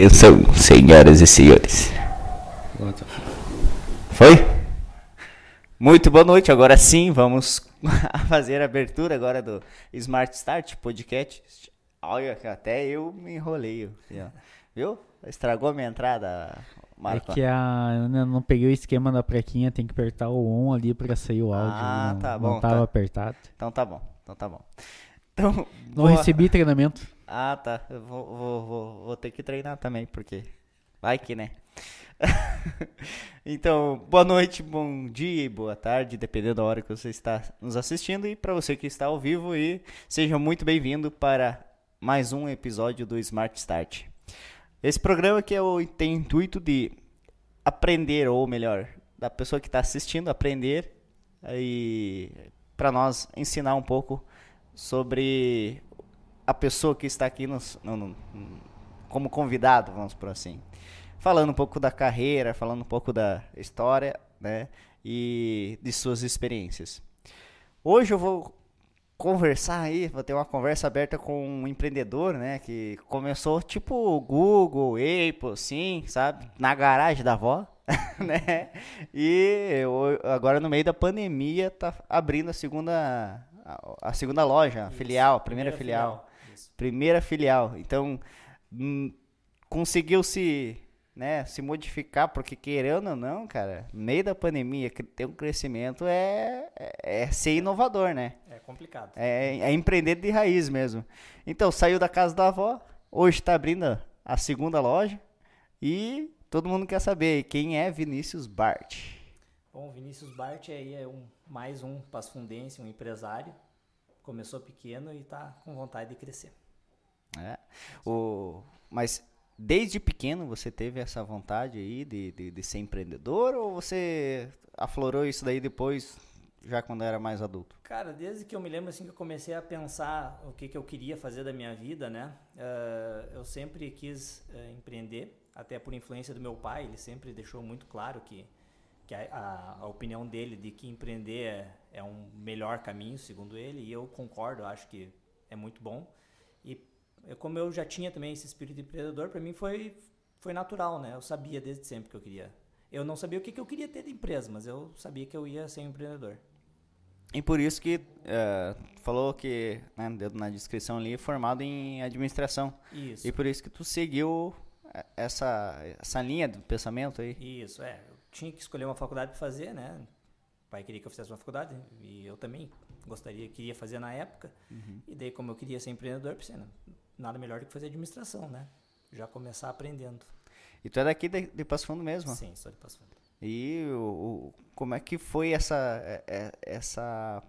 Atenção, senhoras e senhores. Foi? Muito boa noite. Agora sim, vamos fazer a abertura agora do Smart Start Podcast. Olha, até eu me enrolei. Viu? Estragou a minha entrada, Marco. É que a, eu não peguei o esquema da prequinha, tem que apertar o on ali para sair o áudio. Ah, não, tá bom. Não tava tá. apertado. Então tá bom. Então tá bom. Então, não boa... recebi treinamento. Ah, tá. Eu vou, vou, vou, vou ter que treinar também, porque vai que, né? então, boa noite, bom dia e boa tarde, dependendo da hora que você está nos assistindo e para você que está ao vivo e seja muito bem-vindo para mais um episódio do Smart Start. Esse programa que é o, tem intuito de aprender, ou melhor, da pessoa que está assistindo aprender e para nós ensinar um pouco sobre a pessoa que está aqui nos, no, no, como convidado, vamos por assim. Falando um pouco da carreira, falando um pouco da história, né? E de suas experiências. Hoje eu vou conversar aí, vou ter uma conversa aberta com um empreendedor, né? Que começou tipo Google, Apple, sim, sabe? Na garagem da avó, né? E eu, agora no meio da pandemia tá abrindo a segunda a, segunda loja, a filial, a primeira, primeira filial. filial. Primeira filial. Então, hum, conseguiu se, né, se modificar, porque querendo ou não, cara, no meio da pandemia, ter um crescimento é, é, é ser inovador, né? É complicado. É, é empreender de raiz mesmo. Então, saiu da casa da avó, hoje está abrindo a segunda loja e todo mundo quer saber quem é Vinícius Bart. Bom, Vinícius Bart aí é um, mais um pasfundense, um empresário começou pequeno e está com vontade de crescer. É. O, mas desde pequeno você teve essa vontade aí de, de, de, ser empreendedor ou você aflorou isso daí depois, já quando era mais adulto? Cara, desde que eu me lembro assim que eu comecei a pensar o que, que eu queria fazer da minha vida, né? Uh, eu sempre quis uh, empreender, até por influência do meu pai, ele sempre deixou muito claro que, que a, a, a opinião dele de que empreender é é um melhor caminho, segundo ele, e eu concordo, acho que é muito bom. Eu, como eu já tinha também esse espírito empreendedor, para mim foi, foi natural, né? Eu sabia desde sempre que eu queria. Eu não sabia o que, que eu queria ter de empresa, mas eu sabia que eu ia ser um empreendedor. E por isso que é, falou que, né, na descrição ali, formado em administração. Isso. E por isso que tu seguiu é, essa, essa linha do pensamento aí. Isso, é. Eu tinha que escolher uma faculdade para fazer, né? pai queria que eu fizesse uma faculdade e eu também gostaria, queria fazer na época. Uhum. E daí, como eu queria ser empreendedor, pensei, não, nada melhor do que fazer administração, né? Já começar aprendendo. E tu é daqui de, de Passo Fundo mesmo? Sim, sou de Passo Fundo. E o, o, como é que foi essa, é, é, essa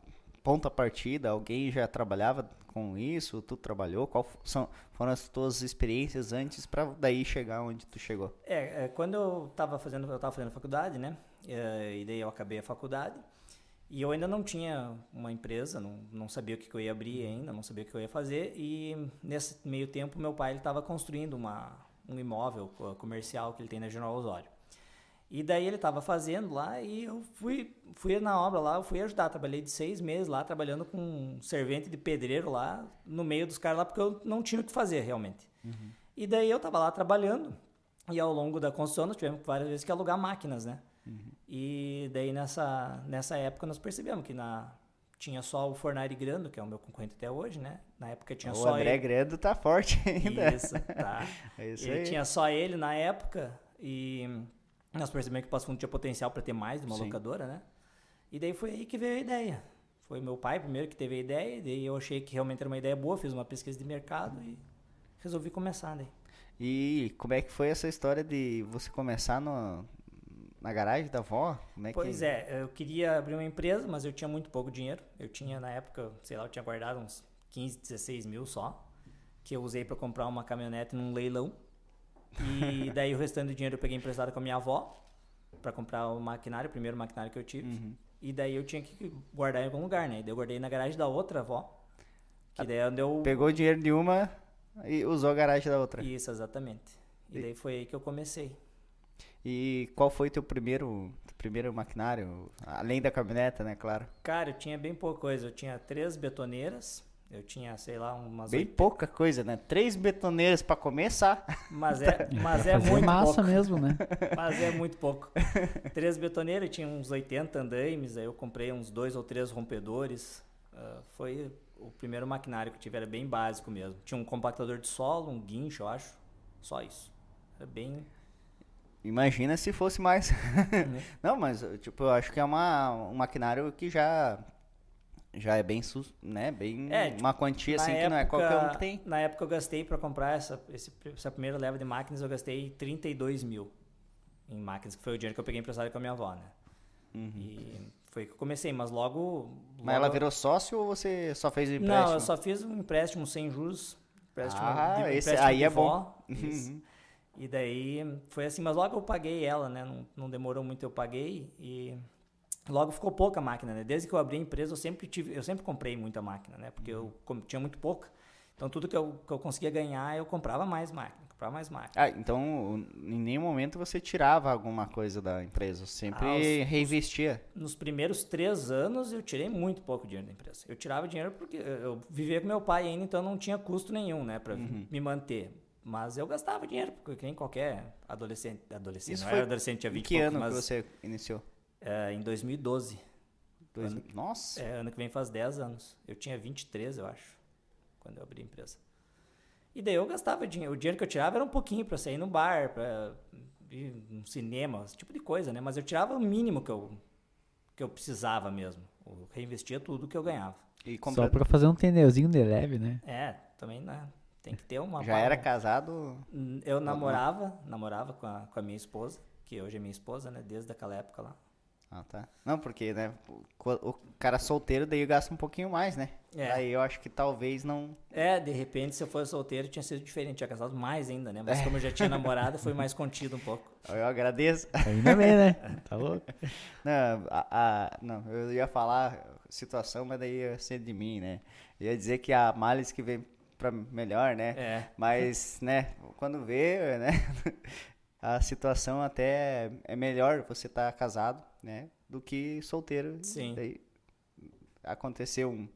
ponta partida? Alguém já trabalhava com isso? Tu trabalhou? Qual são, foram as tuas experiências antes para daí chegar onde tu chegou? É, é quando eu estava fazendo, eu fazendo faculdade, né? Eh, e daí eu acabei a faculdade. E eu ainda não tinha uma empresa, não, não sabia o que, que eu ia abrir ainda, não sabia o que eu ia fazer. E nesse meio tempo, meu pai estava construindo uma, um imóvel comercial que ele tem na General Osório. E daí ele estava fazendo lá e eu fui, fui na obra lá, eu fui ajudar. Trabalhei de seis meses lá, trabalhando com um servente de pedreiro lá, no meio dos caras lá, porque eu não tinha o que fazer realmente. Uhum. E daí eu estava lá trabalhando e ao longo da construção nós tivemos várias vezes que alugar máquinas, né? Uhum. E daí nessa, nessa época nós percebemos que na, tinha só o Fornari Grando, que é o meu concorrente até hoje, né? Na época tinha o só André ele. Grando tá forte ainda. Isso, tá. é isso ele aí. tinha só ele na época e nós percebemos que o Passo Fundo tinha potencial para ter mais de uma Sim. locadora, né? E daí foi aí que veio a ideia. Foi meu pai primeiro que teve a ideia, e daí eu achei que realmente era uma ideia boa, fiz uma pesquisa de mercado e resolvi começar daí. E como é que foi essa história de você começar no, na garagem da avó? Como é pois que... é, eu queria abrir uma empresa, mas eu tinha muito pouco dinheiro. Eu tinha, na época, sei lá, eu tinha guardado uns 15, 16 mil só, que eu usei para comprar uma caminhonete num leilão. E daí o restante do dinheiro eu peguei emprestado com a minha avó para comprar o maquinário, o primeiro maquinário que eu tive. Uhum. E daí eu tinha que guardar em algum lugar, né? E daí eu guardei na garagem da outra avó. Que daí é eu... Pegou o dinheiro de uma e usou a garagem da outra. Isso, exatamente. E, e... daí foi aí que eu comecei. E qual foi teu primeiro, primeiro maquinário? Além da caminhoneta, né, claro? Cara, eu tinha bem pouca coisa. Eu tinha três betoneiras, Eu tinha, sei lá, umas. Bem 80. pouca coisa, né? Três betoneiras para começar. Mas é, mas é muito massa pouco. mesmo, né? Mas é muito pouco. Três betoneiras, tinha uns 80 andaimes, aí eu comprei uns dois ou três rompedores. Uh, foi o primeiro maquinário que eu tive, era bem básico mesmo. Tinha um compactador de solo, um guincho, eu acho. Só isso. É bem. Imagina se fosse mais. Uhum. Não, mas tipo, eu acho que é uma, um maquinário que já já é bem, né, bem é, uma quantia assim época, que não é qualquer um que tem. Na época eu gastei para comprar essa, esse, essa primeira leva de máquinas, eu gastei 32 mil em máquinas, que foi o dinheiro que eu peguei emprestado com a minha avó, né? Uhum. E foi que eu comecei, mas logo, logo, Mas ela virou sócio ou você só fez o empréstimo? Não, eu só fiz um empréstimo sem juros. Empréstimo ah, de, esse aí é bom. Uhum. E daí foi assim, mas logo eu paguei ela, né? Não, não demorou muito, eu paguei e Logo ficou pouca máquina, né? Desde que eu abri a empresa, eu sempre tive, eu sempre comprei muita máquina, né? Porque eu tinha muito pouca. Então tudo que eu, que eu conseguia ganhar, eu comprava mais máquina, comprava mais máquina. Ah, então em nenhum momento você tirava alguma coisa da empresa, sempre ah, os, reinvestia. Os, nos primeiros três anos eu tirei muito pouco dinheiro da empresa. Eu tirava dinheiro porque eu vivia com meu pai ainda, então não tinha custo nenhum, né, para uhum. me manter. Mas eu gastava dinheiro, porque nem qualquer adolescente, adolescente, Isso não era adolescente, tinha 20 que pouco, ano mas... que você iniciou? É, em 2012. Dois... Ano, Nossa! É, ano que vem faz 10 anos. Eu tinha 23, eu acho, quando eu abri a empresa. E daí eu gastava dinheiro. O dinheiro que eu tirava era um pouquinho para sair no bar, para ir no cinema, esse tipo de coisa, né? Mas eu tirava o mínimo que eu, que eu precisava mesmo. Eu reinvestia tudo que eu ganhava. E. Só para fazer um pneuzinho de leve, né? É, também né? Tem que ter uma... Já era casado? Eu namorava, namorava com a, com a minha esposa, que hoje é minha esposa, né? Desde aquela época lá. Ah, tá. Não, porque, né, o cara solteiro daí gasta um pouquinho mais, né? É. Aí eu acho que talvez não... É, de repente, se eu fosse solteiro, tinha sido diferente. Tinha casado mais ainda, né? Mas é. como eu já tinha namorado, foi mais contido um pouco. Eu agradeço. Ainda bem, né? Tá louco? Não, a, a, não, eu ia falar situação, mas daí ia ser de mim, né? Eu ia dizer que a males que vem pra melhor, né? É. Mas, né, quando vê, né? a situação até é melhor você estar tá casado, né? Do que solteiro. Sim. Daí aconteceu um,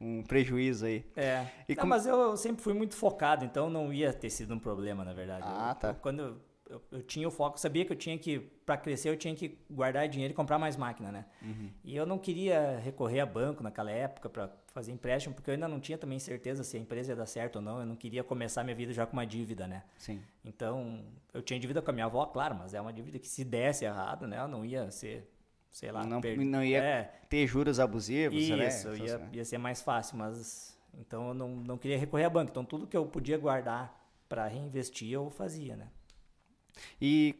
um prejuízo aí. É. E não, como... Mas eu sempre fui muito focado, então não ia ter sido um problema, na verdade. Ah, eu, tá. Eu, quando eu, eu, tinha o foco, sabia que eu tinha que, para crescer, eu tinha que guardar dinheiro e comprar mais máquina, né? Uhum. E eu não queria recorrer a banco naquela época para fazer empréstimo, porque eu ainda não tinha também certeza se a empresa ia dar certo ou não. Eu não queria começar minha vida já com uma dívida, né? Sim. Então, eu tinha dívida com a minha avó, claro, mas é uma dívida que se desse errado, né? Eu não ia ser, sei lá... Não, per... não ia é. ter juros abusivos, Isso, né? Isso, ia, ia ser mais fácil, mas... Então, eu não, não queria recorrer a banco. Então, tudo que eu podia guardar para reinvestir, eu fazia, né? E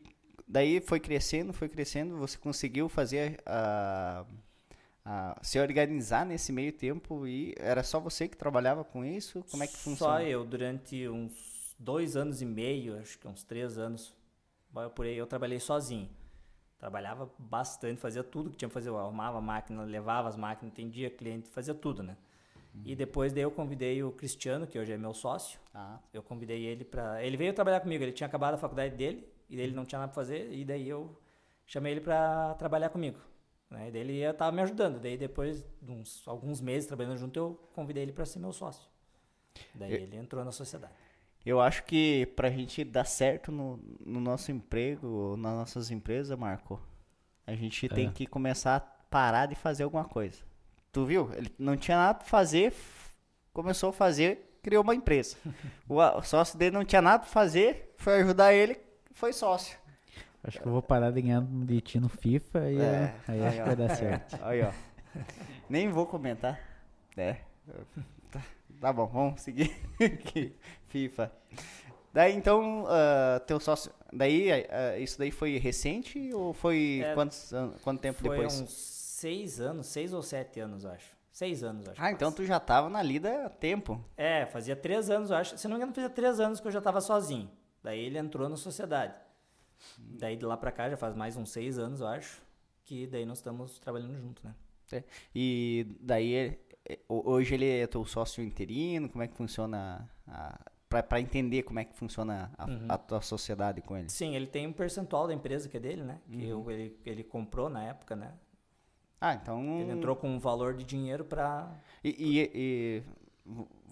daí foi crescendo, foi crescendo, você conseguiu fazer a, a, se organizar nesse meio tempo e era só você que trabalhava com isso? Como é que funciona? Só eu, durante uns dois anos e meio, acho que uns três anos, por aí eu trabalhei sozinho. Trabalhava bastante, fazia tudo que tinha que fazer. Eu arrumava a máquina, levava as máquinas, atendia cliente, fazia tudo, né? E depois daí eu convidei o Cristiano, que hoje é meu sócio. Ah. Eu convidei ele para, ele veio trabalhar comigo. Ele tinha acabado a faculdade dele e ele não tinha nada para fazer e daí eu chamei ele para trabalhar comigo. Né? E daí ele estava me ajudando. Daí depois de uns alguns meses trabalhando junto eu convidei ele para ser meu sócio. Daí eu, ele entrou na sociedade. Eu acho que para a gente dar certo no, no nosso emprego, nas nossas empresas, Marco, a gente é. tem que começar a parar de fazer alguma coisa. Tu viu? Ele não tinha nada para fazer, começou a fazer, criou uma empresa. o sócio dele não tinha nada para fazer, foi ajudar ele, foi sócio. Acho que eu vou parar de ganhar de ti no FIFA e é, aí, aí acho que vai dar certo. Aí, ó. Nem vou comentar. É. Tá, tá bom, vamos seguir aqui. FIFA. Daí então, uh, teu sócio. Daí, uh, isso daí foi recente ou foi é, quantos, quanto tempo foi depois? Uns seis anos, seis ou sete anos, acho. Seis anos, acho. Ah, então tu já tava na lida há tempo. É, fazia três anos, acho. Se não me engano, fazia três anos que eu já tava sozinho. Daí ele entrou na sociedade. Daí de lá pra cá já faz mais uns seis anos, eu acho, que daí nós estamos trabalhando junto, né? É. E daí hoje ele é teu sócio interino, como é que funciona para entender como é que funciona a, uhum. a, tua sociedade com ele? Sim, ele tem um percentual da empresa que é dele, né? Que uhum. eu, ele, ele comprou na época, né? Ah, então. Ele entrou com um valor de dinheiro para. E, e, e,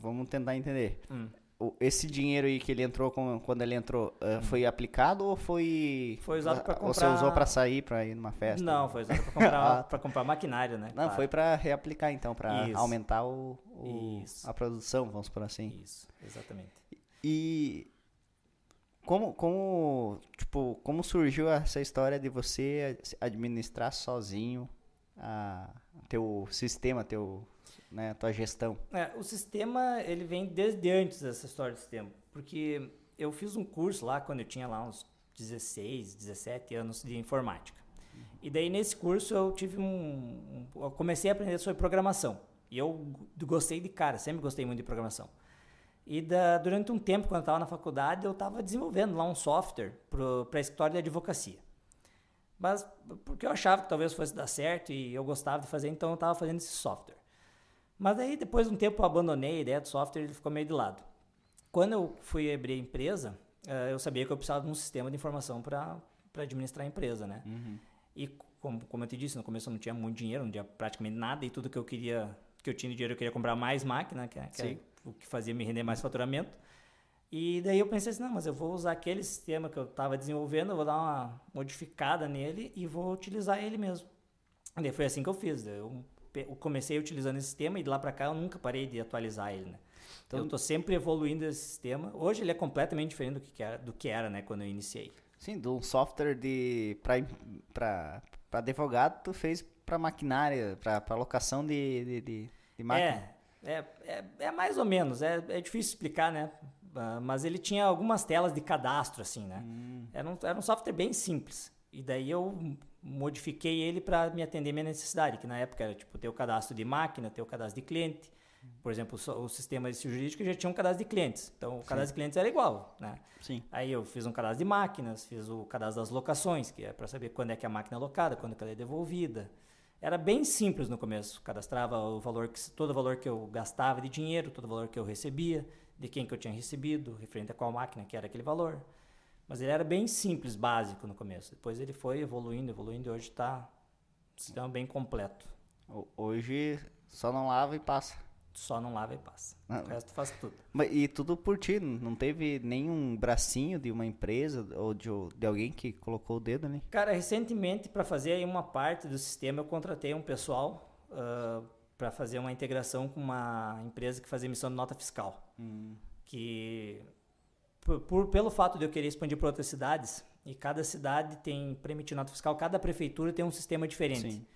vamos tentar entender. Hum esse dinheiro aí que ele entrou com, quando ele entrou uh, foi aplicado ou foi foi usado para comprar ou você usou para sair para ir numa festa não foi usado para comprar para comprar maquinário né não claro. foi para reaplicar então para aumentar o, o a produção vamos por assim isso exatamente e como como tipo como surgiu essa história de você administrar sozinho a teu sistema teu né, tua gestão? É, o sistema, ele vem desde antes dessa história do sistema, porque eu fiz um curso lá quando eu tinha lá uns 16, 17 anos de informática. Uhum. E daí nesse curso eu tive um, um, eu comecei a aprender sobre programação. E eu gostei de cara, sempre gostei muito de programação. E da, durante um tempo, quando eu estava na faculdade, eu estava desenvolvendo lá um software para escritório de advocacia. Mas porque eu achava que talvez fosse dar certo e eu gostava de fazer, então eu estava fazendo esse software. Mas aí, depois de um tempo, eu abandonei a ideia do software e ele ficou meio de lado. Quando eu fui abrir a empresa, uh, eu sabia que eu precisava de um sistema de informação para administrar a empresa, né? Uhum. E como, como eu te disse, no começo eu não tinha muito dinheiro, não tinha praticamente nada e tudo que eu queria, que eu tinha de dinheiro, eu queria comprar mais máquina, que, é, que é o que fazia me render mais faturamento. E daí eu pensei assim, não, mas eu vou usar aquele sistema que eu estava desenvolvendo, eu vou dar uma modificada nele e vou utilizar ele mesmo. E daí foi assim que eu fiz. Eu comecei utilizando esse sistema e de lá para cá eu nunca parei de atualizar ele, né? Então, eu estou sempre evoluindo esse sistema. Hoje ele é completamente diferente do que era, do que era né, quando eu iniciei. Sim, do software de para advogado, tu fez para maquinária, para alocação de, de, de, de máquina. É, é, é, é, mais ou menos. É, é difícil explicar, né? Ah, mas ele tinha algumas telas de cadastro, assim, né? Hum. Era, um, era um software bem simples. E daí eu modifiquei ele para me atender minha necessidade, que na época era tipo ter o cadastro de máquina, ter o cadastro de cliente. Por exemplo, o sistema jurídico já tinha um cadastro de clientes. Então, o cadastro Sim. de clientes era igual, né? Sim. Aí eu fiz um cadastro de máquinas, fiz o cadastro das locações, que é para saber quando é que a máquina é locada, quando é que ela é devolvida. Era bem simples no começo. Cadastrava o valor que todo o valor que eu gastava de dinheiro, todo o valor que eu recebia, de quem que eu tinha recebido, referente a qual máquina que era aquele valor. Mas ele era bem simples, básico no começo. Depois ele foi evoluindo, evoluindo e hoje está um sistema bem completo. Hoje só não lava e passa. Só não lava e passa. Ah, o resto faz tudo. E tudo por ti, não teve nenhum bracinho de uma empresa ou de, de alguém que colocou o dedo ali? Cara, recentemente, para fazer aí uma parte do sistema, eu contratei um pessoal uh, para fazer uma integração com uma empresa que fazia emissão de nota fiscal. Hum. Que por, por, pelo fato de eu querer expandir para outras cidades, e cada cidade tem, para emitir nota fiscal, cada prefeitura tem um sistema diferente. Sim.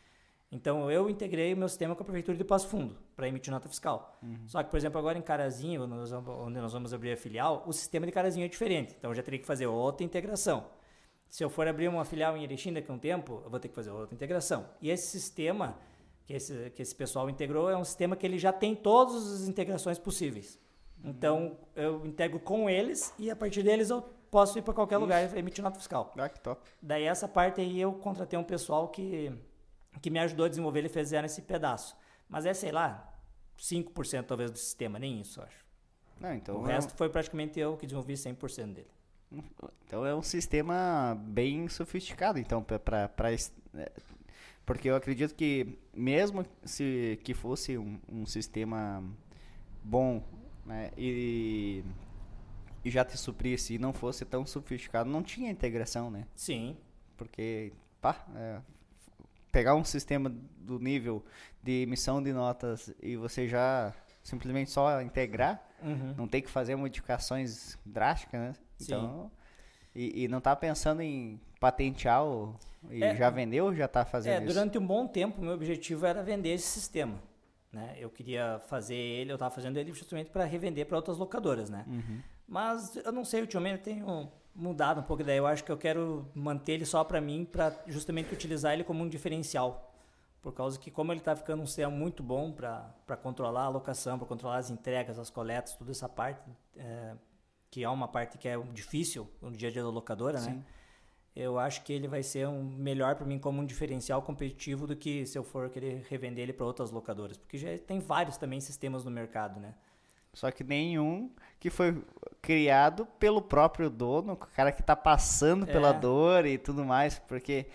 Então eu integrei o meu sistema com a prefeitura de Passo Fundo para emitir nota fiscal. Uhum. Só que, por exemplo, agora em Carazinho, onde nós vamos abrir a filial, o sistema de Carazinho é diferente. Então eu já teria que fazer outra integração. Se eu for abrir uma filial em Erechim daqui a um tempo, eu vou ter que fazer outra integração. E esse sistema que esse, que esse pessoal integrou é um sistema que ele já tem todas as integrações possíveis. Então, eu integro com eles e a partir deles eu posso ir para qualquer Isso. lugar e emitir nota fiscal. Ah, que top. Daí essa parte aí eu contratei um pessoal que, que me ajudou a desenvolver, eles fizeram esse pedaço. Mas é, sei lá, 5% talvez do sistema, nem isso, eu acho. Não, então o é resto foi praticamente eu que desenvolvi 100% dele. Então é um sistema bem sofisticado, então, para porque eu acredito que mesmo se que fosse um, um sistema bom né? E, e já te suprisse e não fosse tão sofisticado, não tinha integração, né? Sim. Porque, pá, é, pegar um sistema do nível de emissão de notas e você já simplesmente só integrar, uhum. não tem que fazer modificações drásticas, né? Então, e, e, não tá pensando em patentear o, e é, já vendeu ou já tá fazendo é, isso? Durante um bom tempo, meu objetivo era vender esse sistema. Né? Eu queria fazer ele, eu estava fazendo ele justamente para revender para outras locadoras, né? Uhum. Mas eu não sei, ultimamente eu tenho mudado um pouco daí. Eu acho que eu quero manter ele só para mim, para justamente utilizar ele como um diferencial. Por causa que, como ele está ficando um sistema muito bom para controlar a locação, para controlar as entregas, as coletas, toda essa parte, é, que é uma parte que é difícil no dia a dia da locadora, né? Sim. né? Eu acho que ele vai ser um melhor para mim como um diferencial competitivo do que se eu for querer revender ele para outras locadoras, porque já tem vários também sistemas no mercado, né? Só que nenhum que foi criado pelo próprio dono, o cara que está passando é. pela dor e tudo mais, porque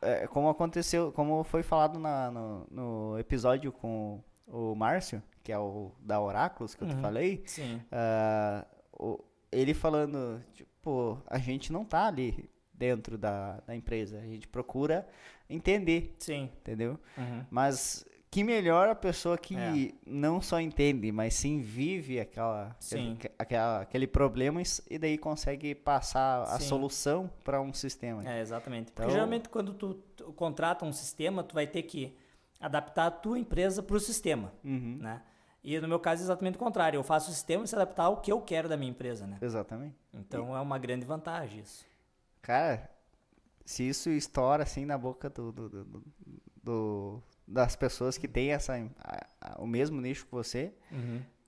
é, como aconteceu, como foi falado na, no, no, episódio com o Márcio, que é o da Oráculos que eu te Uhum. falei, Sim. ah, o- ele falando, tipo, a gente não tá ali dentro da, da empresa, a gente procura entender, Sim. entendeu? Uhum. Mas que melhor a pessoa que É. não só entende, mas sim vive aquela, Sim. aquele, aquela- aquele problema e e daí consegue passar a Sim. solução para um sistema. É, exatamente. Porque Então- geralmente quando tu, tu contrata um sistema, tu vai ter que adaptar a tua empresa para o sistema, Uhum, né? E no meu caso é exatamente o contrário. Eu faço o sistema se adaptar ao que eu quero da minha empresa, né? Exatamente. Então é uma grande vantagem isso. Cara, se isso estoura assim na boca do, do- do- do- das pessoas que têm essa, a- a- o mesmo nicho que você,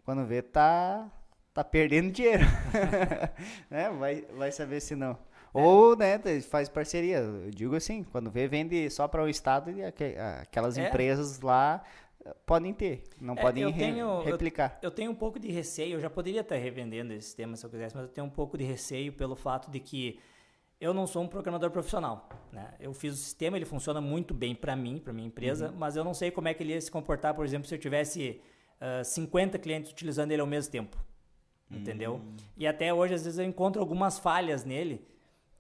quando vê, tá, tá perdendo dinheiro. né? vai, vai saber se não. Ou, né, faz parceria. Eu digo assim, quando vê, vende só para o Estado e aque- aquelas É. empresas lá eh, podem ter, não É, podem eu tenho- eu- replicar. Eu tenho um pouco de receio, eu já poderia estar revendendo esse sistema se eu quisesse, mas eu tenho um pouco de receio pelo fato de que eu não sou um programador profissional. Né? Eu fiz o sistema, ele funciona muito bem para mim, para minha empresa, mas eu não sei como é que ele ia se comportar, por exemplo, se eu tivesse ah, 50 clientes utilizando ele ao mesmo tempo. Entendeu? E até hoje, às vezes, eu encontro algumas falhas nele,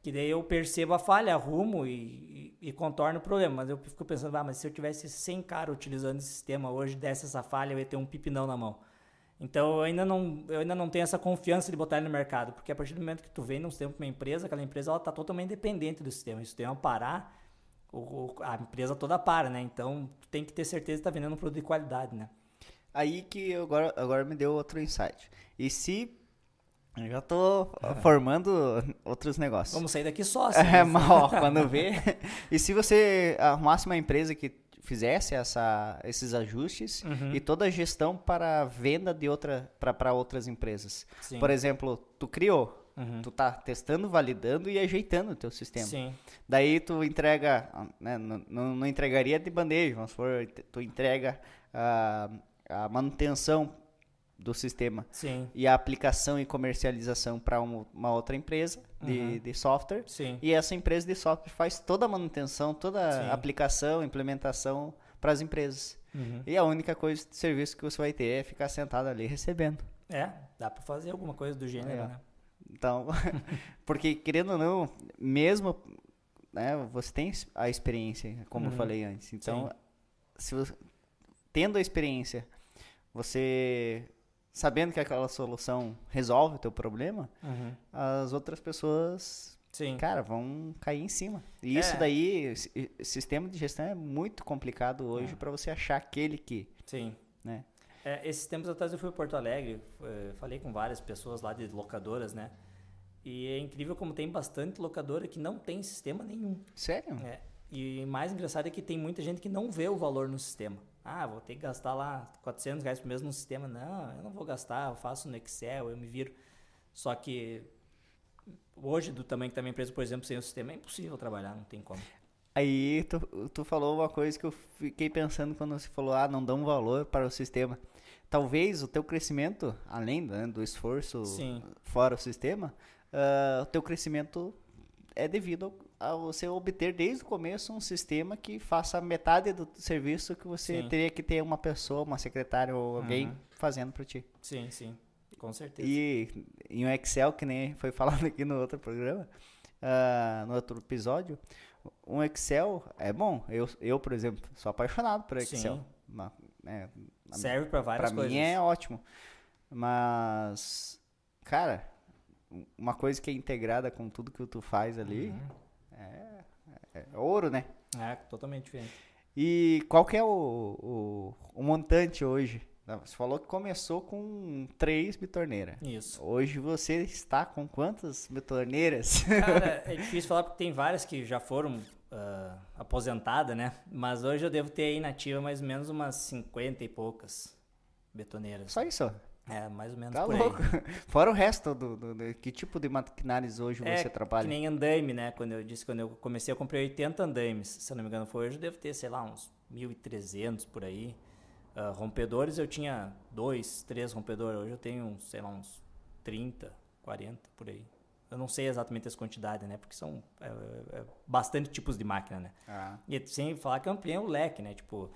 que daí eu percebo a falha, arrumo e, e, e contorno o problema. Mas eu fico pensando, ah, mas se eu tivesse 100 caras utilizando esse sistema hoje, desse essa falha, eu ia ter um pipinão na mão. Então eu ainda não, eu ainda não tenho essa confiança de botar ele no mercado, porque a partir do momento que tu vem num sistema para uma empresa, aquela empresa ela está totalmente dependente do sistema. Se o sistema parar, o, a empresa toda para, né? Então tu tem que ter certeza que está vendendo um produto de qualidade, né? Aí que eu agora, agora me deu outro insight. E se. Eu já tô formando outros negócios. Vamos sair daqui sócio. É, né? mas, ó, quando vê. e se você arrumasse uma empresa que fizesse essa, esses ajustes Uhum. e toda a gestão para a venda de outra para outras empresas. Sim. Por exemplo, tu criou, Uhum. tu tá testando, validando e ajeitando o teu sistema. Sim. Daí tu entrega, né, não, não não entregaria de bandeja, vamos supor, tu entrega a, a manutenção do sistema Sim. e a aplicação e comercialização para uma outra empresa de, Uhum. de software. Sim. E essa empresa de software faz toda a manutenção, toda Sim. a aplicação, implementação para as empresas. Uhum. E a única coisa de serviço que você vai ter é ficar sentado ali recebendo. É, dá para fazer alguma coisa do gênero, É. né? Então, porque querendo ou não, mesmo né, você tem a experiência, como eu Uhum. falei antes. Então, se você, tendo a experiência, você sabendo que aquela solução resolve o teu problema, Uhum. as outras pessoas, Sim. cara, vão cair em cima. E isso É. daí, esse- esse sistema de gestão é muito complicado hoje É. para você achar aquele que, Sim. né? É, esses tempos atrás eu fui a Porto Alegre, eh, falei com várias pessoas lá de locadoras, né? E é incrível como tem bastante locadora que não tem sistema nenhum. Sério? É. E mais engraçado é que tem muita gente que não vê o valor no sistema. Ah, vou ter que gastar lá 400 reais por mês no sistema. Não, eu não vou gastar, eu faço no Excel, eu me viro. Só que hoje, do tamanho que tá minha empresa, por exemplo, sem o sistema, é impossível trabalhar, não tem como. Aí tu, tu falou uma coisa que eu fiquei pensando quando você falou, ah, não dão valor para o sistema. Talvez o teu crescimento, além né, do esforço Sim. fora o sistema, ah, o teu crescimento é devido a você obter desde o começo um sistema que faça metade do serviço que você Sim. teria que ter uma pessoa, uma secretária ou alguém Uhum. fazendo para ti. Sim, sim, com certeza. E em um Excel, que nem foi falado aqui no outro programa, ah, no outro episódio, um Excel é bom. Eu, eu por exemplo, sou apaixonado por Excel. Sim. Ma- é, Serve para várias pra coisas. mim é ótimo. Mas, cara, uma coisa que é integrada com tudo que tu faz ali Uhum. É, é ouro, né? É, totalmente diferente. E qual que é o, o, o montante hoje? Você falou que começou com três bitorneiras. Isso. Hoje você está com quantas bitorneiras? Cara, é difícil falar porque tem várias que já foram ah, aposentadas, né? Mas hoje eu devo ter aí na ativa mais ou menos umas 50 e poucas betoneiras. Só isso? É, mais ou menos Tá por louco. aí. Fora o resto do, do- do- que tipo de maquinários hoje É, você trabalha? Que nem andaime, né? Quando eu disse, quando eu comecei, eu comprei 80 andaimes. Se eu não me engano, foi hoje, eu devo ter, sei lá, uns 1.300 por aí. Ah, rompedores, eu tinha dois, três rompedores. Hoje eu tenho, sei lá, uns 30, 40 por aí. Eu não sei exatamente as quantidades, né? Porque são é, é, bastante tipos de máquina, né? Ah, E sem falar que eu ampliei o leque, né? Tipo,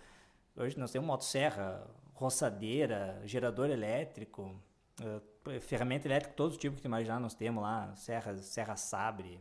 hoje nós temos motosserra, roçadeira, gerador elétrico, uh, ferramenta elétrica, todos os tipos que tu imaginar nós temos lá, serra, serra sabre.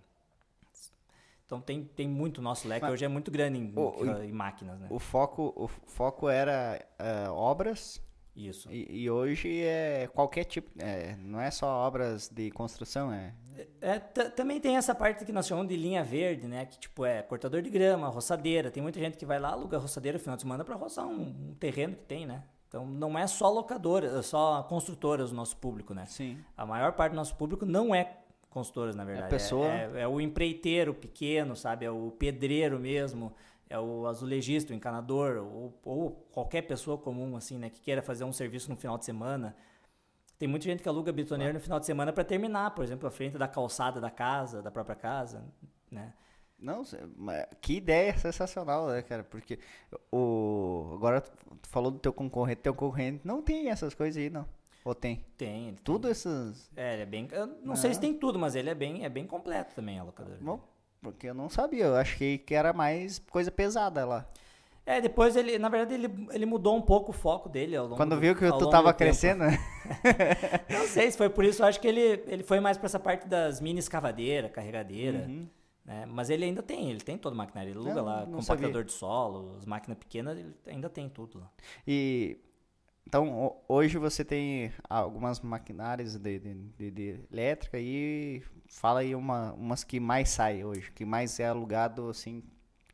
Então tem, tem muito nosso leque, Mas, hoje é muito grande em, o, em, máquinas, né? O foco, o foco era uh, obras isso. E, e, hoje é qualquer tipo, é, não é só obras de construção, é. é também tem essa parte que nós chamamos de linha verde, né? Que tipo é cortador de grama, roçadeira. Tem muita gente que vai lá, aluga roçadeira no final de semana para roçar um, um, terreno que tem, né? Então não é só locadora, só construtoras o nosso público, né? Sim. A maior parte do nosso público não é construtoras, na verdade. É pessoa. É, é, é o empreiteiro pequeno, sabe? É o pedreiro mesmo é o azulejista, o encanador, ou, ou, qualquer pessoa comum, assim, né, que queira fazer um serviço no final de semana. Tem muita gente que aluga bitoneiro no final de semana para terminar, por exemplo, a frente da calçada da casa, da própria casa, né? Não, que ideia sensacional, né, cara? Porque o agora tu falou do teu concorrente, teu concorrente não tem essas coisas aí, não. Ou tem? Tem. Tudo tem. essas. É, ele é bem. Eu não sei se tem tudo, mas ele é bem, é bem completo também, a locadora. Bom, porque eu não sabia, eu achei que era mais coisa pesada lá. É, depois ele, na verdade, ele, ele mudou um pouco o foco dele ao longo Quando viu que tu tava crescendo, né? não sei se foi por isso, eu acho que ele, ele foi mais para essa parte das mini escavadeira, carregadeira. Uhum. Né? Mas ele ainda tem, ele tem toda a maquinária. Ele aluga lá, compactador sabia. de solo, as máquinas pequenas, ele ainda tem tudo lá. E então, hoje você tem algumas maquinárias de, de, de, elétrica e fala aí uma, umas que mais sai hoje, que mais é alugado, assim,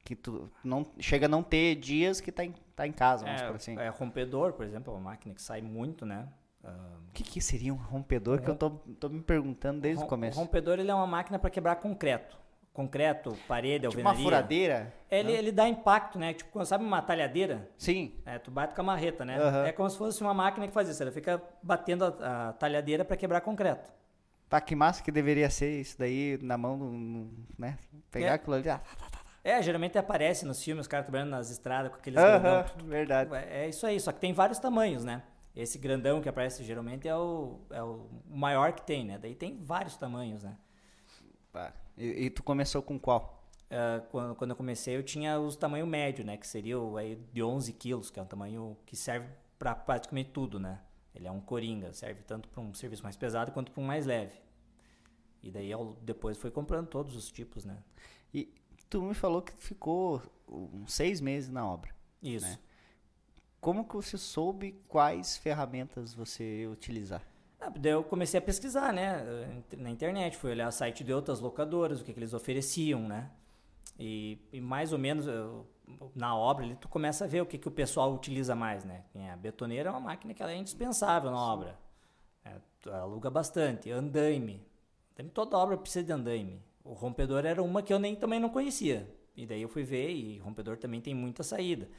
que tu não chega a não ter dias que tá em, tá em casa, vamos é, assim. É, rompedor, por exemplo, é uma máquina que sai muito, né? O uh, que, que seria um rompedor? Que eu tô, tô me perguntando desde o começo. O rompedor ele é uma máquina para quebrar concreto. Concreto, parede, tipo alvenaria. uma furadeira? Ele, ele dá impacto, né? Tipo, sabe uma talhadeira? Sim. É, tu bate com a marreta, né? Uhum. É como se fosse uma máquina que faz isso. Ela fica batendo a, a talhadeira para quebrar concreto. Pá, que massa que deveria ser isso daí na mão, né? Pegar é. aquilo ali. Ah, tá, tá, tá. É, geralmente aparece nos filmes, os caras trabalhando nas estradas com aqueles uhum, grandão. Verdade. É, é isso aí, só que tem vários tamanhos, né? Esse grandão que aparece geralmente é o, é o maior que tem, né? Daí tem vários tamanhos, né? Pá. E, e tu começou com qual? Uh, quando, quando eu comecei, eu tinha os tamanho médio, né? Que seria o, aí, de 11 quilos, que é um tamanho que serve para praticamente tudo, né? Ele é um coringa, serve tanto para um serviço mais pesado quanto para um mais leve. E daí eu depois fui comprando todos os tipos, né? E tu me falou que ficou uns seis meses na obra. Isso. Né? Como que você soube quais ferramentas você utilizar? Ah, daí eu comecei a pesquisar, né? Na internet, fui olhar o site de outras locadoras, o que, que eles ofereciam, né? E, e mais ou menos eu, na obra ali, tu começa a ver o que, que o pessoal utiliza mais, né? A betoneira é uma máquina que ela é indispensável na obra. É, aluga bastante. Andaime. Toda obra precisa de andaime. O rompedor era uma que eu nem também não conhecia. E daí eu fui ver e rompedor também tem muita saída.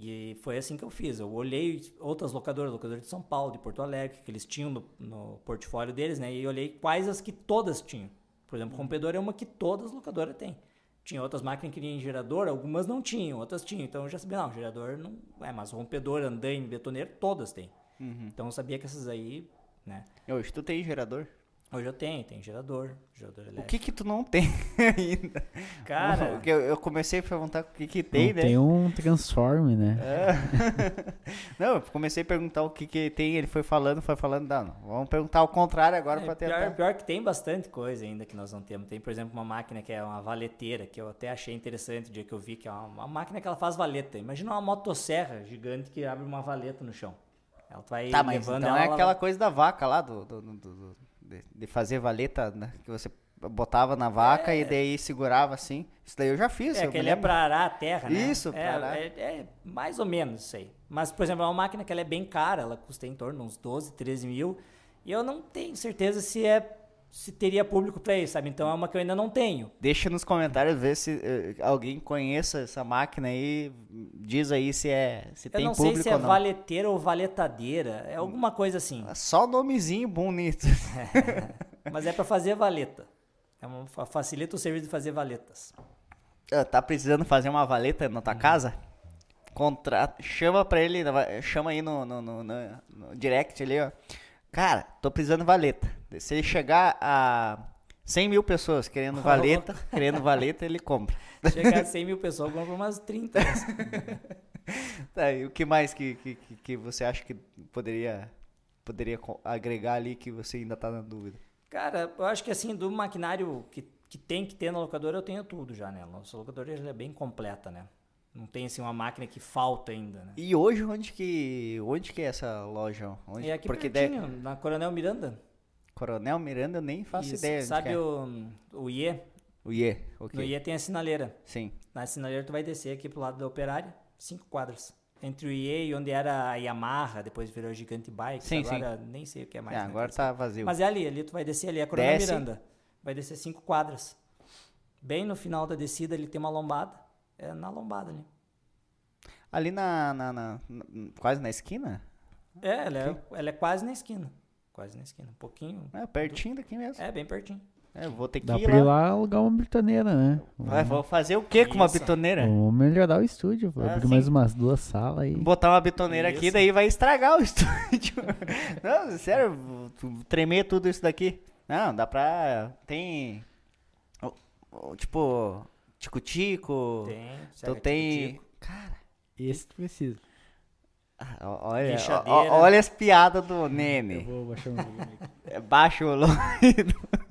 E foi assim que eu fiz. Eu olhei outras locadoras, locadoras de São Paulo, de Porto Alegre, que eles tinham no, no portfólio deles, né? E olhei quais as que todas tinham. Por exemplo, uhum. rompedor é uma que todas as locadoras têm. Tinha outras máquinas que tinham gerador, algumas não tinham, outras tinham. Então eu já sabia, não, gerador não é, mas rompedor, andaime, betoneiro, todas têm. Uhum. Então eu sabia que essas aí, né? Hoje tu tem gerador? Hoje eu tenho, tem gerador, gerador elétrico. O que que tu não tem ainda? Cara... Eu, eu comecei a perguntar o que que tem, né? Tem um transforme, né? É. não, eu comecei a perguntar o que que tem, ele foi falando, foi falando, não, vamos perguntar ao contrário agora é, pra tentar. Pior, pior que tem bastante coisa ainda que nós não temos. Tem, por exemplo, uma máquina que é uma valeteira, que eu até achei interessante o dia que eu vi, que é uma, uma máquina que ela faz valeta. Imagina uma motosserra gigante que abre uma valeta no chão. Ela vai tá, mas então é aquela coisa da vaca lá, do, do, do, do de, de fazer valeta, né? Que você botava na vaca é. e daí segurava assim. Isso daí eu já fiz. É, que ele é pra arar a terra, né? Isso, é, arar. É, é, mais ou menos isso aí. Mas, por exemplo, é uma máquina que ela é bem cara, ela custa em torno de uns 12, 13 mil. E eu não tenho certeza se é se teria público para isso, sabe? Então é uma que eu ainda não tenho. Deixa nos comentários ver se uh, alguém conheça essa máquina aí, diz aí se é se eu tem público ou não. não sei se é valeteira ou valetadeira, é alguma coisa assim. Só nomezinho bonito. É, mas é para fazer valeta. É uma, facilita o serviço de fazer valetas. Uh, tá precisando fazer uma valeta na tua uhum. casa? Contrata, chama para ele, chama aí no, no, no, no direct ali, ó Cara, tô precisando de valeta. Se ele chegar a 100 mil pessoas querendo valeta, querendo valeta, ele compra. Chegar a 100 mil pessoas, compra umas 30. tá, e o que mais que, que, que você acha que poderia, poderia agregar ali que você ainda tá na dúvida? Cara, eu acho que assim, do maquinário que, que tem que ter na locadora, eu tenho tudo já, né? Nossa locadora já é bem completa, né? Não tem assim uma máquina que falta ainda, né? E hoje onde que onde que é essa loja? Onde? É aqui Porque pertinho, deve... na Coronel Miranda. Coronel Miranda eu nem faço Isso. ideia. Sabe é. o, o IE? O IE, ok. No IE tem a sinaleira. Sim. Na sinaleira tu vai descer aqui pro lado da operária, cinco quadras. Entre o IE e onde era a Yamaha, depois virou Gigante Bike, sim, agora sim. nem sei o que é mais. É, né, agora tá vazio. Mas é ali, ali tu vai descer ali, é a Coronel Desce. Miranda. Vai descer cinco quadras. Bem no final da descida ele tem uma lombada. É na lombada ali. Ali na, na, na, na quase na esquina? É, ela é, ela é quase na esquina. Quase na esquina. Um pouquinho. É, pertinho do... daqui mesmo. É, bem pertinho. É, vou ter que Dá ir pra ir lá alugar uma bitoneira, né? Vai, vou fazer o que com uma bitoneira? Vou melhorar o estúdio, vou ah, abrir sim. mais umas duas salas aí. Botar uma bitoneira isso. aqui, daí vai estragar o estúdio. Não, sério, tremer tudo isso daqui. Não, dá pra... Tem... Tipo, tico-tico. Tem, tu tem... Cara, esse tu precisa. Ah, olha, olha as piadas do Nene. Eu vou baixar o volume aqui. É, baixa o volume.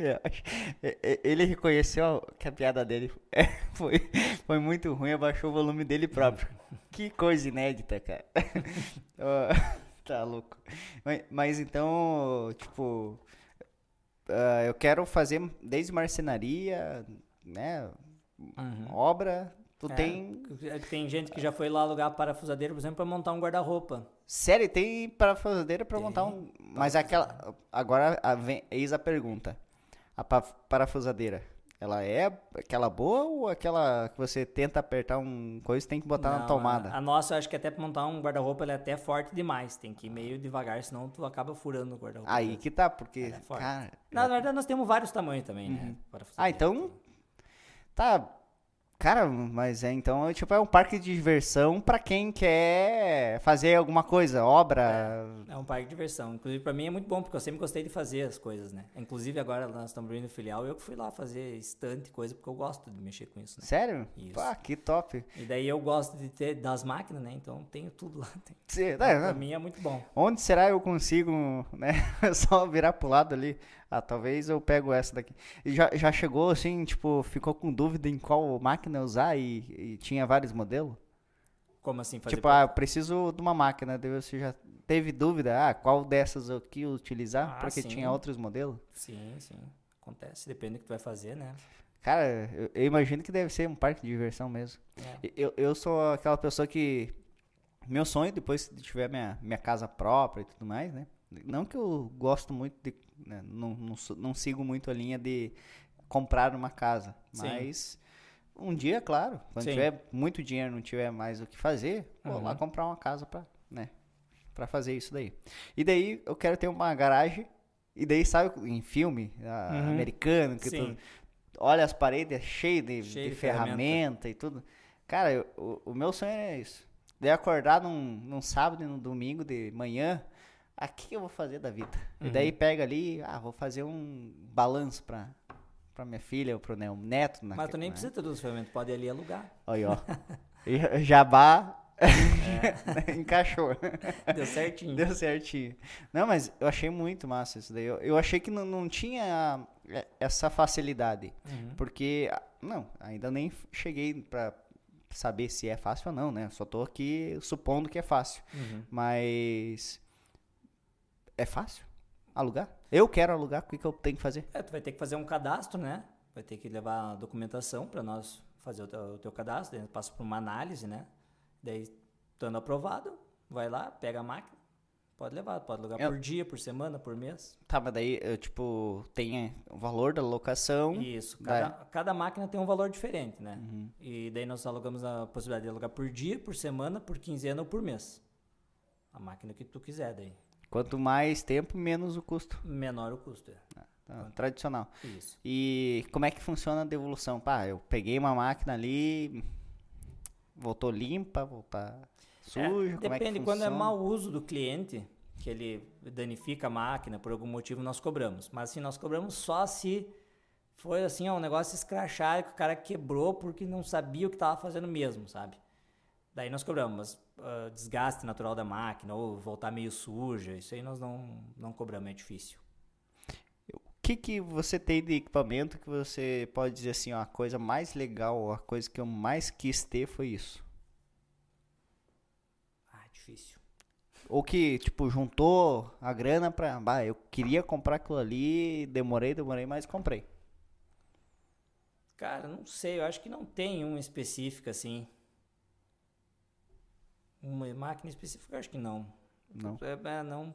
Ele reconheceu que a piada dele foi, foi muito ruim, abaixou o volume dele próprio. Que coisa inédita, cara. tá louco. Mas, mas então, tipo, uh, eu quero fazer desde marcenaria, né? Uhum. Obra, Tu é, tem. É tem gente que já foi lá alugar parafusadeira, por exemplo, para montar um guarda-roupa. Sério, tem parafusadeira para montar um. Mas aquela. Agora a, vem, eis a pergunta. A parafusadeira, ela é aquela boa ou aquela que você tenta apertar um coisa e tem que botar Não, na tomada? A, a, nossa, eu acho que até para montar um guarda-roupa ela é até forte demais. Tem que ir meio devagar, senão tu acaba furando o guarda-roupa. Aí que tá, porque. É cara, na verdade, nós temos vários tamanhos também, né? uhum. né? Ah, então. Tá Cara, mas é então, tipo, é um parque de diversão para quem quer fazer alguma coisa, obra. É, é um parque de diversão. Inclusive, para mim é muito bom, porque eu sempre gostei de fazer as coisas, né? Inclusive, agora nós estamos abrindo filial eu que fui lá fazer estante, coisa, porque eu gosto de mexer com isso, né? Sério? Isso. Pá, que top. E daí eu gosto de ter das máquinas, né? Então tenho tudo lá. Tenho. Sim, é, pra né? mim é muito bom. Onde será eu consigo, né? Só virar pro lado ali. Ah, talvez eu pego essa daqui. E já, já chegou assim, tipo, ficou com dúvida em qual máquina usar e, e tinha vários modelos? Como assim fazer? Tipo, ah, eu preciso de uma máquina. Daí você já teve dúvida, ah, qual dessas aqui utilizar? Ah, porque sim. tinha outros modelos? Sim, sim. Acontece, depende do que tu vai fazer, né? Cara, eu, eu imagino que deve ser um parque de diversão mesmo. É. Eu, eu sou aquela pessoa que. Meu sonho, depois de tiver minha, minha casa própria e tudo mais, né? Não que eu gosto muito de. Né, não, não, não, sigo muito a linha de comprar uma casa. Mas Sim. um dia, claro, quando Sim. tiver muito dinheiro não tiver mais o que fazer, uhum. vou lá comprar uma casa pra, né, pra fazer isso daí. E daí eu quero ter uma garagem. E daí, sabe, em filme uhum. americano, que tu olha as paredes é cheio de, cheio de, de ferramenta, ferramenta, e tudo. Cara, eu, o, o meu sonho é isso. De acordar num, num sábado e num domingo de manhã aqui eu vou fazer da vida. Uhum. E daí pega ali, ah, vou fazer um balanço pra, pra minha filha ou pro meu neto. Mas tu nem né? precisa ter duas ferramentas, pode ali alugar. Aí, ó. Jabá é. encaixou. Deu certinho. Deu certinho. Não, mas eu achei muito massa isso daí. Eu, eu achei que não, não tinha essa facilidade. Uhum. Porque, não, ainda nem cheguei pra saber se é fácil ou não, né? Só tô aqui supondo que é fácil. Uhum. Mas é fácil alugar? Eu quero alugar, o que, que eu tenho que fazer? É, tu vai ter que fazer um cadastro, né? Vai ter que levar a documentação para nós fazer o teu, o teu cadastro, daí passa por uma análise, né? Daí, estando aprovado, vai lá, pega a máquina, pode levar, pode alugar eu... por dia, por semana, por mês. Tá, mas daí, eu, tipo, tem o valor da locação. Isso, cada, cada máquina tem um valor diferente, né? Uhum. E daí nós alugamos a possibilidade de alugar por dia, por semana, por quinzena ou por mês. A máquina que tu quiser daí. Quanto mais tempo, menos o custo. Menor o custo, é. Tá, tradicional. Isso. E como é que funciona a devolução? Pá, eu peguei uma máquina ali, voltou limpa, voltar sujo, é, Depende, é quando é mau uso do cliente, que ele danifica a máquina, por algum motivo nós cobramos. Mas assim, nós cobramos só se foi assim, ó, um negócio escrachado que o cara quebrou porque não sabia o que estava fazendo mesmo, sabe? Daí nós cobramos. Mas uh, desgaste natural da máquina ou voltar meio suja. Isso aí nós não, não cobramos, é difícil. O que, que você tem de equipamento que você pode dizer assim, ó, a coisa mais legal, a coisa que eu mais quis ter foi isso? Ah, difícil. Ou que, tipo, juntou a grana pra. Bah, eu queria comprar aquilo ali, demorei, demorei, mas comprei. Cara, não sei, eu acho que não tem uma específica assim. Uma máquina específica, acho que não. Não. É, é, não.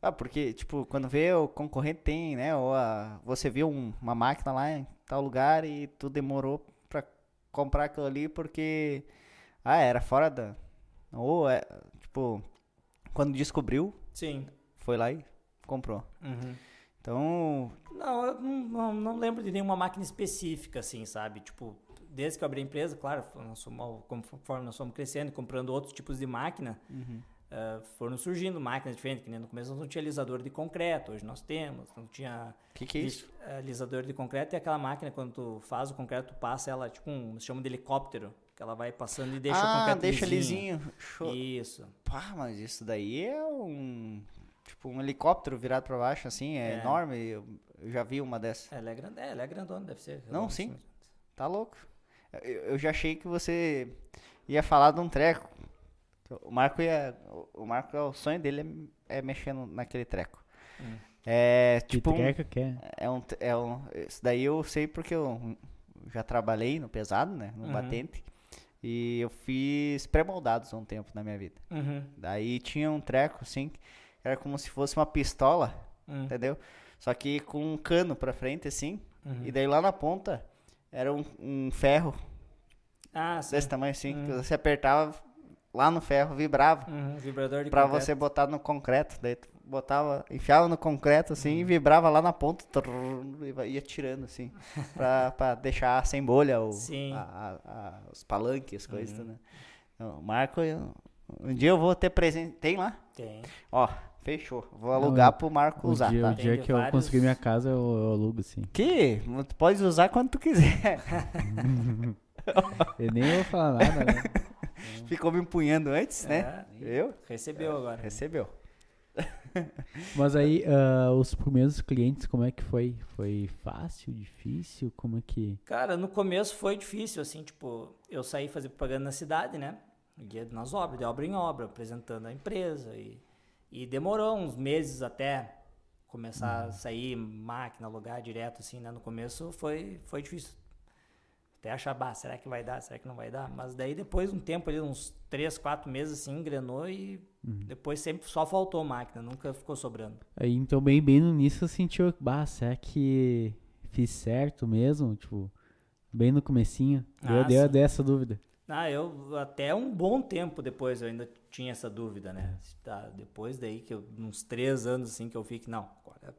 Ah, porque, tipo, quando vê o concorrente tem, né? Ou a, você viu um, uma máquina lá em tal lugar e tu demorou pra comprar aquilo ali porque. Ah, era fora da. Ou, é, tipo, quando descobriu. Sim. Foi lá e comprou. Uhum. Então. Não, eu não, não, não, lembro de nenhuma máquina específica, assim, sabe? Tipo, desde que eu abri a empresa, claro, nós somos, conforme nós fomos crescendo comprando outros tipos de máquina, uhum. uh, foram surgindo máquinas diferentes, que nem no começo nós não tinha alisador de concreto, hoje nós temos, não tinha... O que, que é isso? Alisador de concreto é aquela máquina, quando tu faz o concreto, tu passa ela, tipo, um, chama de helicóptero, que ela vai passando e deixa ah, o concreto deixa lisinho. lisinho. Show. Isso. Pá, mas isso daí é um... Tipo, um helicóptero virado para baixo, assim, é, é. enorme. Eu, eu, já vi uma dessas. É, ela é, grande, é, ela é grandona, deve ser. Não, sim. Tá louco. Eu, já achei que você ia falar de um treco. O Marco ia. O Marco, o sonho dele é, é mexer naquele treco. Hum. É tipo. Que treco que é? É um, é um. Isso daí eu sei porque eu já trabalhei no pesado, né? No uhum. batente. E eu fiz pré-moldados há um tempo na minha vida. Uhum. Daí tinha um treco, assim, era como se fosse uma pistola, uhum. entendeu? Só que com um cano pra frente, assim. Uhum. E daí lá na ponta era um, um ferro ah, desse tamanho assim, uhum. que você apertava lá no ferro, vibrava. Uhum, vibrador de Pra concreto. você botar no concreto. Daí tu botava, enfiava no concreto assim e uhum. vibrava lá na ponta, trrr, ia tirando assim, pra, pra deixar sem bolha o, a, a, a, os palanques, as coisas, uhum. né? Então, Marco, eu, um dia eu vou ter presente. Tem lá? Tem. Ó, Fechou. Vou alugar Não, pro Marco usar, dia, tá? O dia que eu conseguir minha casa, eu, eu alugo, sim. Que? Tu pode usar quando tu quiser. eu nem vou falar nada, né? Ficou me empunhando antes, né? é, né? Eu? Recebeu agora. Recebeu. Mas aí, uh, os primeiros clientes, como é que foi? Foi fácil, difícil? Como é que... Cara, no começo foi difícil, assim, tipo, eu saí fazer propaganda na cidade, né? Ia nas obras, de obra em obra, apresentando a empresa e e demorou uns meses até começar uhum. a sair máquina, alugar direto, assim, né? No começo foi, foi difícil. Até achar, bah, será que vai dar? Será que não vai dar? Mas daí depois, um tempo ali, uns 3, 4 meses, assim, engrenou e uhum. depois sempre só faltou máquina, nunca ficou sobrando. Aí, então, bem, bem no início, eu senti, bah, será que fiz certo mesmo? Tipo, bem no comecinho, ah, deu, deu essa dúvida. Ah, eu até um bom tempo depois eu ainda tinha essa dúvida, né? Tá, depois daí que eu, uns três anos assim que eu fiquei, não, agora,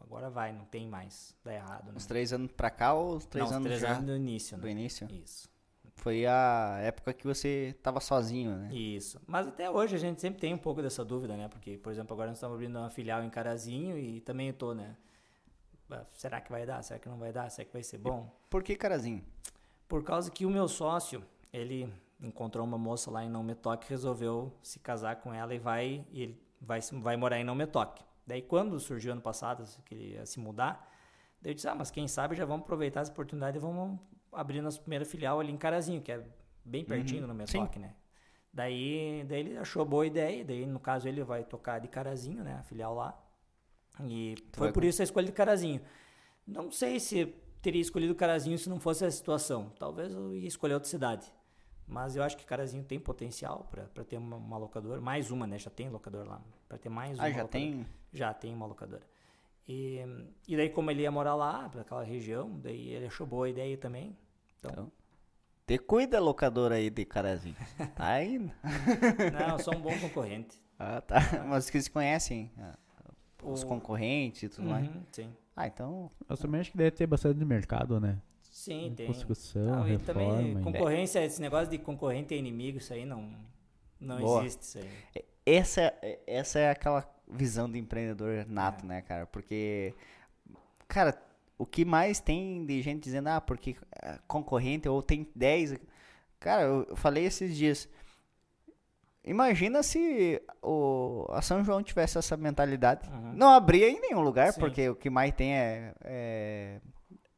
agora vai, não tem mais, dá errado. Né? Uns três anos pra cá ou os três não, anos três já? anos do início, né? Do início? Isso. Foi a época que você tava sozinho, né? Isso. Mas até hoje a gente sempre tem um pouco dessa dúvida, né? Porque, por exemplo, agora nós estamos abrindo uma filial em Carazinho e também eu tô, né? Ah, será que vai dar? Será que não vai dar? Será que vai ser bom? E por que Carazinho? Por causa que o meu sócio, ele encontrou uma moça lá em Não Me Toque, resolveu se casar com ela e vai e ele vai vai morar em Não Me Toque. Daí quando surgiu ano passado que ele ia se mudar, daí eu disse: "Ah, mas quem sabe já vamos aproveitar essa oportunidade e vamos abrir nossa primeira filial ali em Carazinho, que é bem pertinho uhum. no Me Toque, né?" Daí, daí ele achou boa ideia, daí no caso ele vai tocar de Carazinho, né, a filial lá. E tu foi por isso a escolha de Carazinho. Não sei se teria escolhido Carazinho se não fosse a situação. Talvez eu ia escolher outra cidade. Mas eu acho que Carazinho tem potencial para ter uma, uma, locadora, mais uma, né? Já tem locador lá. Para ter mais ah, uma. Ah, já locadora. tem? Já tem uma locadora. E, e daí, como ele ia morar lá, naquela região, daí ele achou boa a ideia também. Então. então te cuida, locadora aí de Carazinho. Tá indo. Não, eu sou um bom concorrente. Ah, tá. Mas que se conhecem ah, os o... concorrentes e tudo uhum, mais. Sim. Ah, então. Eu também acho que deve ter bastante mercado, né? Sim, tem. Construção, não, reforma. Também, concorrência, esse negócio de concorrente é inimigo, isso aí não, não existe. Isso aí. Essa, essa é aquela visão do empreendedor nato, é. né, cara? Porque, cara, o que mais tem de gente dizendo, ah, porque concorrente ou tem 10. Cara, eu falei esses dias. imagina se o, a São João tivesse essa mentalidade. Uhum. Não abria em nenhum lugar, Sim. porque o que mais tem é, é,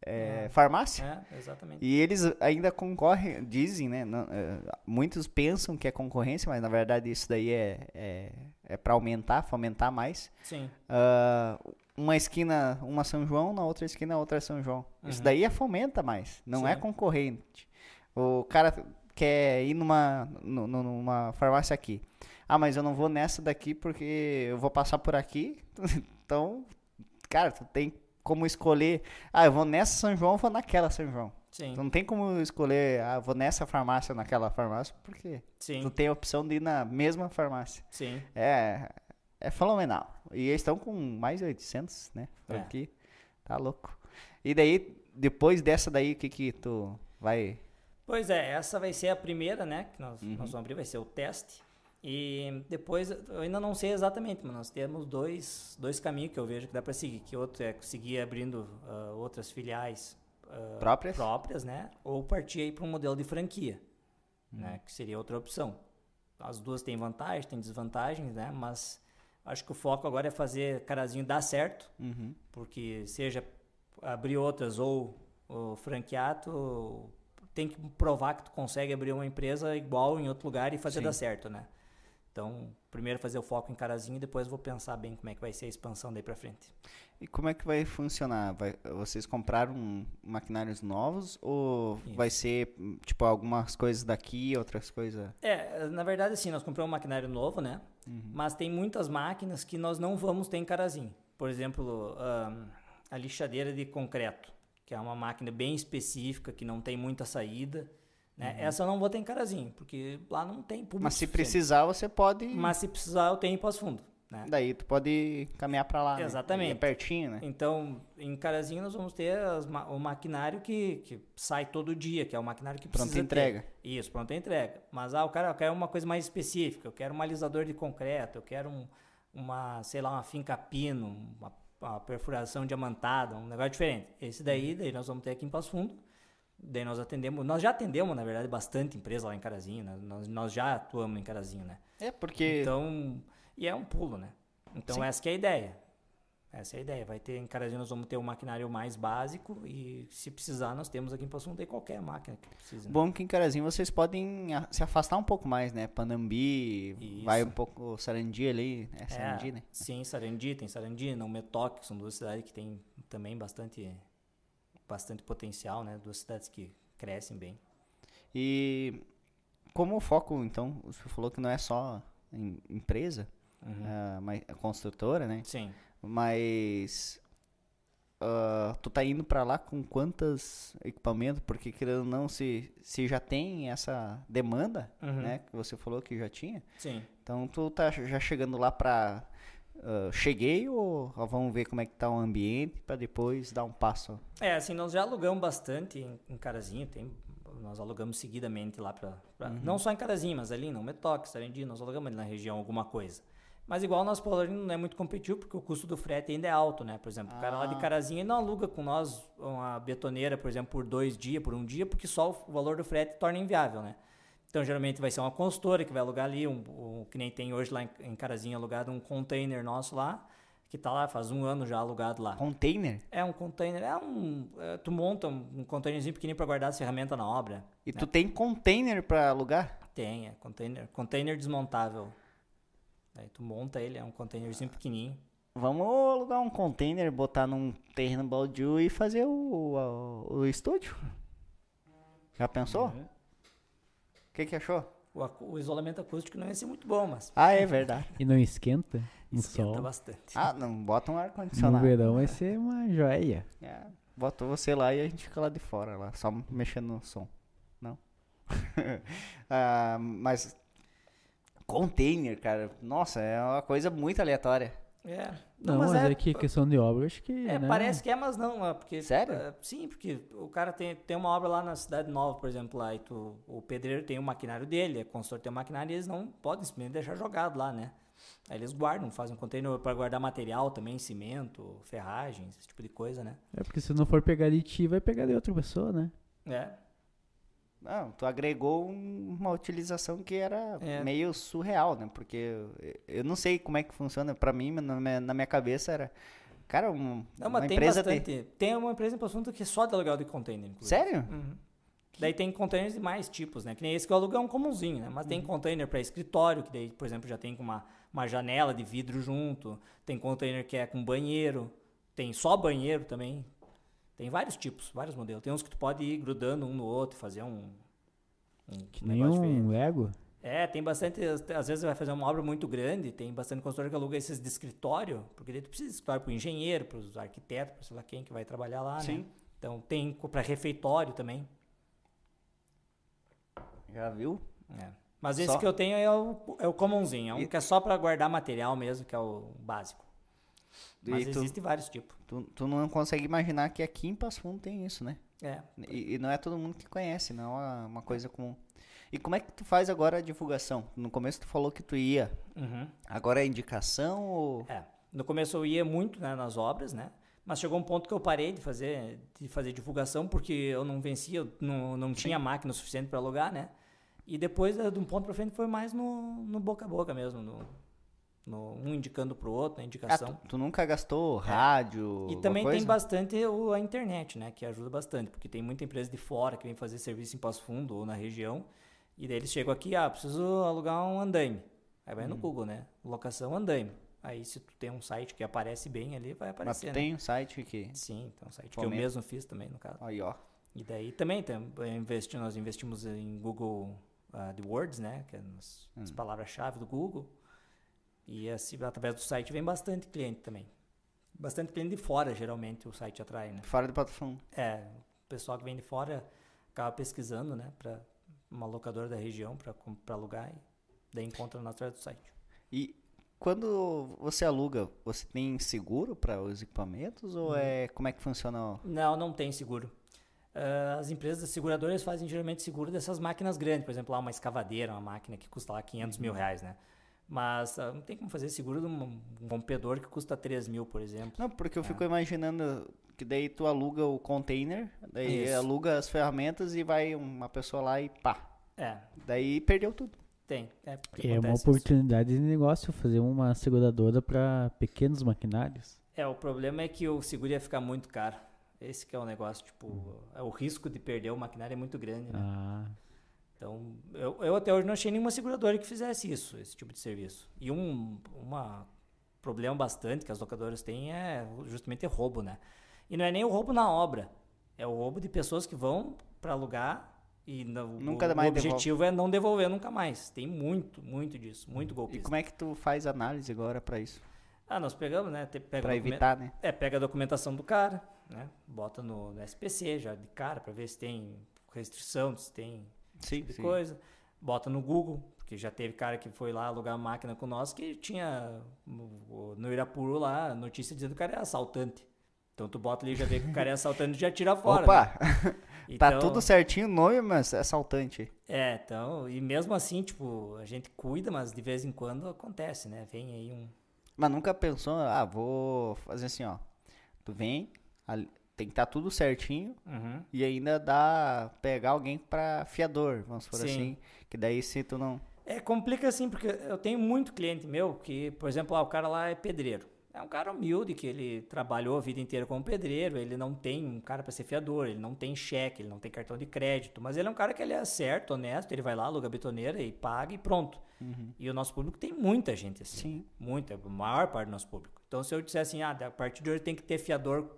é, é. farmácia. É, exatamente. E eles ainda concorrem, dizem, né? Não, é, muitos pensam que é concorrência, mas na verdade isso daí é, é, é para aumentar, fomentar mais. Sim. Uh, uma esquina, uma São João, na outra esquina, outra São João. Uhum. Isso daí é fomenta mais, não é Sim. é concorrente. O cara quer ir numa, numa farmácia aqui. Ah, mas eu não vou nessa daqui porque eu vou passar por aqui. então, cara, tu tem como escolher. Ah, eu vou nessa São João, ou vou naquela São João. Sim. não tem como escolher, ah, vou nessa farmácia ou naquela farmácia, porque Sim. tu tem a opção de ir na mesma farmácia. Sim. É, é fenomenal. E eles estão com mais de 800, né? É. Aqui. Tá louco. E daí, depois dessa daí, o que que tu vai Pois é, essa vai ser a primeira, né? Que nós, uhum. nós vamos abrir, vai ser o teste. E depois, eu ainda não sei exatamente, mas nós temos dois, dois caminhos que eu vejo que dá para seguir. Que outro é seguir abrindo uh, outras filiais uh, próprias? próprias, né? Ou partir aí para um modelo de franquia, uhum. né? Que seria outra opção. As duas têm vantagens, têm desvantagens, né? Mas acho que o foco agora é fazer Carazinho dar certo, uhum. porque seja abrir outras ou, ou franqueato tem que provar que tu consegue abrir uma empresa igual em outro lugar e fazer Sim. dar certo, né? Então, primeiro fazer o foco em Carazinho e depois vou pensar bem como é que vai ser a expansão daí para frente. E como é que vai funcionar? Vai, vocês compraram maquinários novos ou Isso. vai ser tipo algumas coisas daqui, outras coisas? É, na verdade sim, nós compramos um maquinário novo, né? Uhum. Mas tem muitas máquinas que nós não vamos ter em Carazinho. Por exemplo, a lixadeira de concreto que é uma máquina bem específica, que não tem muita saída. Né? Uhum. Essa eu não vou ter em Carazinho, porque lá não tem público. Mas se precisar, você pode. Mas se precisar, eu tenho em Passo Fundo. Né? Daí tu pode caminhar para lá. Né? Exatamente. Né? É pertinho, né? Então, em Carazinho nós vamos ter as, o maquinário que, que sai todo dia, que é o maquinário que precisa. Pronta entrega. Ter. Isso, pronta entrega. Mas ah, o cara quer uma coisa mais específica. Eu quero um alisador de concreto, eu quero um, uma, sei lá, uma finca pino, uma a perfuração diamantada, um negócio diferente. Esse daí, uhum. daí nós vamos ter aqui em Passo Fundo. Daí nós atendemos, nós já atendemos, na verdade, bastante empresa lá em Carazinho, né? nós, nós já atuamos em Carazinho, né? É, porque... Então, e é um pulo, né? Então Sim. essa é a ideia. Essa é a ideia. Vai ter em Carazinho nós vamos ter um maquinário mais básico e se precisar nós temos aqui em Passo Fundo ter qualquer máquina que precise. Né? Bom que em Carazinho vocês podem se afastar um pouco mais, né? Panambi, Isso. vai um pouco Sarandi ali, é Sarandi, é, né? Sim, Sarandi, tem Sarandi, não Metoque, que são duas cidades que têm também bastante bastante potencial, né? Duas cidades que crescem bem. E como o foco, então, você falou que não é só em empresa, uhum. uh, mas construtora, né? Sim. Mas uh, tu tá indo para lá com quantos equipamentos? Porque querendo ou não, se, se já tem essa demanda, uhum. né? Que você falou que já tinha. Sim. Então tu tá já chegando lá para uh, ah, cheguei ou, vamos ver como é que tá o ambiente para depois dar um passo? É, assim, nós já alugamos bastante em, em Carazinho, tem nós alugamos seguidamente lá para uhum. não só em Carazinho, mas ali não Metox, Sarendi, nós alugamos ali na região alguma coisa. Mas igual nosso Paulino não é muito competitivo, porque o custo do frete ainda é alto, né? Por exemplo, ah. o cara lá de ah. Carazinha ele não aluga com nós uma betoneira, por exemplo, por dois dias, por um dia, porque só o valor do frete torna inviável, né? Então, geralmente vai ser uma consultora que vai alugar ali, um, um que nem tem hoje lá em, em Carazinha alugado um container nosso lá, que tá lá faz um ano já alugado lá. Container? É um container, é um. É, tu monta um, containerzinho pequenininho para guardar as ferramentas na obra. E né? tu tem container para alugar? Tem, é container, container desmontável. Aí tu monta ele, é um containerzinho pequenininho. Vamos alugar um container, botar num terreno baldio e fazer o, o, o estúdio. Já pensou? Uhum. O que, que achou? O, o, isolamento acústico não ia ser muito bom, mas. Ah, é verdade. e não esquenta? No esquenta sol. bastante. Ah, não bota um ar-condicionado. No verão vai ser uma joia. É, bota você lá e a gente fica lá de fora, lá, só mexendo no som. Não? ah, mas Container, cara. Nossa, é uma coisa muito aleatória. É. Não, mas, mas é, é que questão de obra, acho que. É, né? parece que é, mas não. É porque, Sério? É, sim, porque o cara tem, tem uma obra lá na Cidade Nova, por exemplo, lá, e tu, o pedreiro tem o maquinário dele, a consultor tem o maquinário e eles não podem simplesmente deixar jogado lá, né? Aí eles guardam, fazem um container para guardar material também, cimento, ferragens, esse tipo de coisa, né? É porque se não for pegar de ti, vai pegar de outra pessoa, né? É. Não, tu agregou uma utilização que era é. meio surreal, né? Porque eu não sei como é que funciona. Pra mim, na minha, na minha cabeça era. Cara, um, não, uma empresa. Bastante, tem... tem uma empresa em Passo que é só de aluguel de container. Inclusive. Sério? Uhum. Daí tem containers de mais tipos, né? Que nem esse que eu aluguei é um comumzinho, né? Mas uhum. tem container para escritório, que daí, por exemplo, já tem com uma, uma janela de vidro junto. Tem container que é com banheiro. Tem só banheiro também. Tem vários tipos, vários modelos. Tem uns que tu pode ir grudando um no outro fazer um. um que nenhum Lego? É, tem bastante. Às vezes vai fazer uma obra muito grande, tem bastante consultor que aluga esses de escritório, porque daí tu precisa de escritório para o engenheiro, para os arquitetos, para sei lá quem que vai trabalhar lá, né? Sim. né? Então tem para refeitório também. Já viu? É. Mas esse só... que eu tenho é o, é o comumzinho, é um e... que é só para guardar material mesmo, que é o básico. Mas existem vários tipos. Tu, tu não consegue imaginar que aqui em Passo Fundo tem isso, né? É. E, e, não é todo mundo que conhece, não é uma coisa comum. E como é que tu faz agora a divulgação? No começo tu falou que tu ia. Uhum. Agora é indicação ou... É. No começo eu ia muito né, nas obras, né? Mas chegou um ponto que eu parei de fazer, de fazer divulgação porque eu não vencia, não, não tinha máquina suficiente para alugar, né? E depois, de um ponto para frente, foi mais no, no boca a boca mesmo, no, no, um indicando para o outro, na indicação. Ah, tu, tu, nunca gastou é. rádio? E também coisa? tem bastante o, a internet, né? Que ajuda bastante, porque tem muita empresa de fora que vem fazer serviço em Passo Fundo ou na região. E daí eles chegam aqui, ah, preciso alugar um andaime. Aí vai hum. no Google, né? Locação andaime. Aí se tu tem um site que aparece bem ali, vai aparecer. Mas tu né? tem um site que... Sim, tem um site Comenta. que eu mesmo fiz também, no caso. Aí, ó. E daí também tem, investi, nós investimos em Google uh, AdWords, né? Que é as, hum. as palavras-chave do Google. E assim, através do site vem bastante cliente também. Bastante cliente de fora, geralmente, o site atrai, né? Fora de plataforma. É, o pessoal que vem de fora acaba pesquisando, né? Para uma locadora da região para alugar e daí encontra na através do site. E quando você aluga, você tem seguro para os equipamentos ou hum. é como é que funciona? Não, não tem seguro. Uh, as empresas seguradoras fazem geralmente seguro dessas máquinas grandes, por exemplo, lá uma escavadeira, uma máquina que custa lá 500 mil uhum. reais, né? Mas uh, não tem como fazer seguro de um, rompedor que custa 3 mil, por exemplo. Não, porque eu é. fico imaginando que daí tu aluga o container, daí Isso. aluga as ferramentas e vai uma pessoa lá e pá. É. Daí perdeu tudo. Tem. É, é uma oportunidade isso. de negócio fazer uma seguradora para pequenos maquinários. É, o problema é que o seguro ia ficar muito caro. Esse que é o negócio, tipo, é o risco de perder o maquinário é muito grande, né? Ah. Então, eu, eu até hoje não achei nenhuma seguradora que fizesse isso, esse tipo de serviço. E um uma problema bastante que as locadoras têm é justamente roubo, né? E não é nem o roubo na obra, é o roubo de pessoas que vão para alugar e nunca o, mais o objetivo devolve. é não devolver nunca mais. Tem muito, muito disso, muito golpe. E como é que tu faz análise agora para isso? Ah, nós pegamos, né? Para evitar, né? É, pega a documentação do cara, né? Bota no, no SPC já de cara para ver se tem restrição, se tem sim, tipo de sim. coisa. Bota no Google, porque já teve cara que foi lá alugar máquina com nós que tinha no, Irapuru lá notícia dizendo que o cara é assaltante. Então tu bota ali, já vê que o cara é assaltante e já tira fora. Opa! Né? Então, tá tudo certinho o nome, mas é assaltante. É, então, e mesmo assim, tipo, a gente cuida, mas de vez em quando acontece, né? Vem aí um. Mas nunca pensou, ah, vou fazer assim, ó. Tu vem, tem que estar tá tudo certinho uhum. e ainda dá pegar alguém para fiador, vamos por assim, que daí se tu não é complica assim porque eu tenho muito cliente meu que, por exemplo, ah, o cara lá é pedreiro. É um cara humilde que ele trabalhou a vida inteira como pedreiro, ele não tem um cara para ser fiador, ele não tem cheque, ele não tem cartão de crédito, mas ele é um cara que ele é certo, honesto, ele vai lá, aluga a betoneira e paga e pronto. Uhum. E o nosso público tem muita gente assim. Sim. Muita, a maior parte do nosso público. Então se eu disser assim, ah, a partir de hoje tem que ter fiador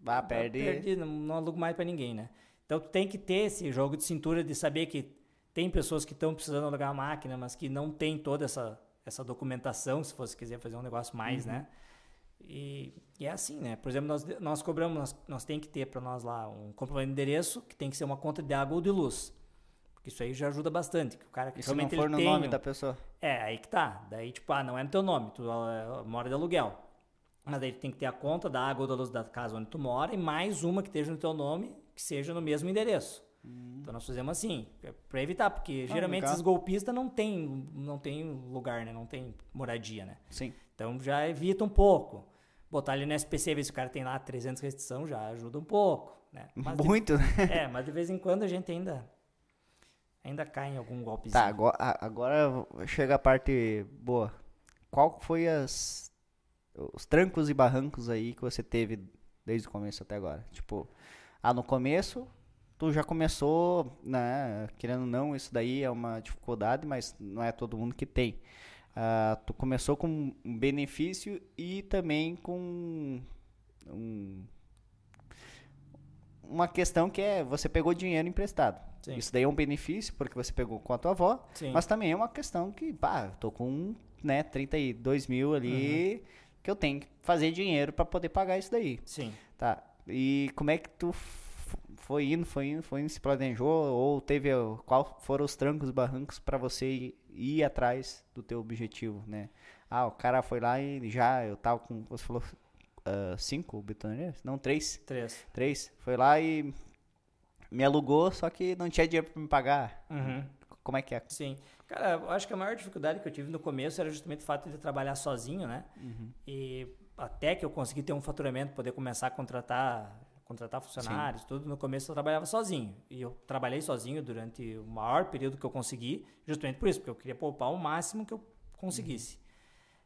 Vá, perde. Perdi, não, não alugo mais para ninguém, né? Então tu tem que ter esse jogo de cintura de saber que tem pessoas que estão precisando alugar a máquina, mas que não tem toda essa, essa documentação, se você quiser fazer um negócio mais, uhum. né? E, e, é assim, né? Por exemplo, nós, nós cobramos, nós, nós tem que ter para nós lá um comprovante de endereço, que tem que ser uma conta de água ou de luz. Porque isso aí já ajuda bastante. Que o cara que e se não for no nome da pessoa? É, aí que tá. Daí, tipo, ah, não é no teu nome, tu uh, mora de aluguel. Mas aí tem que ter a conta da água ou da luz da casa onde tu mora e mais uma que esteja no teu nome, que seja no mesmo endereço. Hum. Então nós fazemos assim, para evitar, porque ah, geralmente esses golpistas não tem, não tem lugar, né? Não tem moradia, né? Sim. Então já evita um pouco. Botar ali no SPC, ver se o cara tem lá 300 restrição, já ajuda um pouco, né? Mas Muito, de, É, mas de vez em quando a gente ainda Ainda cai em algum golpezinho. Tá, agora, agora chega a parte boa. Qual foi as os trancos e barrancos aí que você teve desde o começo até agora? Tipo, ah, no começo tu já começou, né, querendo ou não, isso daí é uma dificuldade, mas não é todo mundo que tem. Uh, tu começou com um benefício e também com um, uma questão que é você pegou dinheiro emprestado. Sim. Isso daí é um benefício porque você pegou com a tua avó, Sim. mas também é uma questão que, pá, tô com né, 32 mil ali uhum. Que eu tenho que fazer dinheiro para poder pagar isso daí. Sim. Tá. E como é que tu foi indo, foi indo, foi indo, se planejou ou teve qual foram os trancos barrancos para você ir, ir, atrás do teu objetivo, né? Ah, o cara foi lá e já eu tava com, você falou uh, cinco betoneiras? Não, três. Três. Três. Foi lá e me alugou, só que não tinha dinheiro para me pagar. Uhum. Como é que é? Sim. Cara, eu acho que a maior dificuldade que eu tive no começo era justamente o fato de trabalhar sozinho, né? Uhum. E até que eu consegui ter um faturamento, poder começar a contratar contratar funcionários, Sim. tudo. No começo eu trabalhava sozinho. E eu trabalhei sozinho durante o maior período que eu consegui, justamente por isso, porque eu queria poupar o máximo que eu conseguisse. Uhum.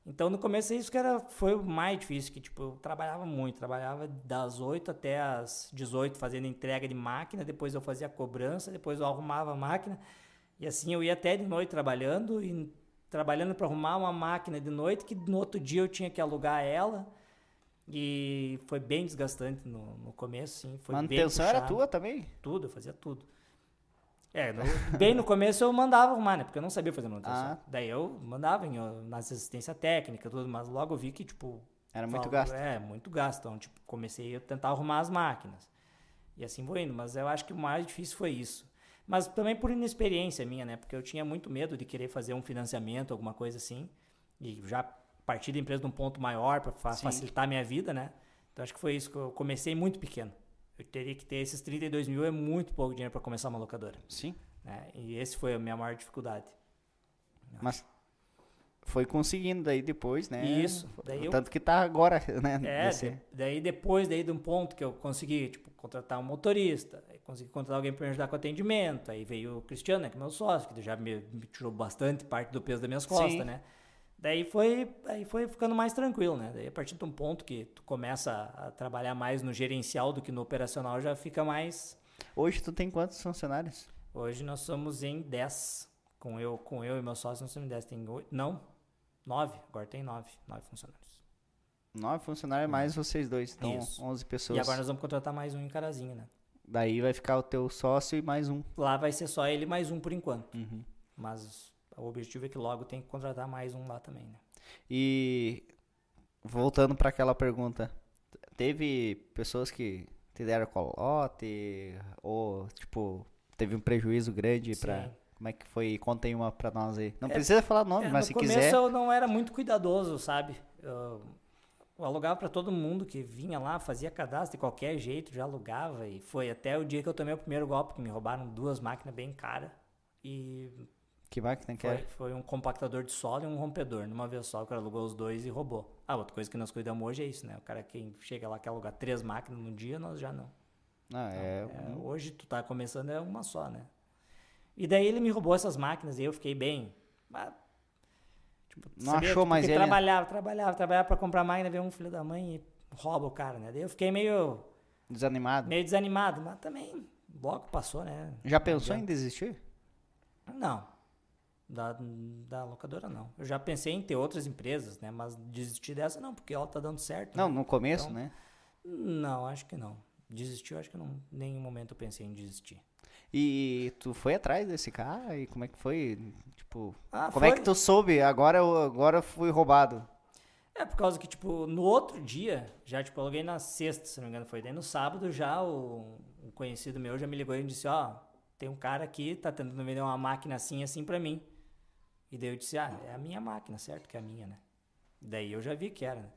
Então no começo isso que era, foi o mais difícil, que tipo, eu trabalhava muito, trabalhava das 8 até as 18 fazendo entrega de máquina, depois eu fazia cobrança, depois eu arrumava a máquina. E assim eu ia até de noite trabalhando e trabalhando para arrumar uma máquina de noite que no outro dia eu tinha que alugar ela e foi bem desgastante no, no começo, sim. Foi Manutenção era tua também? Tudo, eu fazia tudo. É, no, bem no começo eu mandava arrumar, né? Porque eu não sabia fazer manutenção. Ah. Daí eu mandava em, nas assistência técnica tudo, mas logo eu vi que, tipo... Era muito gasto. É, muito gasto. Então, tipo, comecei a tentar arrumar as máquinas. E assim vou indo. Mas eu acho que o mais difícil foi isso. Mas também por inexperiência minha, né? Porque eu tinha muito medo de querer fazer um financiamento, alguma coisa assim. E já partir da empresa de um ponto maior para fa Sim. facilitar a minha vida, né? Então acho que foi isso que eu comecei muito pequeno. Eu teria que ter esses 32 mil, é muito pouco dinheiro para começar uma locadora. Sim. Né? E esse foi a minha maior dificuldade. Mas foi conseguindo daí depois, né? Isso. Daí Tanto eu... que tá agora, né? É, de, daí depois daí de um ponto que eu consegui, tipo, contratar um motorista, consegui contratar alguém para me ajudar com atendimento, aí veio o Cristiano, né, que é meu sócio, que já me, me tirou bastante parte do peso das minhas costas, Sim. né? Daí foi, aí foi ficando mais tranquilo, né? Daí a partir de um ponto que tu começa a, trabalhar mais no gerencial do que no operacional, já fica mais... Hoje tu tem quantos funcionários? Hoje nós somos em 10. Com eu, com eu e meu sócio nós somos em 10. Tem 8, não, 9. Agora tem 9, 9 funcionários. 9 funcionários mais vocês dois, então Isso. 11 pessoas. E agora nós vamos contratar mais um em Carazinho, né? Daí vai ficar o teu sócio e mais um. Lá vai ser só ele mais um por enquanto. Uhum. Mas o objetivo é que logo tem que contratar mais um lá também, né? E voltando para aquela pergunta, teve pessoas que te deram colote ou tipo teve um prejuízo grande para como é que foi? Conta aí uma para nós aí. Não é, precisa falar nome, é, mas se quiser. No começo eu não era muito cuidadoso, sabe? Eu, eu alugava para todo mundo que vinha lá, fazia cadastro de qualquer jeito, já alugava e foi até o dia que eu tomei o primeiro golpe que me roubaram duas máquinas bem caras e que máquina que foi, é? Foi um compactador de solo e um rompedor. Numa vez só, o cara alugou os dois e roubou. Ah, outra coisa que nós cuidamos hoje é isso, né? O cara que chega lá quer alugar três máquinas no dia, nós já não. Ah, é, é hoje tu tá começando é uma só, né? E daí ele me roubou essas máquinas e eu fiquei bem. Tipo, não sabia, achou mais ele? Trabalhava, trabalhava, trabalhava pra comprar máquina, veio um filho da mãe e rouba o cara, né? Daí eu fiquei meio. Desanimado? Meio desanimado, mas também logo passou, né? Já pensou em desistir? Não. Da, da locadora, não. Eu já pensei em ter outras empresas, né? Mas desistir dessa não, porque ela tá dando certo. Não, né? no começo, então, né? Não, acho que não. Desistir, eu acho que não. Em nenhum momento eu pensei em desistir. E tu foi atrás desse cara? E como é que foi? Tipo, ah, como é foi. é que tu soube? Agora eu agora fui roubado. É por causa que, tipo, no outro dia, já, tipo, eu aluguei na sexta, se não me engano, foi. Daí no sábado já o, um conhecido meu já me ligou e disse, ó, oh, tem um cara aqui, tá tentando vender uma máquina assim, assim pra mim. E daí eu disse, ah, é a minha máquina, certo? Que é a minha, né? Daí eu já vi que era, né?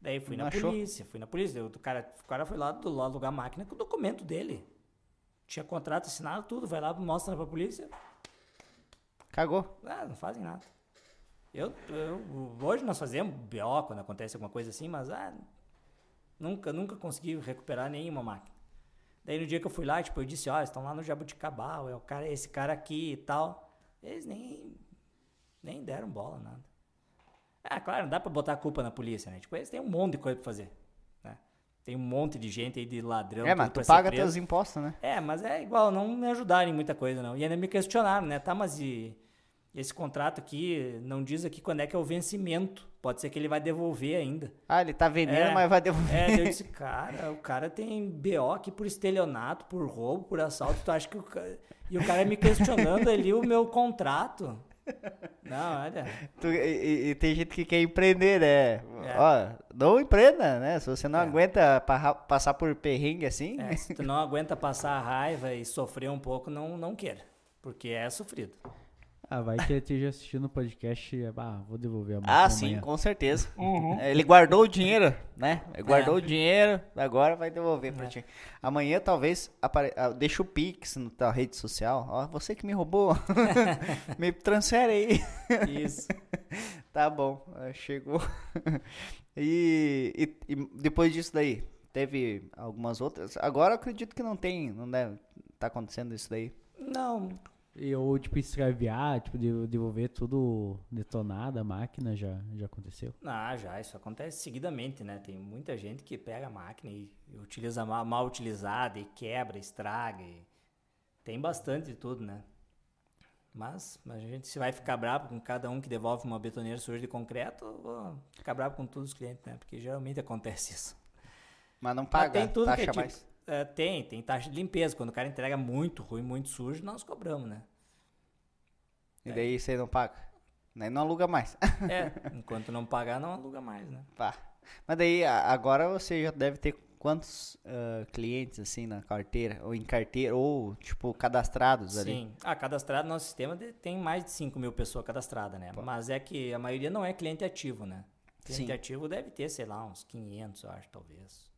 Daí fui Não na achou? polícia, fui na polícia. O cara, o cara foi lá, do, lá alugar a máquina com o documento dele. Tinha contrato assinado, tudo. Vai lá, mostra pra polícia. Cagou. Ah, não fazem nada. Eu, eu, hoje nós fazemos BO quando acontece alguma coisa assim, mas ah, nunca, nunca consegui recuperar nenhuma máquina. Daí no dia que eu fui lá, tipo, eu disse, ó, estão lá no Jabuticabal, é o cara, esse cara aqui e tal. Eles nem, nem deram bola, nada. Ah, claro, não dá pra botar a culpa na polícia, né? Tipo, eles têm um monte de coisa pra fazer. Tem um monte de gente aí de ladrão. É, mas tu paga teus impostos, né? É, mas é igual, não me ajudaram em muita coisa, não. E ainda me questionaram, né? Tá, mas e esse contrato aqui não diz aqui quando é que é o vencimento. Pode ser que ele vai devolver ainda. Ah, ele tá vendendo, é, mas vai devolver. É, eu disse, cara, o cara tem BO aqui por estelionato, por roubo, por assalto. Tu acha que o cara... E o cara me questionando ali o meu contrato. Não, olha. Tu, e, e, tem gente que quer empreender, né? É. Ó, não empreenda, né? Se você não é. aguenta passar por perrengue assim. É, se tu não aguenta passar a raiva e sofrer um pouco, não, não queira. Porque é sofrido. Ah, vai que ele esteja assistindo o podcast e, ah, vou devolver a Ah, sim, com certeza. Uhum. Ele guardou o dinheiro, né? Ele guardou é. o dinheiro, agora vai devolver é. pra ti. Amanhã talvez apare... Ah, deixa o Pix na tua rede social. Ó, você que me roubou, me transfere aí. Isso. tá bom, ah, chegou. e, e, e, depois disso daí, teve algumas outras. Agora eu acredito que não tem, não deve tá acontecendo isso daí. Não, e, ou, tipo, extraviar, tipo, devolver tudo detonado, a máquina, já, já aconteceu? Ah, já, isso acontece seguidamente, né? Tem muita gente que pega a máquina e, utiliza mal, mal utilizada e quebra, estraga. E tem bastante de tudo, né? Mas, mas a gente se vai ficar bravo com cada um que devolve uma betoneira suja de concreto, ou ficar bravo com todos os clientes, né? Porque geralmente acontece isso. Mas não paga mas tem tudo taxa que é, tipo, mais? É, tem, tem taxa de limpeza. Quando o cara entrega muito ruim, muito sujo, nós cobramos, né? E daí você não paga? Daí não aluga mais. É, enquanto não pagar, não aluga mais, né? Pá. Mas daí, agora você já deve ter quantos uh, clientes, assim, na carteira? Ou em carteira, ou, tipo, cadastrados Sim. ali? Sim. Ah, cadastrado no nosso sistema tem mais de 5 mil pessoas cadastradas, né? Pô. Mas é que a maioria não é cliente ativo, né? Cliente Sim. ativo deve ter, sei lá, uns 500, eu acho, talvez.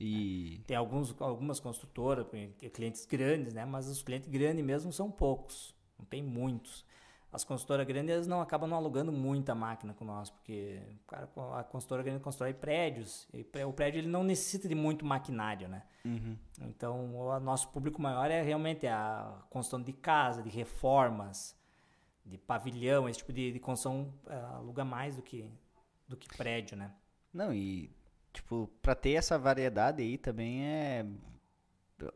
E... Tem alguns, algumas construtoras, clientes grandes, né? Mas os clientes grandes mesmo são poucos, não tem muitos. As construtoras grandes eles não acabam não alugando muita máquina com nós, porque cara, a construtora grande constrói prédios, e o prédio ele não necessita de muito maquinário, né? Uhum. Então, o nosso público maior é realmente a construção de casa, de reformas, de pavilhão, esse tipo de, de construção uh, aluga mais do que, do que prédio, né? Não, e tipo, para ter essa variedade aí também é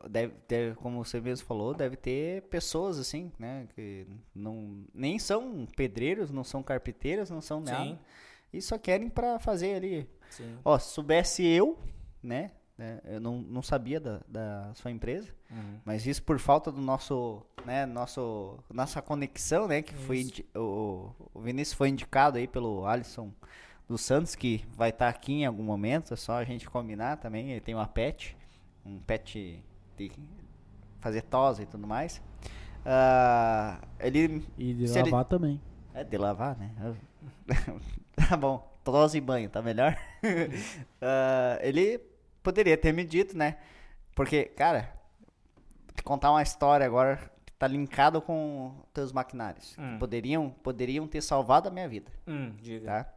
deve, deve, como você mesmo falou, deve ter pessoas assim, né, que não nem são pedreiros, não são carpinteiros, não são nada. Sim. E só querem para fazer ali. Sim. Ó, se soubesse eu, né, né eu não, não sabia da, da sua empresa, uhum. mas isso por falta do nosso, né, nosso, nossa conexão, né, que isso. foi o, o Vinícius foi indicado aí pelo Alisson do Santos, que vai estar tá aqui em algum momento, é só a gente combinar também. Ele tem uma pet, um pet de fazer tosa e tudo mais. Uh, ele. E de lavar ele, também. É, de lavar, né? tá bom, tosa e banho, tá melhor? uh, ele poderia ter me dito, né? Porque, cara, contar uma história agora que tá linkado com teus maquinários. Hum. Poderiam, poderiam ter salvado a minha vida. Hum, diga. Tá?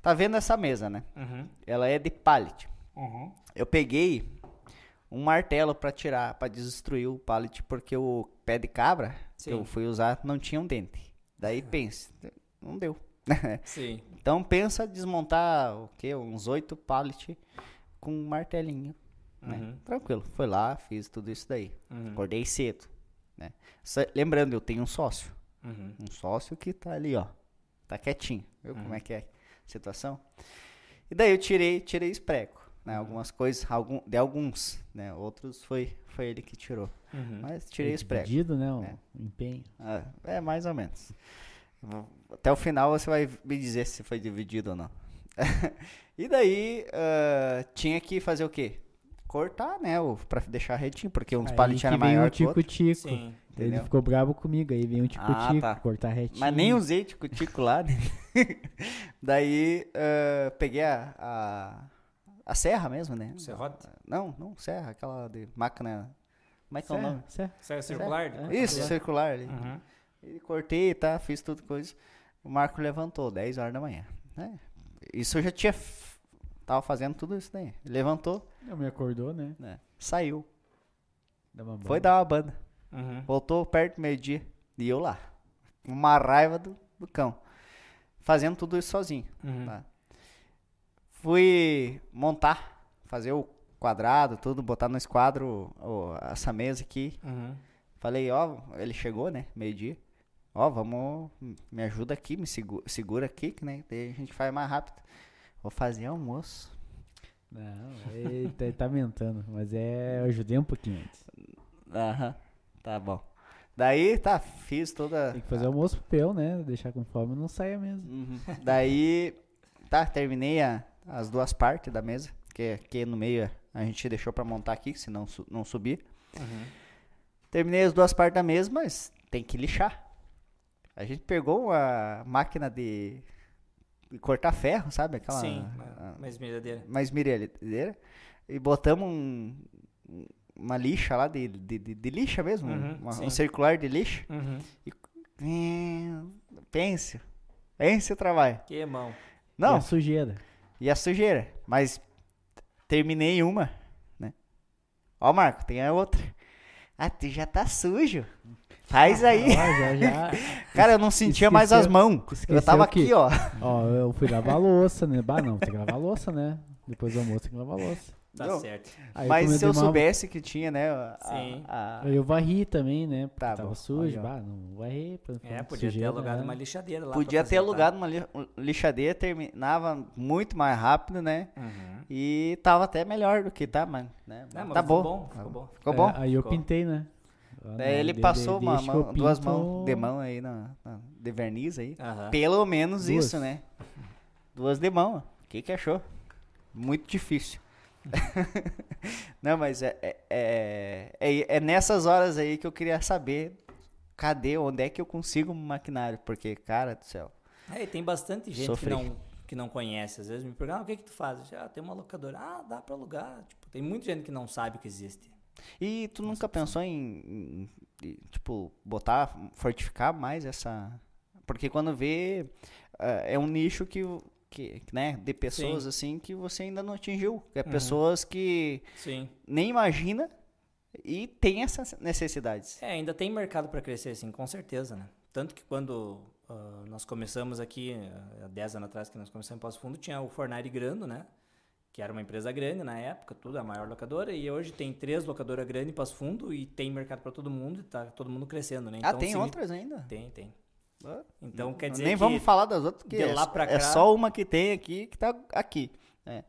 Tá vendo essa mesa, né? Uhum. Ela é de pallet. Uhum. Eu peguei um martelo para tirar, para destruir o pallet, porque o pé de cabra Sim. que eu fui usar não tinha um dente. Daí uhum. pensa, não deu. Sim. Então pensa desmontar o que uns oito pallet com um martelinho. Né? Uhum. Tranquilo. Foi lá, fiz tudo isso daí. Uhum. Acordei cedo. Né? Lembrando, eu tenho um sócio. Uhum. Um sócio que tá ali, ó. Tá quietinho. Viu como é que é? Situação. E daí eu tirei, tirei espreco, né? Uhum. Algumas coisas, algum, de alguns, né? Outros foi, foi ele que tirou. Uhum. Mas tirei espreco. Dividido, né? O é. empenho. É, é, mais ou menos. Até o final você vai me dizer se foi dividido ou não. e daí uh, tinha que fazer o quê? Cortar, né? Para deixar retinho, porque uns palitos eram maior o tico -tico. Sim. Entendeu? Ele ficou bravo comigo, aí veio um tico-tico, ah, tá. cortar retinho. Mas nem usei tico-tico lá, né? Daí, uh, peguei a, a, a, serra mesmo, né? Serrote? Não, não, serra, aquela de máquina... Como é que é o nome? Serra, serra circular? Serra. Isso, circular ali. Uhum. E cortei, tá, fiz tudo coisa. O Marco levantou, 10 horas da manhã. Né? Isso eu já tinha... Tava fazendo tudo isso daí. Levantou. Não me acordou, né? né? Saiu. Foi dar uma banda. Uhum. Voltou perto do meio-dia. E eu lá. Uma raiva do, do cão. Fazendo tudo isso sozinho. Uhum. Tá? Fui montar, fazer o quadrado, tudo, botar no esquadro ó, essa mesa aqui. Uhum. Falei, ó, ele chegou, né? Meio-dia. Ó, vamos, me ajuda aqui, me segura, segura aqui, né? Daí a gente faz mais rápido. Vou fazer almoço. Não, ele tá, tá mentando, mas é, eu ajudei um pouquinho antes. Aham, tá bom. Daí, tá, fiz toda. Tem que fazer almoço pro peu, né? Deixar com fome não saia mesmo. Uhum. Daí, tá, terminei a, as duas partes da mesa, que aqui no meio a gente deixou pra montar aqui, senão não subir. Uhum. Terminei as duas partes da mesa, mas tem que lixar. A gente pegou a máquina de cortar ferro, sabe? Aquela, Sim, uma, uma esmerilhadeira. Uma esmerilhadeira. E botamos um, uma lixa lá de, de, de, de lixa mesmo, uhum, uma, um circular de lixa. Uhum. E, pense, pense o trabalho. Que mão. Não. E a sujeira. E a sujeira. Mas terminei uma, né? Ó, Marco, tem a outra. Ah, tu já tá sujo. Faz aí. já, já. Cara, eu não sentia esqueceu, mais as mãos. Eu tava aqui, ó. Ó, eu fui lavar a louça, né? Bah, não, tem que lavar a louça, né? Depois do almoço tem que lavar a louça. Tá não. certo. Aí Mas se eu uma... soubesse que tinha, né? A, Sim. A, a... Eu varri também, né? Tá, tava bom, sujo. Bah, não varri. É, podia sujeira, ter alugado né? uma lixadeira lá. Podia ter alugado uma lixadeira, terminava muito mais rápido, né? Uhum. E tava até melhor do que tá, mano. Né? Não, tá bom. bom. Ficou bom. Ficou bom? É, aí eu ficou. pintei, né? É, ele de, passou de, uma mão, duas mãos de mão aí na, na de verniz aí. Uhum. Pelo menos duas. isso, né? Duas de mão. O que, que achou? Muito difícil. Não, mas é, é, é, é, nessas horas aí que eu queria saber cadê, onde é que eu consigo um maquinário, porque, cara do céu. É, tem bastante gente que não, que não conhece. Às vezes me perguntam, ah, o que que tu faz? Ah, tem uma locadora. Ah, dá pra alugar. Tipo, tem muita gente que não sabe que existe. E tu nunca pensou em, em, tipo, botar, fortificar mais essa... Porque quando vê, uh, é um nicho que que, né, de pessoas Sim. assim que você ainda não atingiu. É uhum. pessoas que Sim. nem imagina e tem essas necessidades. É, ainda tem mercado para crescer, sim, com certeza, né? Tanto que quando uh, nós começamos aqui, uh, há 10 anos atrás que nós começamos em Passo Fundo, tinha o Fornari Grando, né? Que era uma empresa grande na época, tudo, a maior locadora. E hoje tem três locadoras grandes em Passo Fundo e tem mercado para todo mundo e tá todo mundo crescendo, né? Ah, então, ah, tem outras ainda? Tem, tem. Então quer dizer Nem vamos falar das outras, porque é, cá, é, só uma que tem aqui que tá aqui. É.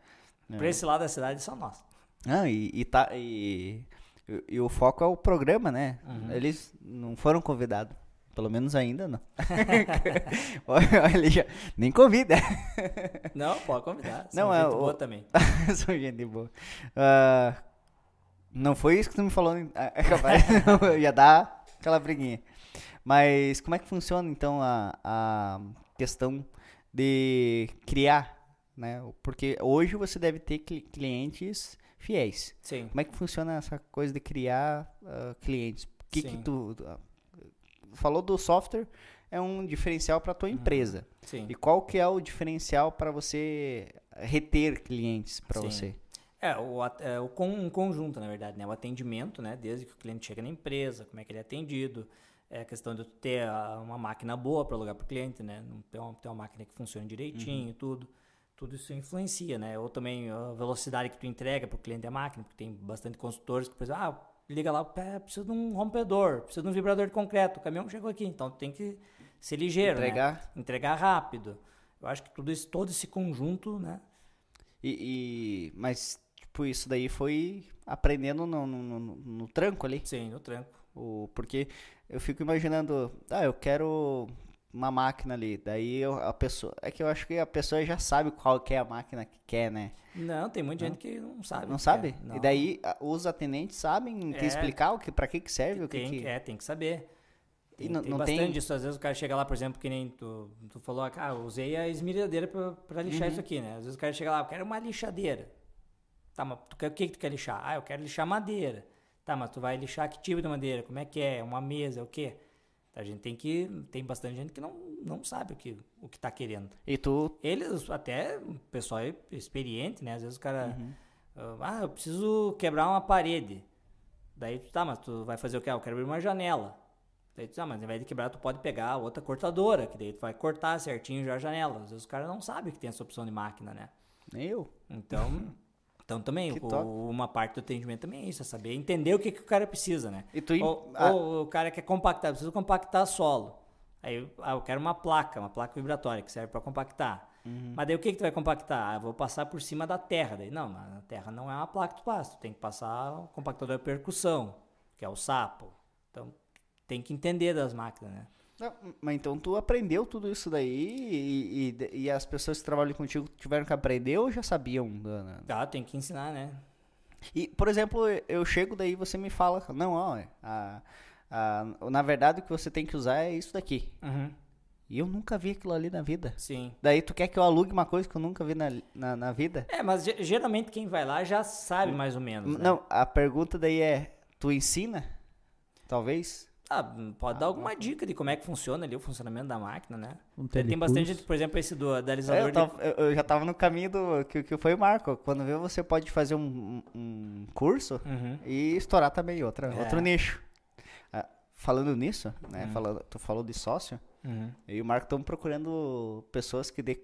Pra esse lado da cidade são nós. Ah, e, e, tá, e, e, e, o foco é o programa, né? Uhum. Eles não foram convidados. Pelo menos ainda não. Já nem convida. Não, pode convidar. São não, é gente é, boa o... também. São gente boa. Uh, não foi isso que tu me falou. É capaz, ia dar aquela briguinha. Mas como é que funciona então a, a questão de criar, né? Porque hoje você deve ter clientes fiéis. Sim. Como é que funciona essa coisa de criar uh, clientes? Que Sim. que tu falou do software é um diferencial para tua uhum. empresa. Sim. E qual que é o diferencial para você reter clientes para você? É, o, é, o um conjunto, na verdade, né? O atendimento, né? Desde que o cliente chega na empresa, como é que ele é atendido, é a questão de ter uma máquina boa para alugar para o cliente, né? Ter uma, ter uma máquina que funcione direitinho, uhum. tudo. Tudo isso influencia, né? Ou também a velocidade que tu entrega para o cliente da máquina, porque tem bastante consultores que, por exemplo, ah, liga lá, precisa de um rompedor, precisa de um vibrador de concreto, o caminhão chegou aqui, então tem que ser ligeiro, entregar, né? entregar rápido. Eu acho que tudo isso, todo esse conjunto, né? E, e mas tipo isso daí foi aprendendo no, no, no, no tranco ali. Sim, no tranco. O, porque eu fico imaginando, ah, eu quero uma máquina ali. Daí eu, a pessoa. É que eu acho que a pessoa já sabe qual que é a máquina que quer, né? Não, tem muita não? gente que não sabe. Não sabe? Não. E daí os atendentes sabem é, explicar o que, pra que, que serve, tem, o que, que... É, tem que saber. Tem, e não, tem não bastante tem... disso. Às vezes o cara chega lá, por exemplo, que nem tu, tu falou, ah, usei a esmerilhadeira pra, pra lixar uhum. isso aqui, né? Às vezes o cara chega lá, eu quero uma lixadeira. Tá, mas tu quer, o que, que tu quer lixar? Ah, eu quero lixar madeira. Tá, mas tu vai lixar que tipo de madeira? Como é que é? Uma mesa, o quê? A gente tem que. Tem bastante gente que não, não sabe o que, o que tá querendo. E tu? Eles, até o pessoal experiente, né? Às vezes o cara. Uhum. Ah, eu preciso quebrar uma parede. Daí tu, tá, mas tu vai fazer o quê? Ah, eu quero abrir uma janela. Daí tu, ah, mas ao invés de quebrar, tu pode pegar outra cortadora, que daí tu vai cortar certinho já a janela. Às vezes os caras não sabem que tem essa opção de máquina, né? Nem eu. Então, então também, o- uma parte do atendimento também é isso, é saber entender o que, que o cara precisa, né? E tu Ou, ou o cara quer compactar, precisa compactar solo. Aí ah, eu quero uma placa, uma placa vibratória que serve para compactar. Uhum. Mas daí o que, que tu vai compactar? Ah, eu vou passar por cima da terra. Daí, não, mas a terra não é uma placa que tu passa. Tu tem que passar o compactador de percussão, que é o sapo. Então, tem que entender das máquinas, né? Não, mas então tu aprendeu tudo isso daí e, e- e as pessoas que trabalham contigo tiveram que aprender ou já sabiam? da- da- Ah, tem que ensinar, né? E, por exemplo, eu chego daí e você me fala, não, ó, a, a- na verdade o que você tem que usar é isso daqui. Uhum. E eu nunca vi aquilo ali na vida. Sim. Daí tu quer que eu alugue uma coisa que eu nunca vi na, na, na vida? É, mas ge- geralmente quem vai lá já sabe mais ou menos. né? Não, a pergunta daí é, tu ensina? Talvez? Ah, pode dar alguma dica de como é que funciona ali o funcionamento da máquina, né? Um Tem bastante gente, por exemplo, esse do É, idealizador eu, tava- eu- eu já tava no caminho do que, que foi o Marco. Quando vê, você pode fazer um, um- curso de... Uhum. e estourar também outra, É. outro nicho. Ah, falando nisso, né? Falando, tu falou de sócio. Uhum. Eu e o Marco estamos procurando pessoas que dê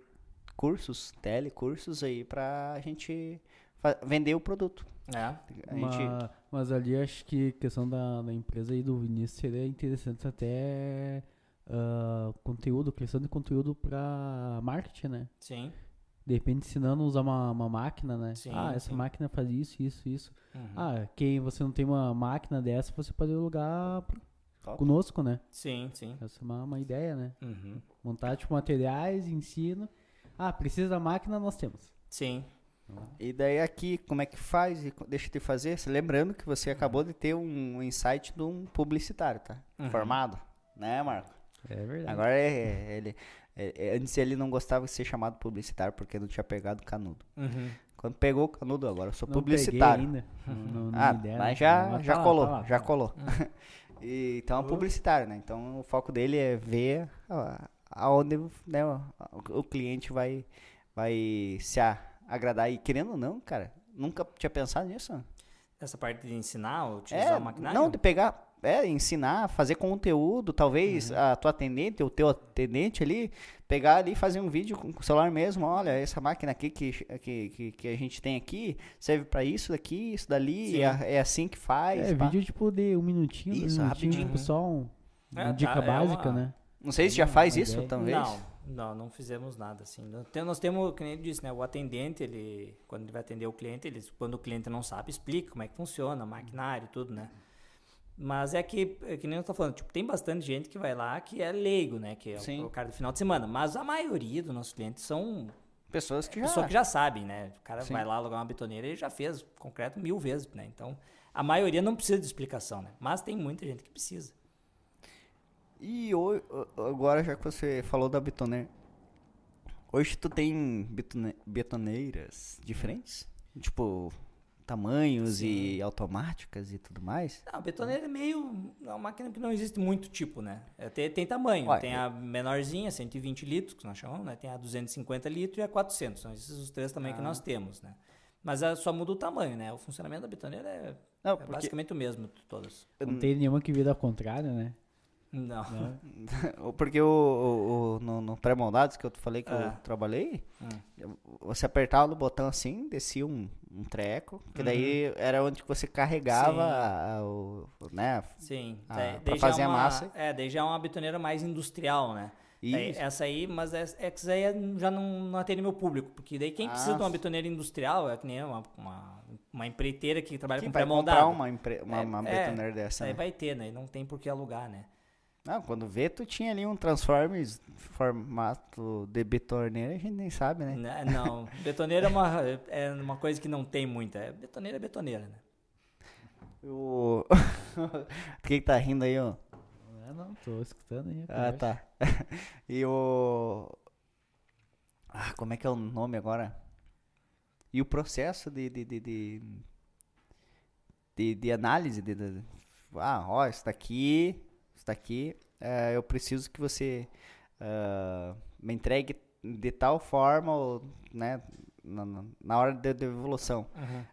cursos, telecursos aí pra gente fa- vender o produto. É. A gente, Ma- Mas ali acho que questão da, da empresa aí do Vinícius seria interessante até ah, conteúdo, criação de conteúdo para marketing, né? Sim. De repente ensinando a usar uma, uma máquina, né? Sim, ah, essa sim. máquina faz isso, isso, isso. Uhum. Ah, quem você não tem uma máquina dessa, você pode alugar Top. conosco, né? Sim, sim. Essa é uma, uma ideia, né? Uhum. Montar tipo materiais, ensino. Ah, precisa da máquina, nós temos. Sim. E daí aqui, como é que faz? E deixa eu te fazer. Lembrando que você acabou de ter um, insight de um publicitário, tá? Uhum. Formado, né, Marco? É verdade. Agora é, ele. é- é- antes ele não gostava de ser chamado publicitário porque não tinha pegado canudo. Uhum. Quando pegou o canudo, agora eu sou Não publicitário. ainda. Não, não Ah, deram. mas já, Mas já tá lá, colou, tá lá, já tá lá. colou. E, então é um publicitário, né? Então o foco dele é ver aonde né, o, o cliente vai, vai se a- agradar. E querendo ou não, cara, nunca tinha pensado nisso. Essa parte de ensinar, utilizar É, o maquinário? não, de pegar, é, ensinar, fazer conteúdo, talvez Uhum. a tua atendente, o teu atendente ali, pegar ali e fazer um vídeo com o celular mesmo, olha, essa máquina aqui que, que, que, que a gente tem aqui, serve pra isso daqui, isso dali, é, é assim que faz. É, pá. vídeo tipo de um minutinho, Isso, minutinhos, rapidinho. tipo só um- uma É, dica tá, é básica, uma- né? Não sei se já Uma faz isso, ideia. talvez. Não, não, não fizemos nada assim. Nós temos, nem eu disse, né? O atendente, ele, quando ele vai atender o cliente, ele, quando o cliente não sabe, explica como é que funciona, maquinário tudo, né? Mas é que, é que nem eu tô falando, tipo, tem bastante gente que vai lá que é leigo, né? Que é Sim. o, cara do final de semana. Mas a maioria dos nossos clientes são Pessoas que já... pessoas que já sabem, né? O cara Sim. vai lá alugar uma betoneira e já fez concreto mil vezes, né? Então, a maioria não precisa de explicação, né? Mas tem muita gente que precisa. E ho- agora, já que você falou da betoneira, hoje tu tem betone- betoneiras diferentes? Tipo, tamanhos e automáticas e tudo mais? Não, a betoneira é meio. É uma máquina que não existe muito tipo, né? É, tem, tem tamanho. Ué, tem a menorzinha, 120 litros, que nós chamamos, né? Tem a 250 litros e a 400. São esses os três tamanhos que Ah. nós temos, né? Mas é, só muda o tamanho, né? O funcionamento da betoneira é, Não, é porque... basicamente o mesmo de todas. Não tem nenhuma que vira ao contrário, né? Não. Né? Porque o, o- o- no, no pré-moldados que eu te falei que eu Ah. trabalhei, Hum. você apertava no botão assim, descia um, um treco, que daí era onde você carregava Uhum. A- a- o, né? Sim. Ah, daí- pra é fazer a uma- massa. É, daí já é uma betoneira mais industrial, né? Daí Isso. essa aí, mas essa, essa aí é- já não, não atende meu público, porque daí quem precisa Ah, de uma betoneira industrial é que nem uma, uma, uma empreiteira que trabalha Quem com vai pré-moldado. comprar uma, empre- uma, É, uma é, betoneira dessa? Aí né? vai ter, né? Não tem por que alugar, né? Não, quando vê, tu tinha ali um Transformers formato de betoneira, a gente nem sabe, né? Né? Não, betoneira é uma, é uma coisa que não tem muita. É, betoneira é betoneira, né? O... Quem tá rindo aí, ó? Não, é, não, tô escutando aí. Ah, tá. E o. Ah, como é que é o nome agora? E o processo de. de, de, de, de- de análise. De, de- ah, ó, isso daqui. Isso daqui. eh, eu preciso que você ah, me entregue de tal forma, ou, né? Na, na- hora da devolução.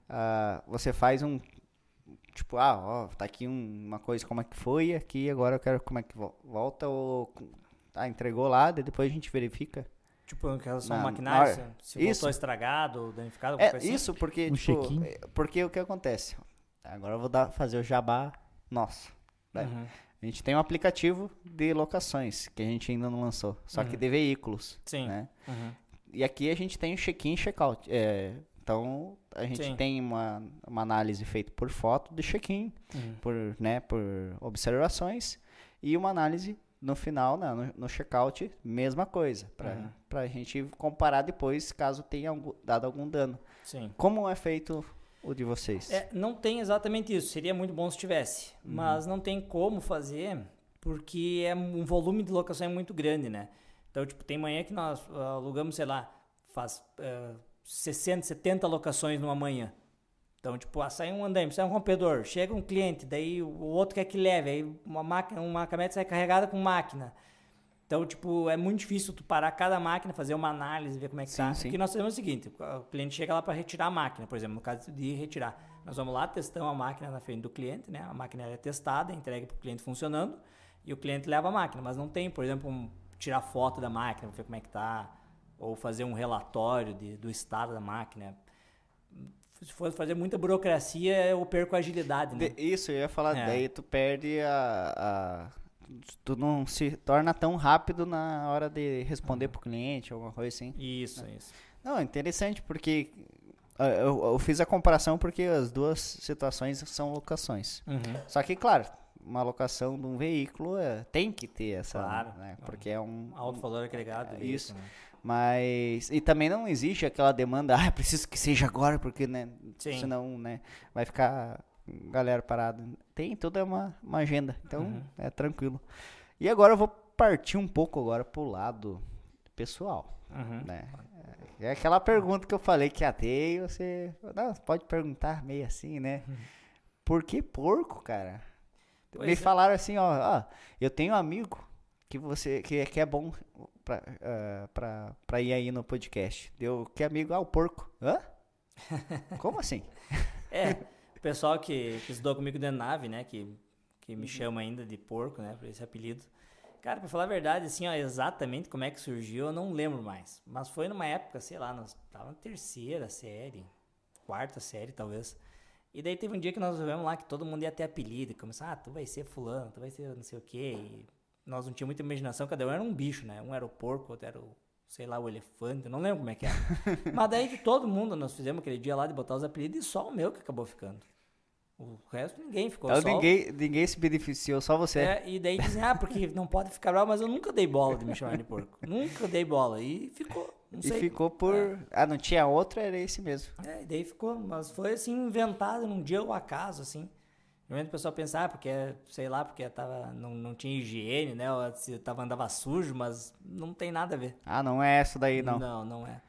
Ah, você faz um tipo, ah, ó, tá aqui um- uma coisa como é que foi, aqui agora eu quero como é que vo- volta ou ah, entregou lá, depois a gente verifica. Tipo, em relação ao maquinário, hora- se, se Isso. voltou estragado, ou danificado, alguma É coisa assim. isso porque Um tipo, é, porque o que acontece? Agora eu vou dar fazer o jabá nosso. né? Uhum. A gente tem um aplicativo de locações que a gente ainda não lançou, só que Uhum. de veículos, Sim. né? Uhum. E aqui a gente tem o check-in e check-out. É, então a gente Sim. tem uma, uma análise feita por foto de check-in, Uhum. por, né, por observações e uma análise no final, né, no, no check-out, mesma coisa, para Uhum. a gente comparar depois caso tenha algum- dado algum dano. Sim. Como é feito o de vocês? É, não tem exatamente isso. Seria muito bom se tivesse. Uhum. Mas não tem como fazer, porque é um volume de locação é muito grande, né? Então, tipo, tem manhã que nós ah, alugamos, sei lá, faz ah, 60, 70 locações numa manhã. Então, tipo, ah, sai um andaime, sai um rompedor, chega um cliente, daí o outro quer que leve, aí uma máquina, uma caminhonete sai carregada com máquina. Então, tipo, é muito difícil tu parar cada máquina, fazer uma análise, ver como é que Sim, tá. sim. Porque nós fazemos o seguinte, o cliente chega lá para retirar a máquina, por exemplo, no caso de retirar. Nós vamos lá, testamos a máquina na frente do cliente, né? A máquina é testada, entregue para o cliente funcionando e o cliente leva a máquina. Mas não tem, por exemplo, um, tirar foto da máquina, ver como é que tá, ou fazer um relatório de, do estado da máquina. Se for fazer muita burocracia, eu perco a agilidade, né? De- isso, eu ia falar, É. daí tu perde a, a- Tu não se torna tão rápido na hora de responder pro cliente, alguma coisa assim. Isso, isso. Não, é interessante porque ah, eu, eu fiz a comparação porque as duas situações são locações. Uhum. Só que, claro, uma locação de um veículo é, tem que ter essa, Claro. né, porque é um, Alto valor agregado. É, isso. né? mas e também não existe aquela demanda, ah, preciso que seja agora porque, né, Sim. senão, né, vai ficar galera parada. Tem toda uma, uma agenda, então Uhum. é tranquilo. E agora eu vou partir um pouco agora pro lado pessoal, Uhum. né? É aquela pergunta que eu falei que ia ter e você, não, pode perguntar meio assim, né? Por que porco, cara? Pois Me é. falaram assim, ó, ó, eu tenho um amigo que você que, que é bom pra, ah, pra, pra ir aí no podcast. Deu que amigo? Ah, o porco. Hã? Como assim? É, o pessoal que, que estudou comigo dentro da nave, né? Que, que me chama ainda de porco, né? Por esse apelido. Cara, pra falar a verdade, assim, ó, exatamente como é que surgiu, eu não lembro mais. Mas foi numa época, sei lá, nós tava na terceira série, quarta série, talvez. E daí teve um dia que nós vivemos lá que todo mundo ia ter apelido. E começou, ah, tu vai ser fulano, tu vai ser não sei o quê. E nós não tínhamos muita imaginação, cada um era um bicho, né? Um era o porco, outro era o, sei lá, o elefante, não lembro como é que era. Mas daí de todo mundo, nós fizemos aquele dia lá de botar os apelidos e só o meu que acabou ficando. O resto ninguém ficou. Então só ninguém, ninguém se beneficiou, só você. É, e daí dizem, ah, porque não pode ficar bravo, mas eu nunca dei bola de me chamar de porco. nunca dei bola. E ficou. E sei. ficou por. Ah, não tinha outro, era esse mesmo. É, e daí ficou, mas foi assim, inventado num dia ao acaso, assim. Normalmente o pessoal pensa, ah, porque, sei lá, porque tava, não, não tinha higiene, né? Ou se tava, andava sujo, mas não tem nada a ver. Ah, não é essa daí, não. Não, não é.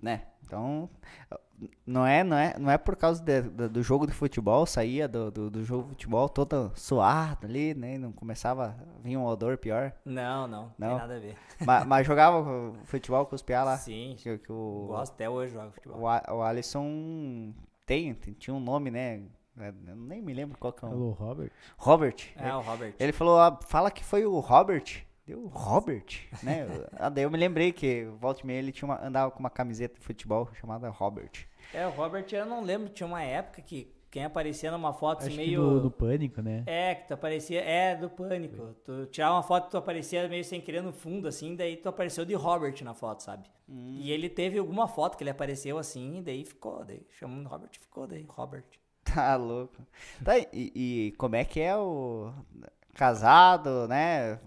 Né? Então, não é, não é, não é por causa de- do- do jogo de futebol, saía do, do, do jogo de futebol todo suado ali, né? Não começava a vir um odor pior. Não, não, Não? tem nada a ver. mas, mas jogava futebol com os piá lá. Sim, Que, que o, gosto até hoje jogo futebol. o, A- o Alisson tem, tem- tinha um nome, né? Eu nem me lembro qual que é o Alô, Robert. Robert. É, o Robert. Ele falou, ah, fala que foi o Robert. Deu Robert, né? ah, daí eu me lembrei que volta e meia ele tinha uma, andava com uma camiseta de futebol chamada Robert. É, o Robert, eu não lembro, tinha uma época que quem aparecia numa foto assim, Acho meio... que do, do Pânico, né? É, que tu aparecia. É, do pânico. Tu tirava uma foto, tu aparecia meio sem querer no fundo, assim, daí tu apareceu de Robert na foto, sabe? E ele teve alguma foto que ele apareceu assim, e daí ficou, daí chamando Robert, ficou daí, Robert. Tá louco. Tá, e, e como é que é o casado, né?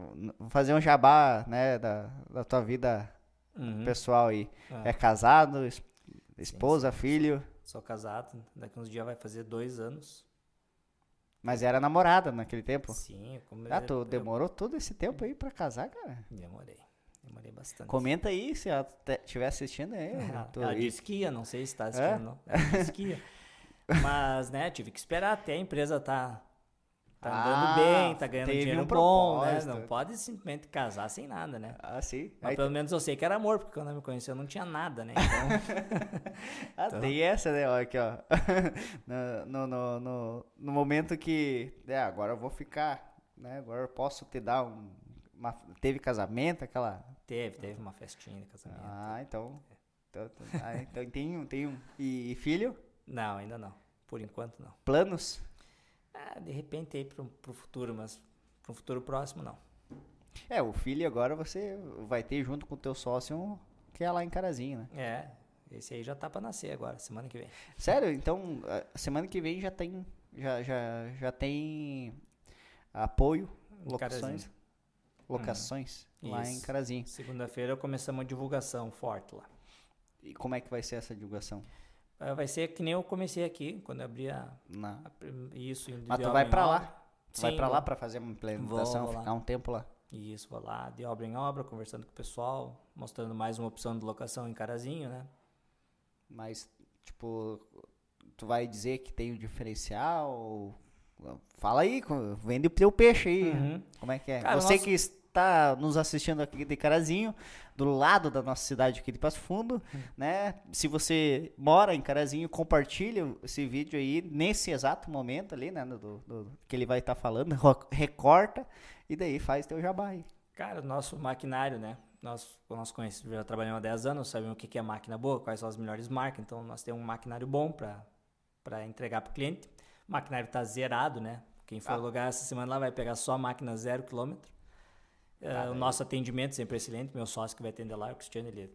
Fazer um jabá, né, da, da tua vida Uhum. pessoal aí. Ah. É casado, es- esposa, filho, Sou casado, daqui uns dias vai fazer dois anos. mas era namorada naquele tempo. Sim, eu come... Ah, tu demorou todo esse tempo aí pra casar, cara? Demorei. Demorei bastante. Comenta aí se ela estiver assistindo aí. Ela, tu- ela disse que ia, não sei se tá É? assistindo, não. Ela disse que ia. Mas, né, tive que esperar até a empresa tá tá andando Ah, bem, tá ganhando dinheiro um bom, né? Não pode simplesmente casar sem nada, né? Ah, sim. Mas Aí, pelo menos eu sei que era amor, porque quando ela me conheceu não tinha nada, né? Então, ah, então- tem essa, né? Ó, aqui, ó. no, no, no, no, momento que. É, agora eu vou ficar. Né? Agora eu posso te dar um. uma- teve casamento, aquela. teve, teve uma festinha de casamento. Ah, então. Então, ah, então tem um, tem um. E, e filho? Não, ainda não. Por enquanto não. Planos? Ah, de repente aí pro, pro futuro, mas pro futuro próximo não. É, o filho agora você vai ter junto com o teu sócio que é lá em Carazinho, né? É, esse aí já tá pra nascer agora, semana que vem. Sério? Então, a semana que vem já tem. Já, já, já tem apoio, Em locações. Carazinho. Locações lá em Isso. Carazinho. Segunda-feira começamos uma divulgação forte lá. E como é que vai ser essa divulgação? Ah, Vai ser que nem eu comecei aqui, quando eu abri a, a isso. Mas tu vai pra lá? Tu vai Sim, pra lá pra fazer uma implementação, Vou ficar um tempo lá. Isso, vou lá de obra em obra, conversando com o pessoal, mostrando mais uma opção de locação em Carazinho, né? Mas, tipo, tu vai dizer que tem um diferencial? Fala aí, vende o teu peixe aí. Uhum. Como é que é? Cara, Você nosso- que está nos assistindo aqui de Carazinho, do lado da nossa cidade aqui de Passo Fundo, Hum. né? Se você mora em Carazinho, compartilha esse vídeo aí nesse exato momento ali, né? Do, do- que ele vai estar falando, ro- recorta e daí faz teu jabá aí. Cara, o nosso maquinário, né? Nós, nós conhecemos, já trabalhamos há 10 anos, sabemos o que que é máquina boa, quais são as melhores marcas, então nós temos um maquinário bom para entregar para o cliente. O maquinário está zerado, né? Quem for Ah. alugar essa semana lá vai pegar só a máquina zero quilômetro. Eh, Tá, o nosso atendimento sempre é excelente, meu sócio que vai atender lá, o Cristiano, ele, o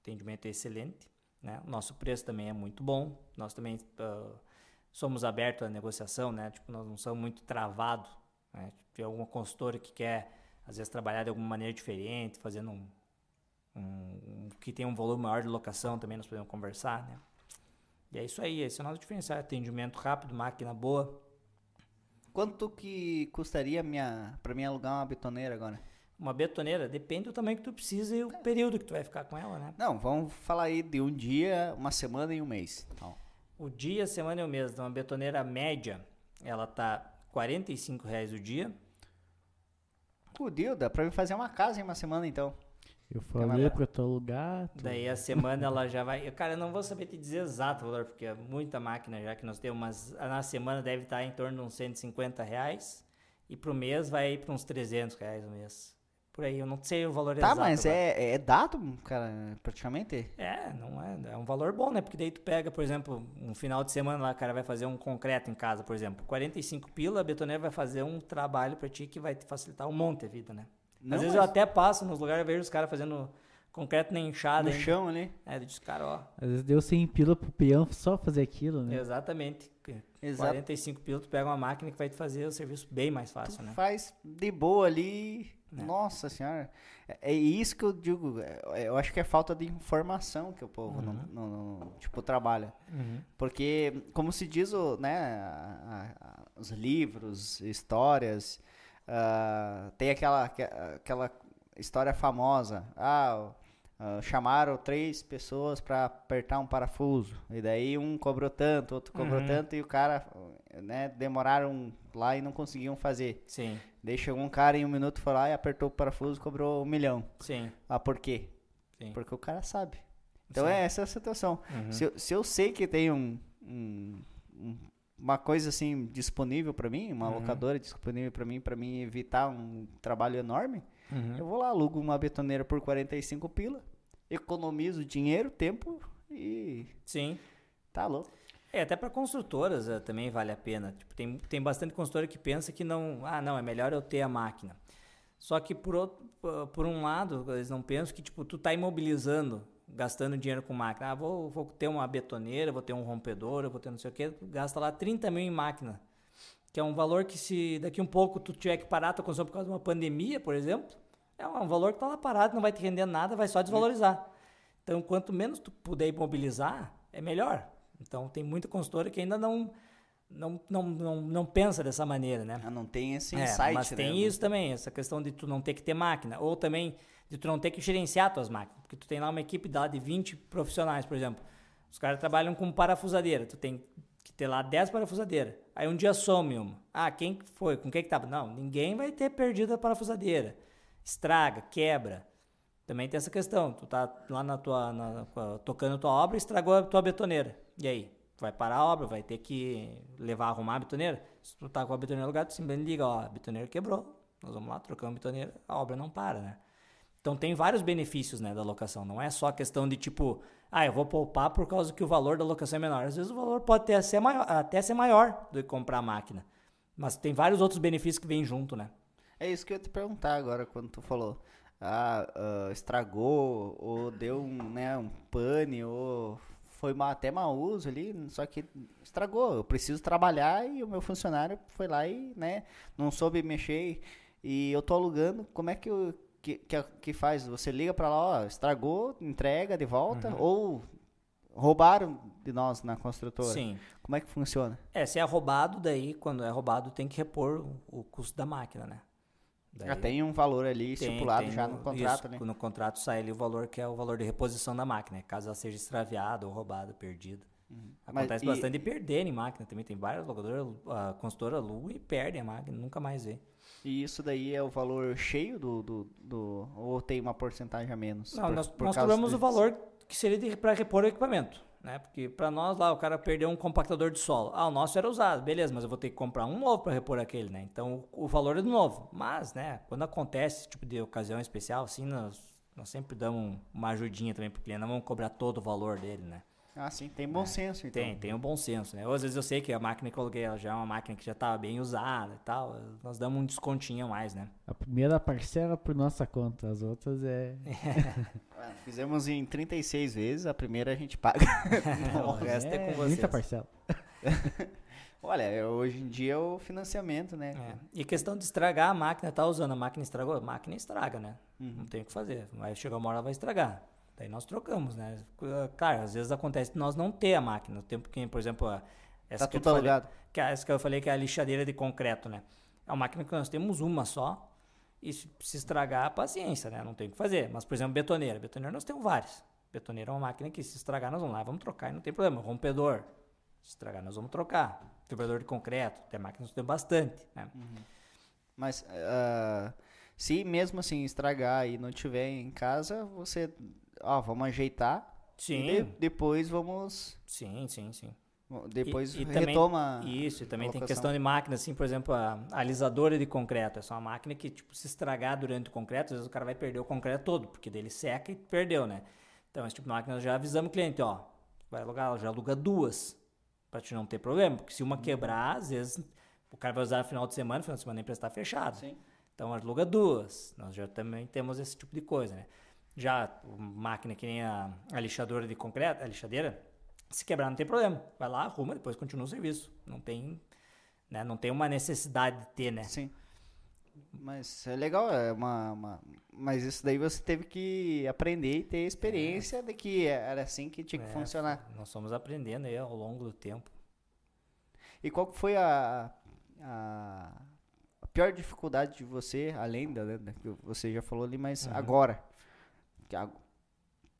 atendimento é excelente, né? O nosso preço também é muito bom, nós também ah, somos abertos à negociação, né? Tipo, nós não somos muito travados, né? Se tem alguma consultora que quer, às vezes, trabalhar de alguma maneira diferente, fazendo um, um, um- que tem um volume maior de locação, também nós podemos conversar, né? E é isso aí, esse é o nosso diferencial, atendimento rápido, máquina boa. Quanto que custaria minha, pra mim alugar uma betoneira agora? Uma betoneira, depende do tamanho que tu precisa e o período que tu vai ficar com ela, né? Não, vamos falar aí de um dia, uma semana e um mês. Então, O dia, semana e o mês, então, uma betoneira média, ela tá 45 reais o dia. Fudeu, dá pra mim fazer uma casa em uma semana então. Eu falei pra tu alugar. tu- Daí a semana ela já vai. eu, Cara, eu não vou saber te dizer exato o valor, porque é muita máquina já que nós temos, mas na semana deve estar em torno de uns 150 reais. E pro mês vai ir para uns 300 reais o mês. Por aí, eu não sei o valor Tá, exato. mas agora. é, é dado, cara, praticamente? É, não é. É um valor bom, né? Porque daí tu pega, por exemplo, um final de semana lá, o cara vai fazer um concreto em casa, por exemplo. 45 pila, a betoneira vai fazer um trabalho pra ti que vai te facilitar um monte a vida, né? Não, Às vezes mas eu até passo nos lugares e vejo os caras fazendo concreto na enxada. no ainda. chão ali. É, eu disse, cara, ó. Às vezes deu 100 pila pro peão só fazer aquilo, né? Exatamente. Exato. 45 pila, tu pega uma máquina que vai te fazer o serviço bem mais fácil, Tu né? faz de boa ali. É. Nossa senhora. É, é isso que eu digo. é- Eu acho que é falta de informação que o povo não, Uhum. não- não, tipo, trabalha. Porque, como se diz, o, né, a- a- os livros, histórias, ah, tem aquela, aque- aquela história famosa. Ah, ah, chamaram três pessoas para apertar um parafuso. E daí um cobrou tanto, outro cobrou Uhum. tanto, e o cara, né, demoraram lá e não conseguiam fazer. Sim, Daí chegou um cara em um minuto, foi lá e apertou o parafuso e cobrou um milhão. sim, Ah, por quê? sim. Porque o cara sabe. Então Sim. é essa a situação. Uhum. Se, eu, se eu sei que tem um, um- um- uma coisa assim disponível pra mim, uma Uhum. locadora disponível pra mim, para mim evitar um trabalho enorme, Uhum. eu vou lá, alugo uma betoneira por 45 pila, economizo dinheiro, tempo e Sim. tá louco. É, até para construtoras eh, também vale a pena. Tipo, tem, tem bastante consultora que pensa que não, ah, não, é melhor eu ter a máquina. Só que por outro, por- um lado, eles não pensam que tipo, tu tá imobilizando, gastando dinheiro com máquina. Ah, vou, vou ter uma betoneira, vou ter um rompedor, vou ter não sei o quê, tu gasta lá 30 mil em máquina. Que é um valor que se daqui um pouco tu tiver que parar a tua construção por causa de uma pandemia, por exemplo, é um valor que tá lá parado, não vai te render nada, vai só desvalorizar. Então, quanto menos tu puder imobilizar, é melhor. Então, tem muita consultora que ainda não, não, não, não, não pensa dessa maneira, né? Ah, não tem esse É, insight, mas né? tem isso também, essa questão de tu não ter que ter máquina, ou também de tu não ter que gerenciar tuas máquinas, porque tu tem lá uma equipe lá de 20 profissionais, por exemplo. Os caras trabalham com parafusadeira, tu tem que ter lá 10 parafusadeiras. Aí um dia some uma. Ah, quem foi? Com quem que tava? Não, ninguém vai ter perdido a parafusadeira. Estraga, quebra. Também tem essa questão. Tu tá lá na tua, na, tocando tua obra, estragou a tua betoneira. E aí? Vai parar a obra, vai ter que levar arrumar a betoneira? Se tu tá com a betoneira no lugar, tu simplesmente liga, ó, a betoneira quebrou. Nós vamos lá, trocamos a betoneira, a obra não para, né? Então tem vários benefícios, né, da locação. Não é só a questão de tipo, ah, eu vou poupar por causa que o valor da locação é menor. Às vezes o valor pode até ser maior, até ser maior do que comprar a máquina. Mas tem vários outros benefícios que vêm junto, né? É isso que eu ia te perguntar agora quando tu falou ah, uh, estragou, ou deu um, né, um pane, ou foi mal, até mau uso ali, só que estragou. Eu preciso trabalhar e o meu funcionário foi lá e né, não soube mexer e eu tô alugando. Como é que, eu, que, que, que faz? Você liga para lá, ó, estragou, entrega de volta, uhum. ou roubaram de nós na construtora. Sim. Como é que funciona? É, se é roubado, daí quando é roubado tem que repor o, o custo da máquina, né? Daí, já tem um valor ali tem, estipulado tem já no, contrato, isso, né? No contrato sai ali o valor que é o valor de reposição da máquina, caso ela seja extraviada ou roubada, perdida. Uhum. Acontece Mas, bastante e... de perder em máquina também. Tem várias locadoras, a consultora alugam e perdem a máquina, nunca mais vê. E isso daí é o valor cheio do. do, do ou tem uma porcentagem a menos? Não, por, nós, por nós cobramos o valor que seria para repor o equipamento né? Porque para nós lá o cara perdeu um compactador de solo. Ah, o nosso era usado, beleza, mas eu vou ter que comprar um novo para repor aquele, né? Então o, valor é do novo. Mas, né, quando acontece esse tipo de ocasião especial, assim, nós, nós sempre damos uma ajudinha também pro cliente, não vamos cobrar todo o valor dele, né? Ah, sim, tem bom é, senso, então. Tem, tem um bom senso, né? Ou às vezes eu sei que a máquina que eu coloquei ela já é uma máquina que já estava bem usada e tal, nós damos um descontinho a mais, né? A primeira parcela por nossa conta, as outras é... é. Fizemos em 36 vezes, a primeira a gente paga. o resto é, é com vocês. Muita parcela. Olha, hoje em dia é o financiamento, né? É. E questão de estragar a máquina, tá usando a máquina estragou, a máquina estraga, né? Uhum. Não tem o que fazer. Vai chegar uma hora vai estragar. Daí nós trocamos, né? Claro, às vezes acontece de nós não ter a máquina. No tempo que, por exemplo, essa tá que tudo falei. Que, essa que eu falei que é a lixadeira de concreto, né? É uma máquina que nós temos uma só. E se, se estragar, paciência, né? Não tem o que fazer. Mas, por exemplo, betoneira. Betoneira nós temos várias. Betoneira é uma máquina que se estragar, nós vamos lá, vamos trocar e não tem problema. Rompedor. Se estragar, nós vamos trocar. Quebrador de concreto. Tem máquinas que temos bastante, né? Uhum. Mas... Uh, se mesmo assim estragar e não tiver em casa, você ó, vamos ajeitar. Sim. E de, depois vamos. Sim, sim, sim. Depois e, e retoma. Também, isso, e também tem questão de máquina, assim, por exemplo, a, alisadora de concreto. Essa é uma máquina que, tipo, se estragar durante o concreto, às vezes o cara vai perder o concreto todo, porque dele seca e perdeu, né? Então, esse tipo de máquina já avisamos o cliente, ó, vai alugar, já aluga duas, pra te não ter problema, porque se uma quebrar, às vezes o cara vai usar no final de semana, no final de semana a empresa está fechada. Sim. Então, aluga duas. Nós já também temos esse tipo de coisa, né? Já máquina que nem a, a lixadora de concreto, a lixadeira, se quebrar não tem problema. Vai lá, arruma, depois continua o serviço. Não tem, né, não tem uma necessidade de ter, né? Sim. Mas é legal, é uma, uma, mas isso daí você teve que aprender e ter experiência é. de que era assim que tinha que é, funcionar. Nós fomos aprendendo aí ao longo do tempo. E qual foi a, a, a pior dificuldade de você, além da, né, que você já falou ali, mas uhum. agora?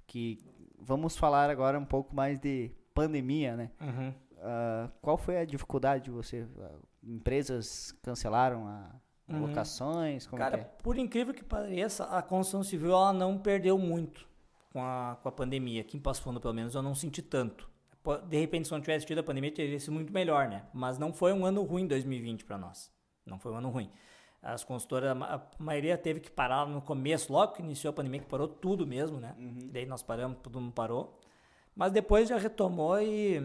Que vamos falar agora um pouco mais de pandemia, né? Uhum. Uh, qual foi a dificuldade de você? Uh, empresas cancelaram a uhum. locações? Como Cara, é? por incrível que pareça, a construção civil ela não perdeu muito com a, com a pandemia. Aqui em Passo Fundo, pelo menos, eu não senti tanto. De repente, se não tivesse tido a pandemia, teria sido muito melhor, né? Mas não foi um ano ruim 2020 para nós. Não foi um ano ruim. As consultoras, a maioria teve que parar no começo, logo que iniciou a pandemia, que parou tudo mesmo, né? Uhum. Daí nós paramos, todo mundo parou. Mas depois já retomou e,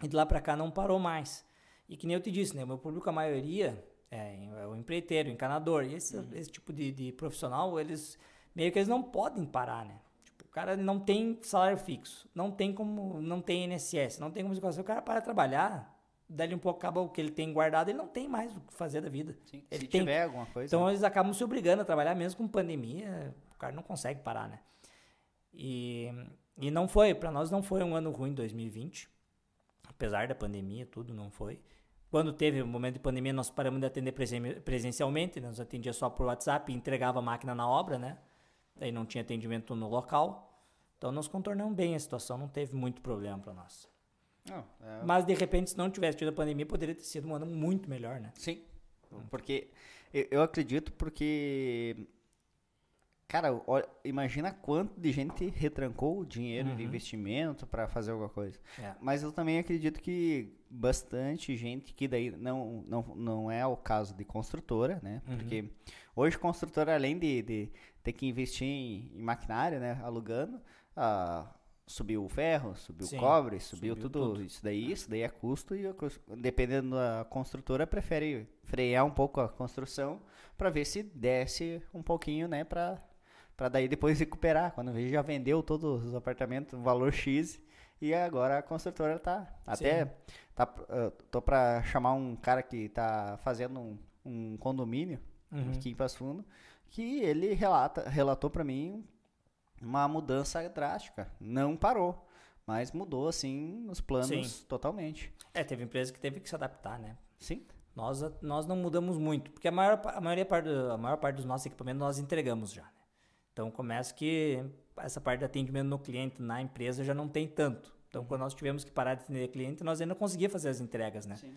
e de lá para cá não parou mais. E que nem eu te disse, né? O meu público, a maioria, é, é o empreiteiro, o encanador. E esse, uhum. esse tipo de, de, profissional, eles meio que eles não podem parar, né? Tipo, o cara não tem salário fixo, não tem como, não tem INSS, não tem como se o cara para trabalhar, dali um pouco acaba o que ele tem guardado, ele não tem mais o que fazer da vida. Sim, ele se tem. tiver alguma coisa. Então né? eles acabam se obrigando a trabalhar mesmo com pandemia, o cara não consegue parar, né? E, e não foi, para nós não foi um ano ruim 2020, apesar da pandemia, tudo não foi. Quando teve o um momento de pandemia, nós paramos de atender presencialmente, né? nós atendia só por WhatsApp e entregava a máquina na obra, né? Daí não tinha atendimento no local. Então nós contornamos bem a situação, não teve muito problema para nós. Não, é- Mas, de repente, se não tivesse tido a pandemia, poderia ter sido um ano muito melhor, né? Sim. Porque eu, acredito porque. Cara, imagina quanto de gente retrancou o dinheiro de Uhum. investimento para fazer alguma coisa. É. Mas eu também acredito que bastante gente que daí não, não, não é o caso de construtora, né? Uhum. Porque hoje construtora, além de, de ter que investir em, em maquinário, né? Alugando, ah, subiu o ferro, subiu Sim, o cobre, subiu, subiu tudo, tudo. isso daí, isso daí é custo e dependendo da construtora prefere frear um pouco a construção para ver se desce um pouquinho, né? Para para daí depois recuperar. Quando vê, já vendeu todos os apartamentos, valor X, e agora a construtora tá. Até tá, uh, tô para chamar um cara que tá fazendo um, um condomínio Uhum. aqui em Passo Fundo, que ele relata, relatou para mim uma mudança drástica. Não parou, mas mudou assim os planos Sim. totalmente. É, teve empresa que teve que se adaptar, né? Sim. Nós, nós não mudamos muito, porque a maior, a, maioria, a maior parte dos nossos equipamentos nós entregamos já. Né? Então começa que essa parte de atendimento no cliente na empresa já não tem tanto. Então quando nós tivemos que parar de atender cliente, nós ainda conseguia fazer as entregas, né? Sim.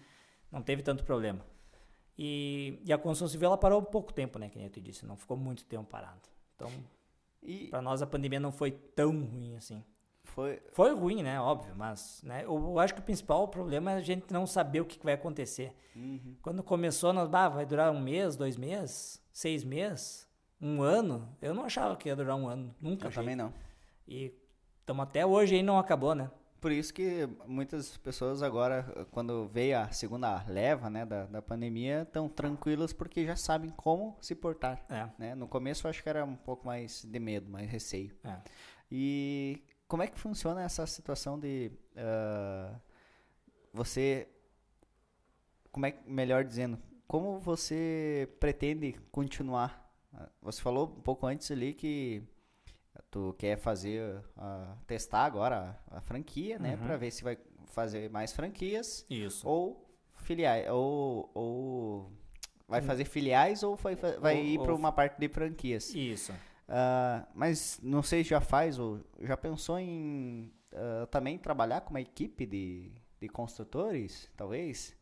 Não teve tanto problema. E, e a construção civil ela parou pouco tempo, né? Que nem eu te disse, não ficou muito tempo parado. Então E para nós a pandemia não foi tão ruim assim. foi Foi ruim, né? Óbvio, mas né, eu, acho que o principal problema é a gente não saber o que, vai acontecer. Uhum. Quando começou, nós, bah, vai durar um mês, dois meses, seis meses, um ano. Eu não achava que ia durar um ano, nunca eu achei. também não. E estamos até hoje aí não acabou, né? Por isso que muitas pessoas agora, quando veio a segunda leva né, da, da pandemia, estão tranquilas porque já sabem como se portar. É, Né? No começo eu acho que era um pouco mais de medo, mais receio. é. E como é que funciona essa situação de ah, você, como é que, melhor dizendo, como você pretende continuar? Ah, Você falou um pouco antes ali que tu quer fazer, ah, testar agora a, a franquia, né, Uhum. para ver se vai fazer mais franquias Isso. ou filiais, ou, ou vai fazer filiais ou vai, vai Hum. Ou- ir para uma parte de franquias. Isso. Ah, mas não sei se já faz ou já pensou em ah, também trabalhar com uma equipe de, de construtores, talvez?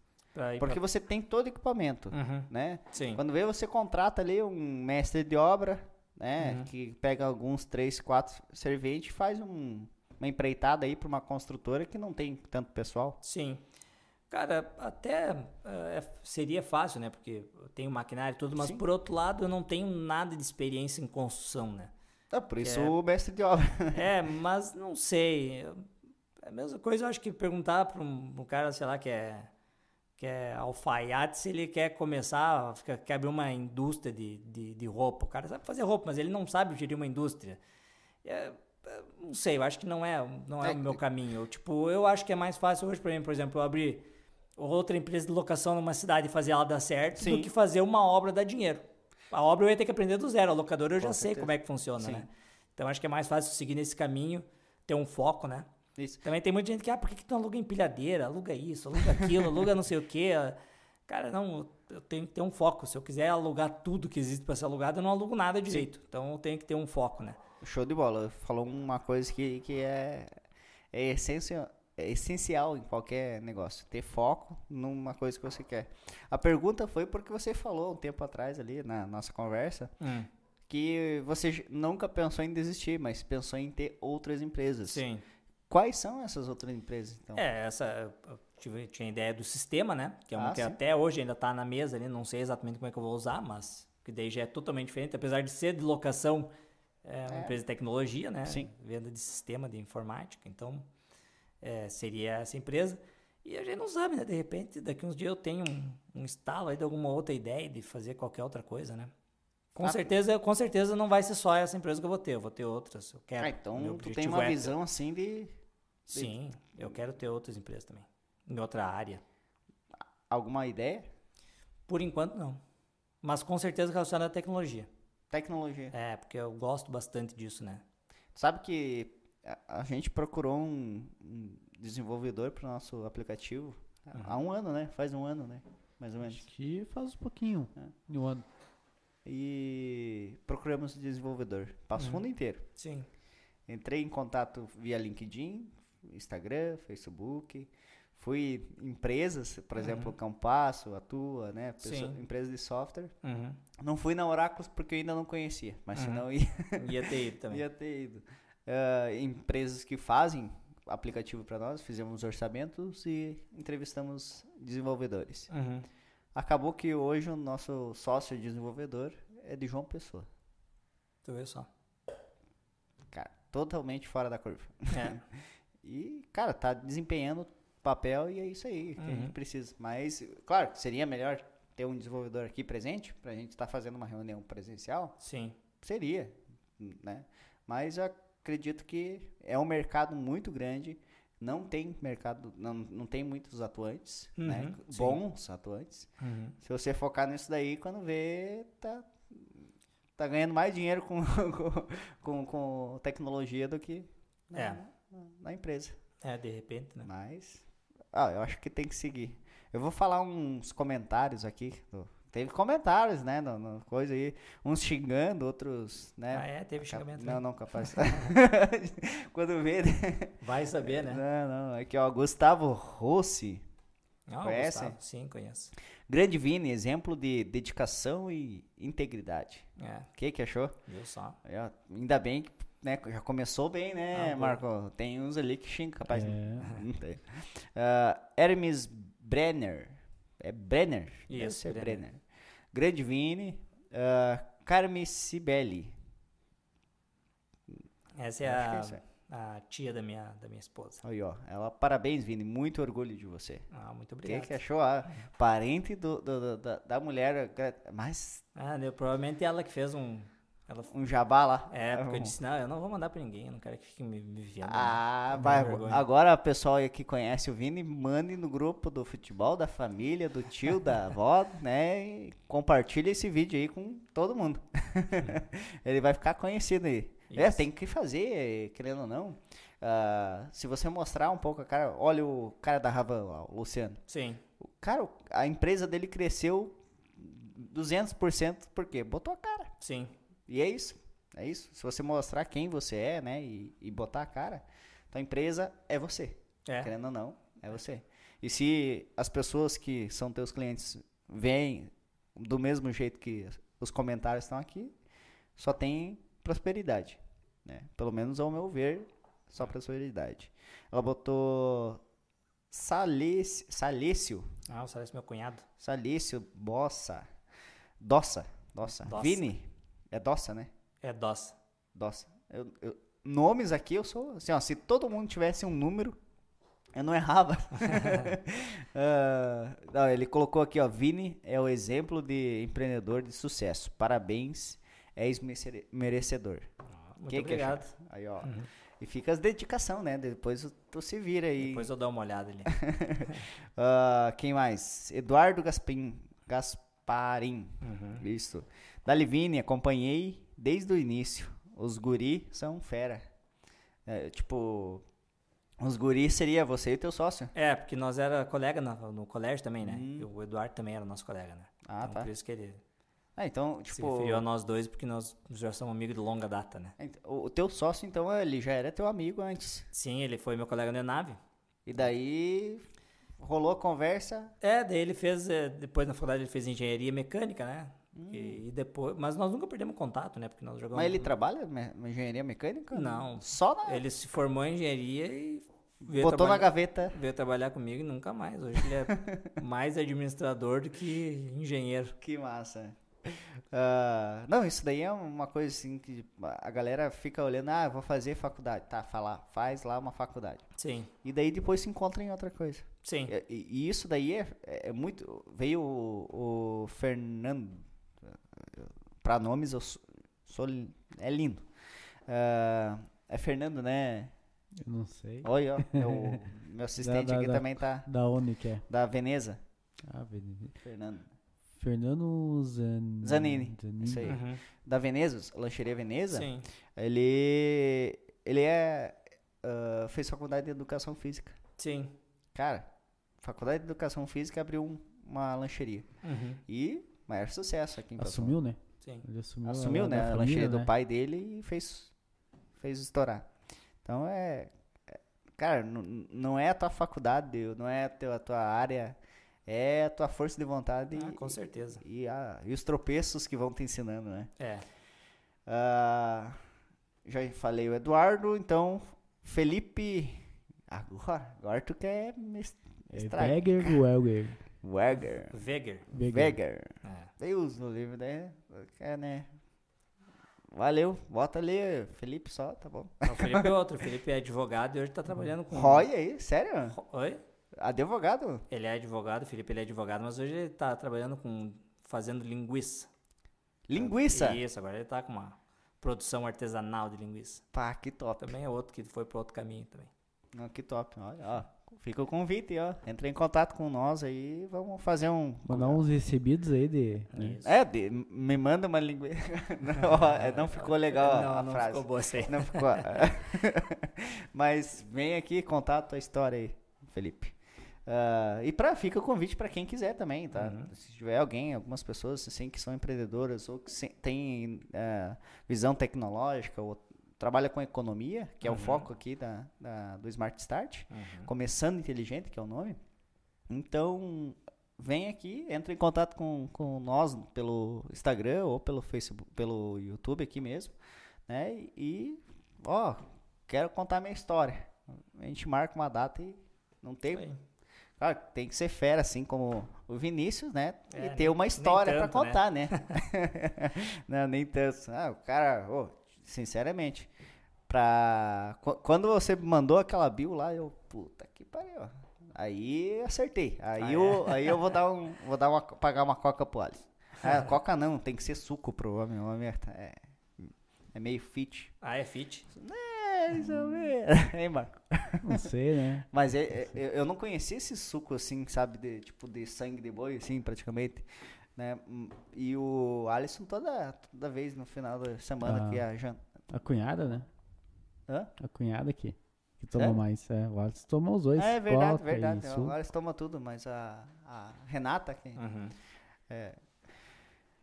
Porque pra- você tem todo equipamento, Uhum. né? Sim. Quando vê, você contrata ali um mestre de obra, né? Uhum. Que pega alguns três, quatro serventes e faz um- uma empreitada aí para uma construtora que não tem tanto pessoal. Sim. Cara, até é- seria fácil, né? Porque eu tenho maquinário e tudo, mas Sim. por outro lado eu não tenho nada de experiência em construção, né? Ah, por isso É. o mestre de obra. É, mas não sei. É a mesma coisa, eu acho que perguntar para um, um cara, sei lá, que é, que é alfaiate, se ele quer começar, fica- quer abrir uma indústria de, de, de roupa. O cara sabe fazer roupa, mas ele não sabe gerir uma indústria. É, é, não sei, eu acho que não é, não é, É, o meu caminho. Eu, tipo, eu acho que é mais fácil hoje, para mim, por exemplo, eu abrir outra empresa de locação numa cidade e fazer ela dar certo Sim. do que fazer uma obra dar dinheiro. A obra eu ia ter que aprender do zero, a locadora eu já Com sei certeza. como é que funciona, né? Então acho que é mais fácil seguir nesse caminho, ter um foco, né? Isso. Também tem muita gente que, ah, por que, que tu aluga empilhadeira? Aluga isso, aluga aquilo, aluga não sei o quê. Cara, não, eu tenho que ter um foco. Se eu quiser alugar tudo que existe para ser alugado, eu não alugo nada direito. Então eu tenho que ter um foco, né? Show de bola. Falou uma coisa que, que é, é, essencial, é essencial em qualquer negócio. Ter foco numa coisa que você quer. A pergunta foi porque você falou um tempo atrás ali na nossa conversa que você nunca pensou em desistir, mas pensou em ter outras empresas. Sim. Quais são essas outras empresas, então? É, essa. Eu tive, tinha ideia do sistema, né? Que é uma Ah, que sim. até hoje ainda tá na mesa ali, não sei exatamente como é que eu vou usar, mas que daí já é totalmente diferente, apesar de ser de locação, é uma É. empresa de tecnologia, né? Sim. Venda de sistema de informática, então é, seria essa empresa. E a gente não sabe, né? De repente, daqui uns dias eu tenho um, um estalo aí de alguma outra ideia de fazer qualquer outra coisa, né? Com Ah, certeza, com certeza não vai ser só essa empresa que eu vou ter, eu vou ter outras. Eu quero. Ah, então tu tem uma é ter- visão assim de Sim, eu quero ter outras empresas também. Em outra área. alguma ideia? Por enquanto, não. Mas com certeza relacionada à tecnologia. Tecnologia. É, porque eu gosto bastante disso, né? Sabe que a, gente procurou um, um desenvolvedor para o nosso aplicativo há um ano, né? Faz um ano, né? Mais ou menos. Acho que faz um pouquinho. É. em um ano. E procuramos desenvolvedor. Passo Uhum. fundo inteiro. Sim. Entrei em contato via LinkedIn, Instagram, Facebook. Fui em empresas, por Uhum. exemplo, Campasso, Atua, né? pessoa- Sim. empresas de software. Uhum. Não fui na Oráculos porque eu ainda não conhecia, mas Uhum. senão ia, Ia ter ido também. ia ter ido. Ah, empresas que fazem aplicativo para nós, fizemos orçamentos e entrevistamos desenvolvedores. Uhum. Acabou que hoje o nosso sócio desenvolvedor é de João Pessoa. Tu vê só. Cara, totalmente fora da curva. É. E, cara, tá desempenhando papel e é isso aí que a gente Uhum. precisa. Mas, claro, seria melhor ter um desenvolvedor aqui presente pra gente estar fazendo uma reunião presencial. Sim. Seria, né? Mas eu acredito que é um mercado muito grande. Não tem mercado, não, não tem muitos atuantes, né? Uhum, sim. Bons atuantes. Uhum. Se você focar nisso daí, quando vê, tá, tá ganhando mais dinheiro com, com, com, com tecnologia do que É. na- na empresa. É, de repente, né? Mas, ah, eu acho que tem que seguir. Eu vou falar uns comentários aqui. do- teve comentários, né, no, no coisa aí. Uns xingando, outros, né. Ah, é? Teve xingamento. Não, né? não, capaz. Quando vê, né? Vai saber, né? Não, não. Aqui, ó, Gustavo Rossi. Não, Conhece? Gustavo, Sim, conheço. Grande Vini, exemplo de dedicação e integridade. É, O que que achou? viu só. Ainda bem que né, já começou bem, né, Ah. Marco? Tem uns ali que xingam, capaz. É. Não tem. Ah, Hermes Brenner. É Brenner? Isso, Brenner. Brenner. Grande Vini. Uh, Carme Sibeli. Essa é que é a, a tia da minha, da minha esposa. Aí, ó. Ela, parabéns, Vini. Muito orgulho de você. Ah, muito que, obrigado. que achou? Ah, parente do, do- do- da, da mulher. Mas Ah, deu, provavelmente ela que fez um. Ela, um jabá lá. é, porque eu disse, não, eu não vou mandar pra ninguém, eu não quero que fique me, me vendo. Ah, Não vai. Agora, o pessoal que conhece o Vini, mande no grupo do futebol, da família, do tio, da avó, né? E compartilha esse vídeo aí com todo mundo. Ele vai ficar conhecido aí. É, Isso. tem que fazer, querendo ou não. Ah, se você mostrar um pouco a cara, olha o cara da Ravan lá, o Luciano. Sim, O cara, a empresa dele cresceu 200%, por quê? Botou a cara. sim. E é isso. É isso. Se você mostrar quem você é, né? E, e botar a cara, então a empresa é você. É. Querendo ou não, é você. E se as pessoas que são teus clientes veem do mesmo jeito que os comentários estão aqui, só tem prosperidade. Né? Pelo menos ao meu ver, só prosperidade. Ela botou Salício, Salício, Ah, o Sérgio é meu cunhado. Salício Bossa, Dossa, Dossa, Dossa. Vini, é Dossa, né? É DOS. Nossa, eu- eu- nomes aqui eu sou assim, ó, se todo mundo tivesse um número, eu não errava. Ah, não, ele colocou aqui, ó, Vini é o exemplo de empreendedor de sucesso. Parabéns, és mere- merecedor. Ah, muito Que que obrigado. Aí, ó. E fica as dedicação, né? Depois tu se vira aí. Depois eu dou uma olhada ali. Ah, quem mais? Eduardo Gaspin, Gasparim. Uhum. Isso. Da Livine, acompanhei desde o início. Os guri são fera. É, tipo, os guri seria você e teu sócio. É, porque nós era colega no, no colégio também, né? Hum. O Eduardo também era nosso colega, né? Ah, então, tá. Por isso que ele Ah, então, se tipo, referiu a nós dois, porque nós já somos amigos de longa data, né? o teu sócio, então, ele já era teu amigo antes. Sim, ele foi meu colega na nave. E daí rolou a conversa. É, daí ele fez, eh, depois na faculdade ele fez engenharia mecânica, né? E, e depois, mas nós nunca perdemos contato, né? Porque nós jogamos. Hum. Mas ele trabalha na engenharia mecânica? Não. Só na. Ele se formou em engenharia e veio, botou na gaveta. veio trabalhar comigo e nunca mais. Hoje ele é mais administrador do que engenheiro. Que massa. Ah, não, isso daí é uma coisa assim que a galera fica olhando, ah, vou fazer faculdade. Tá, fala, faz lá uma faculdade. Sim, E daí depois se encontra em outra coisa. sim. E, e- e isso daí é, é muito. Veio o, o Fernando. Pra nomes eu sou. sou é lindo. Ah, é Fernando, né? Eu não sei. Olha, ó. Meu, meu assistente da- aqui da- também tá. Da onde que é? Da Veneza. Ah, Veneza. Fernando. Fernando Zan... Zanini, isso aí. Uhum. Da Veneza, Lancheria Veneza. Sim. Ele. Ele é. ah, fez faculdade de educação física. Sim. Cara, faculdade de educação física abriu um- uma lancheria. Uhum. E maior sucesso aqui em Passo Assumiu, né? Sim. Ele assumiu, Assumiu, a, né? A lancheria do né? pai dele e fez, fez estourar. Então é. é- cara, não é a tua faculdade, não é a tua, a tua área, é a tua força de vontade Ah, e, com certeza. e, a- e os tropeços que vão te ensinando, né? É. Ah, já falei o Eduardo, então Felipe. Agora, agora tu quer É estragar. Weger ou Welger? Weger. Weger. Weger. É. Deus no livro, né? É, né? Valeu, bota ali, Felipe só, tá bom. O Felipe é outro. O Felipe é advogado e hoje tá trabalhando com. Roy aí, sério? Oi? Advogado? Ele é advogado, o Felipe ele é advogado, mas hoje ele tá trabalhando com. fazendo linguiça. Linguiça? Isso, agora ele tá com uma produção artesanal de linguiça. Pá, que top. Também é outro que foi pro outro caminho também. Não, que top. Olha, ó. Fica o convite, ó. Entra em contato com nós aí, vamos fazer um. Mandar uns recebidos aí de. Isso. É, de- me manda uma linguiça. não, não ficou legal não, a não frase. ficou boa. Não ficou. Mas vem aqui contar a tua história aí, Felipe. Ah, e pra, fica o convite para quem quiser também, tá? Uhum. Se tiver alguém, algumas pessoas assim que são empreendedoras ou que se- têm ah, visão tecnológica ou trabalha com economia, que é o Uhum. foco aqui da, da- do Smart Start, Uhum. começando inteligente, que é o nome. Então, vem aqui, entra em contato com, com nós pelo Instagram ou pelo Facebook, pelo YouTube aqui mesmo, né? E, ó, quero contar minha história. A gente marca uma data e não tem, aí. claro, tem que ser fera assim como o Vinícius, né? É, e ter uma história pra tanto, né? contar, né? não, nem tanto. Ah, o cara, ô, sinceramente, pra qu- quando você mandou aquela bio lá, eu, puta que pariu. Aí acertei. Aí Ah, eu, aí eu vou dar um, vou dar uma, pagar uma coca pro Alisson. Ah, coca não, tem que ser suco pro homem. O homem é, é, é meio fit. Ah, é fit? É, isso mesmo. Hein, Marco? Não sei, né? Mas é- é- eu, eu não conhecia esse suco assim, sabe, de tipo de sangue de boi, assim, praticamente. Né? Hum, E o Alisson toda, toda vez no final da semana Ah. que a Jan... A cunhada, né? Hã? A cunhada aqui. Que toma Sério? mais. É, o Alisson toma os dois. É verdade, coca verdade. e O. Alisson toma tudo, mas a, a Renata que Uhum. é,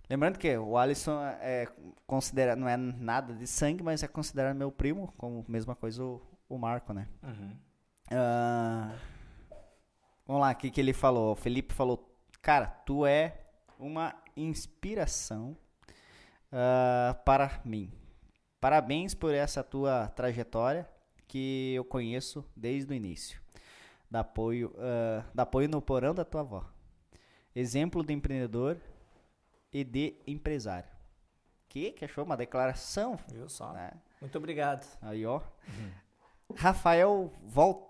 Lembrando que o Alisson é considerado, não é nada de sangue, mas é considerado meu primo, como mesma coisa o, o Marco, né? Uhum. Ah, vamos lá, o que, que ele falou? O Felipe falou, cara, tu é uma inspiração ah, para mim. Parabéns por essa tua trajetória que eu conheço desde o início. Dá apoio, ah, dá apoio no porão da tua avó. Exemplo de empreendedor e de empresário. Que que achou uma declaração, Viu só? né? Muito obrigado. Aí, ó. Rafael Wolf.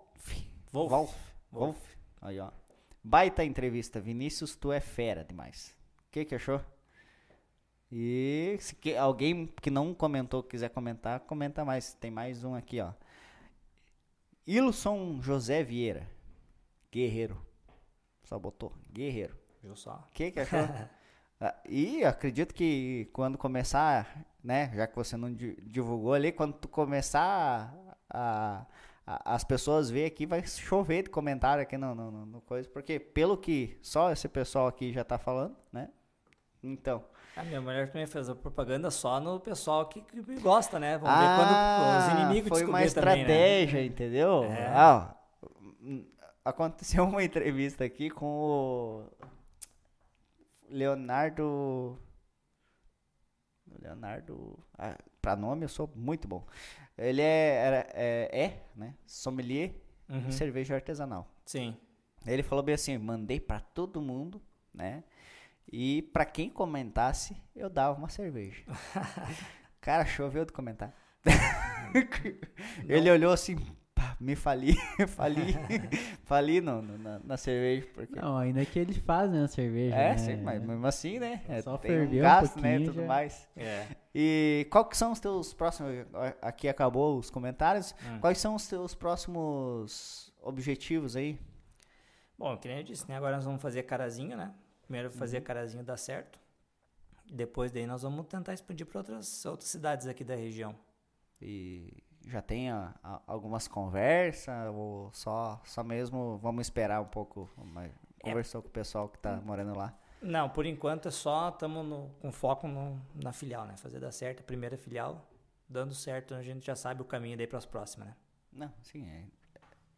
Wolf. Wolf. Wolf. Aí, ó. Baita entrevista. Vinícius, tu é fera demais. O que que achou? E se que- alguém que não comentou quiser comentar, comenta mais. Tem mais um aqui, ó. Ilson José Vieira. Guerreiro. Só botou. Guerreiro. Viu só? O que que achou? Ah, e acredito que quando começar, né, já que você não di- divulgou ali, quando tu começar a, a- as pessoas ver aqui, vai chover de comentário aqui no, no- no coisa, porque pelo que só esse pessoal aqui já tá falando, né? Então, A minha mulher também fez a propaganda só no pessoal que, que gosta, né? Vamos ver quando os inimigos Ah, foi uma descobrir também, né? estratégia, entendeu? É. Ah, aconteceu uma entrevista aqui com o Leonardo. Leonardo. Ah, pra nome eu sou muito bom. Ele é, era- é, é, né? Sommelier Uhum. de cerveja artesanal. Sim. Ele falou bem assim: mandei pra todo mundo, né? E pra quem comentasse, eu dava uma cerveja. Cara, choveu de comentário. Ele olhou assim, pá, me fali, fali, fali no, no- na, na cerveja. Porque... Não, ainda que ele faz, né, a cerveja. é, né? sim, mas mesmo assim, né? É É, só tem ferver um um gasto, né? pouquinho, Tudo já- mais. É. E qual que são os teus próximos. Aqui acabou os comentários. Hum. Quais são os teus próximos objetivos aí? Bom, que nem eu disse, né? Agora nós vamos fazer carazinho, né? Primeiro fazer Uhum. carazinho dar certo. Depois daí nós vamos tentar expandir para outras, outras cidades aqui da região. E já tem a- a- algumas conversas ou só, só mesmo vamos esperar um pouco? Mas conversou com o pessoal que tá morando lá. Não, por enquanto é só estamos com foco no- na filial, né? Fazer dar certo a primeira filial. Dando certo, a gente já sabe o caminho daí para as próximas, né? Não, sim, é,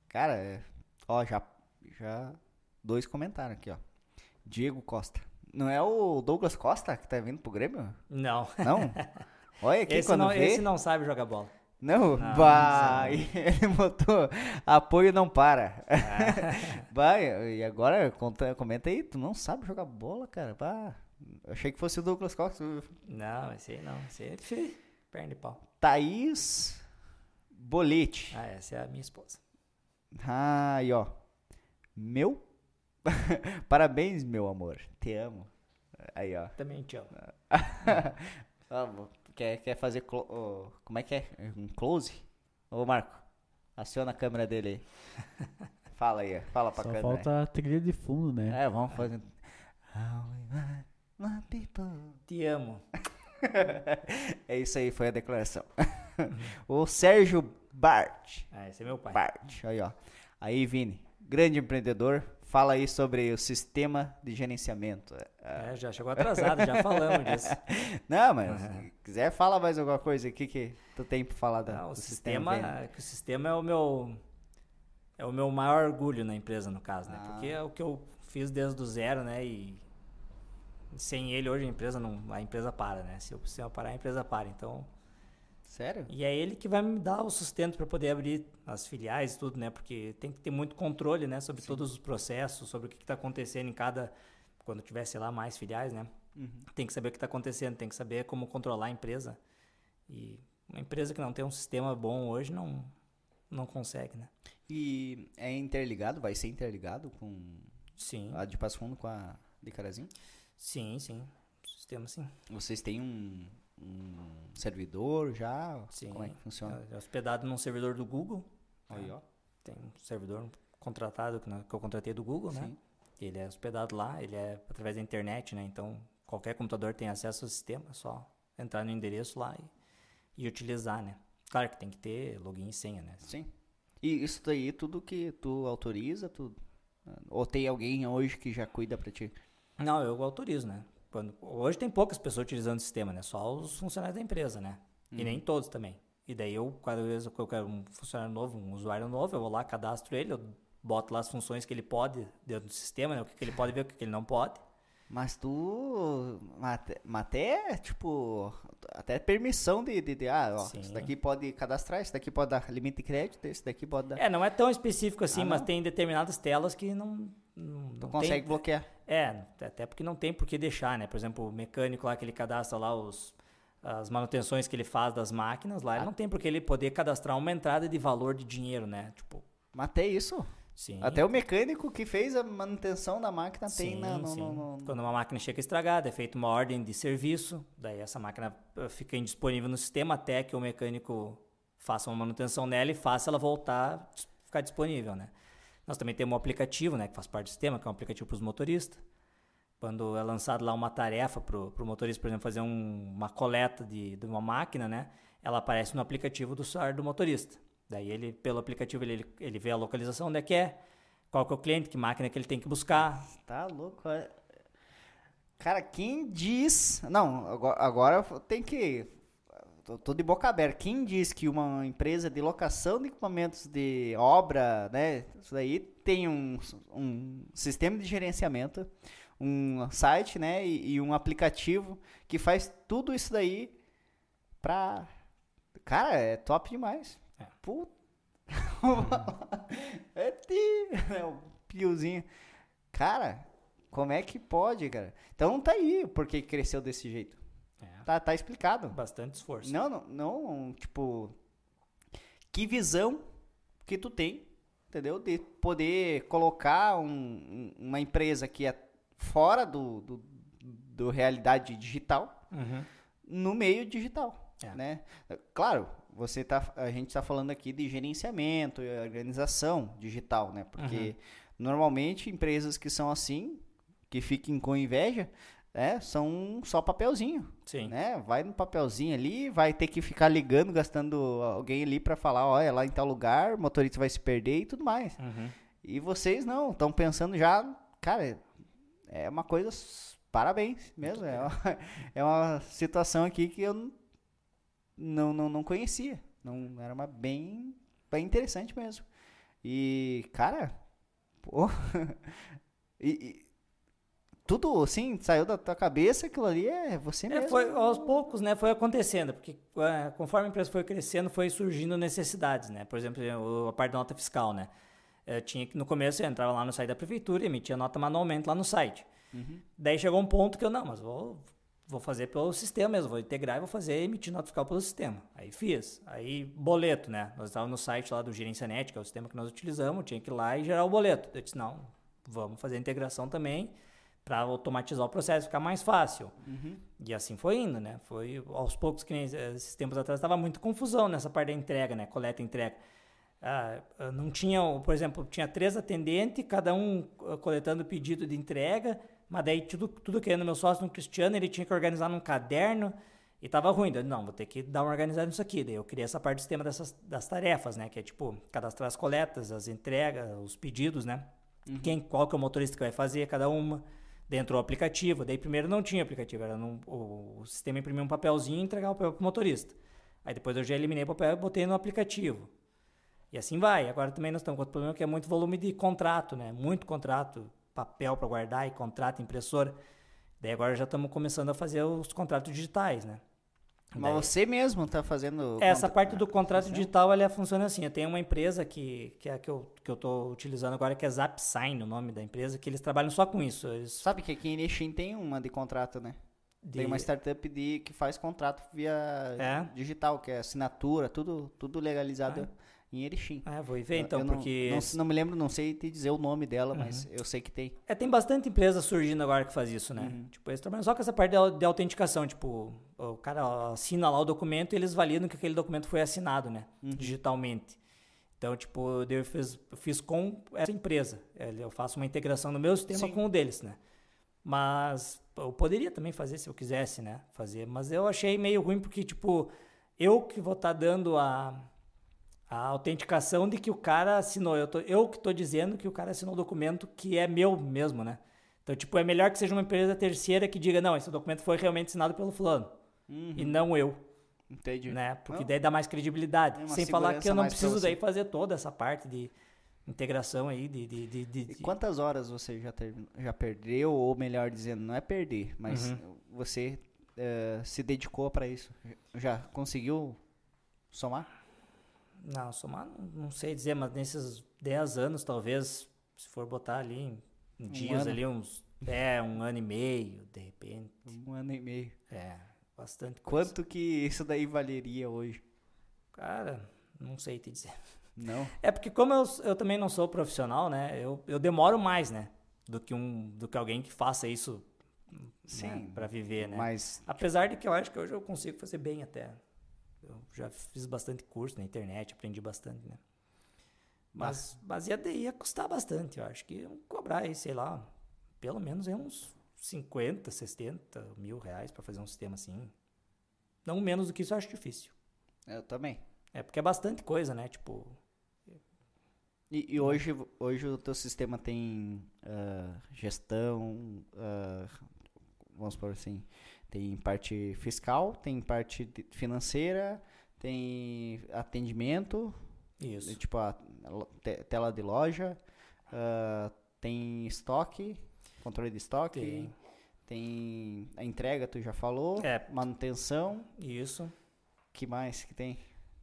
Cara, é- ó, já, já dois comentários aqui, ó. Diego Costa. Não é o Douglas Costa que tá vindo pro Grêmio? Não. Não? Olha aqui Esse quando não, vê. esse não sabe jogar bola. Não, Não, vai. Ele botou apoio não para. Ah. vai, e agora conta, comenta aí, tu não sabe jogar bola, cara? Bah, achei que fosse o Douglas Costa. Não, esse aí não. Esse aí é perna de pau. Thaís Bolete. Ah, essa é a minha esposa. Aí, ó. Meu. Parabéns, meu amor. Te amo. Aí, ó. Também te amo. Quer, quer fazer. como é que é? Um close? Ô, Marco, aciona a câmera dele aí. Fala aí, ó. fala pra Só câmera. falta a trilha de fundo, né? É, vamos fazer. Te amo. É isso aí, foi a declaração. o Sérgio Bart. Ah, esse é meu pai. Bart, aí ó. Aí, Vini, grande empreendedor, fala aí sobre o sistema de gerenciamento. É, É, já chegou atrasado, já falamos disso. Não, mas Uhum. se quiser falar mais alguma coisa aqui que tu tem pra falar da, Não, o do sistema, Vini. que o sistema é o meu é o meu maior orgulho na empresa no caso, né? Ah. Porque é o que eu fiz desde o zero, né? E sem ele hoje a empresa não a empresa para, né? Se o sistema parar, a empresa para. Então, Sério? e é ele que vai me dar o sustento para poder abrir as filiais e tudo, né? Porque tem que ter muito controle, né? Sobre todos os processos, sobre o que está acontecendo em cada quando tiver, sei lá, mais filiais, né? Uhum. Tem que saber o que está acontecendo, tem que saber como controlar a empresa. E uma empresa que não tem um sistema bom hoje não, não consegue, né? E é interligado, vai ser interligado com Sim, a de Passo Fundo com a de Carazinho? sim, sim. Sistema sim. Vocês têm um, um servidor já? sim. Como é que funciona? É hospedado num servidor do Google. Aí, ó. Tem um servidor contratado que eu contratei do Google, né? Sim. Ele é hospedado lá, ele é através da internet, né? Então qualquer computador tem acesso ao sistema, é só entrar no endereço lá e, e utilizar, né? Claro que tem que ter login e senha, né? Sim. E isso daí, tudo que tu autoriza, tu... Ou tem alguém hoje que já cuida pra ti? Não, eu autorizo, né? Quando, hoje tem poucas pessoas utilizando o sistema, né? Só os funcionários da empresa, né? E nem todos também. E daí eu, cada vez que eu quero um funcionário novo, um usuário novo, eu vou lá, cadastro ele, eu boto lá as funções que ele pode dentro do sistema, né? O que, que ele pode ver, o que, que ele não pode. Mas tu. Mas até, tipo. Até permissão de. de, de ah, ó, esse daqui pode cadastrar, esse daqui pode dar limite de crédito, esse daqui pode dar. É, não é tão específico assim, Ah, mas tem determinadas telas que não. Não, não consegue tem, bloquear. É, até porque não tem por que deixar, né? Por exemplo, o mecânico lá que ele cadastra lá os, as manutenções que ele faz das máquinas lá, ele Ah. não tem por que ele poder cadastrar uma entrada de valor de dinheiro, né? Tipo, até isso. sim. Até o mecânico que fez a manutenção da máquina tem Sim, na, no, sim. no- no- Quando uma máquina chega estragada, é feita uma ordem de serviço, daí essa máquina eh, fica indisponível no sistema até que o mecânico faça uma manutenção nela e faça ela voltar ficar disponível, né? Nós também temos um aplicativo, né, que faz parte do sistema, que é um aplicativo para os motoristas. Quando é lançado lá uma tarefa para o motorista, por exemplo, fazer um- uma coleta de, de uma máquina, né, ela aparece no aplicativo do celular do motorista. Daí ele, pelo aplicativo, ele, ele vê a localização onde é que é, qual que é o cliente, que máquina que ele tem que buscar, Tá louco. é. Cara, quem diz. Não, agora, agora tem que. Tô, tô de boca aberta. Quem diz que uma empresa de locação de equipamentos de obra, né? Isso daí tem um, um sistema de gerenciamento, um site, né? E, e um aplicativo que faz tudo isso daí pra. Cara, é top demais. É. Puta. é ti, é o piozinho. Cara, como é que pode, cara? Então tá aí por que cresceu desse jeito. É, Tá, tá explicado. bastante esforço. Não, não, não, tipo, que visão que tu tem, entendeu? De poder colocar um- um- uma empresa que é fora do, do, do realidade digital Uhum. no meio digital, É. né? Claro, você tá, a gente está falando aqui de gerenciamento e organização digital, né? Porque normalmente empresas que são assim, que fiquem com inveja, né? São só papelzinho, Sim. né? Vai no papelzinho ali, vai ter que ficar ligando, gastando alguém ali para falar, olha, lá em tal lugar, o motorista vai se perder e tudo mais. Uhum. E vocês não, estão pensando já, cara, é uma coisa, parabéns mesmo, é uma, é uma situação aqui que eu não, não, não conhecia, não, era uma bem, bem interessante mesmo. E, cara, pô. e tudo assim, saiu da tua cabeça, aquilo ali é você É, mesmo. foi aos poucos, né? Foi acontecendo, porque é, conforme a empresa foi crescendo, foi surgindo necessidades, né? Por exemplo, a parte da nota fiscal, né? Eu tinha que no começo eu entrava lá no site da prefeitura e emitia nota manualmente lá no site. Daí chegou um ponto que eu não, mas vou vou fazer pelo sistema mesmo, vou integrar e vou fazer emitir nota fiscal pelo sistema. Aí fiz. Aí boleto, né? Nós estávamos no site lá do Gerencianet, que é o sistema que nós utilizamos, tinha que ir lá e gerar o boleto. Eu disse, não, vamos fazer a integração também para automatizar o processo, ficar mais fácil. E assim foi indo, né? Foi aos poucos que nem eh, esses tempos atrás estava muito confusão nessa parte da entrega, né? Coleta e entrega. Ah, ah, não tinha, por exemplo, tinha três atendentes, cada um ah, coletando pedido de entrega, mas daí tudo, tudo que ia no meu sócio, no Cristiano, ele tinha que organizar num caderno e tava ruim. Daí, não, vou ter que dar uma organizada nisso aqui. Daí eu criei essa parte do sistema dessas, das tarefas, né? Que é tipo, cadastrar as coletas, as entregas, os pedidos, né? Quem, qual que é o motorista que vai fazer cada uma dentro do aplicativo. Daí primeiro não tinha aplicativo, era num, o, o sistema imprimia um papelzinho e entregava o papel pro motorista. Aí depois eu já eliminei o papel e botei no aplicativo. E assim vai. Agora também nós estamos com outro problema que é muito volume de contrato, né? Muito contrato, papel para guardar e contrato, impressora. Daí agora já estamos começando a fazer os contratos digitais, né? Mas Daí- você mesmo tá fazendo. essa contra- parte do contrato digital ela funciona assim. Eu tenho uma empresa que, que é a que eu, que eu tô utilizando agora, que é ZapSign, o nome da empresa, que eles trabalham só com isso. Eles Sabe que aqui em Erechim tem uma de contrato, né? Tem de- uma startup de, que faz contrato via É? digital, que é assinatura, tudo, tudo legalizado em Erechim. É, vou ver então, eu não, porque Não, não me lembro, não sei te dizer o nome dela, mas eu sei que tem. É, tem bastante empresa surgindo agora que faz isso, né? Uhum. Tipo, eles trabalham só com essa parte de, de autenticação. Tipo, o cara assina lá o documento e eles validam que aquele documento foi assinado, né? Uhum. Digitalmente. Então, tipo, eu fiz, fiz com essa empresa. É, Eu faço uma integração no meu sistema Sim. com o deles, né? Mas eu poderia também fazer se eu quisesse, né? Fazer. Mas eu achei meio ruim porque, tipo, eu que vou estar dando a, a autenticação de que o cara assinou. Eu, tô, eu que estou dizendo que o cara assinou o documento que é meu mesmo, né? Então, tipo, é melhor que seja uma empresa terceira que diga, não, esse documento foi realmente assinado pelo fulano. E não eu, Entendi. né? Porque Não. daí dá mais credibilidade. Sem falar que eu não preciso daí fazer toda essa parte de integração aí, de... de, de, de- E quantas horas você já, ter- já perdeu, ou melhor dizendo, não é perder, mas Uhum. você eh, se dedicou para isso? Já conseguiu somar? Não, somar, não, sei dizer, mas nesses 10 anos, talvez, se for botar ali em, em dias ano. ali, uns... É, um ano e meio, de repente. Um ano e meio. É, bastante coisa. Quanto que isso daí valeria hoje? Cara, não sei te dizer. Não? É porque como eu, eu também não sou profissional, né? Eu, eu demoro mais, né? Do que, um, do que alguém que faça isso Sim, né, para viver, né? Mas Apesar de que eu acho que hoje eu consigo fazer bem até. Eu já fiz bastante curso na internet, aprendi bastante, né? Mas, mas ia, ia custar bastante, eu acho que iam cobrar aí, sei lá, pelo menos aí uns 50, 60 mil reais para fazer um sistema assim. Não menos do que isso eu acho difícil. eu também. É porque é bastante coisa, né? Tipo, E, e hoje, hoje o teu sistema tem ah, gestão, ah, vamos por assim, tem parte fiscal, tem parte financeira, tem atendimento, isso. tipo a te- tela de loja, ah, tem estoque, controle de estoque, Tem. tem a entrega, tu já falou, É. manutenção, Isso. que mais que tem?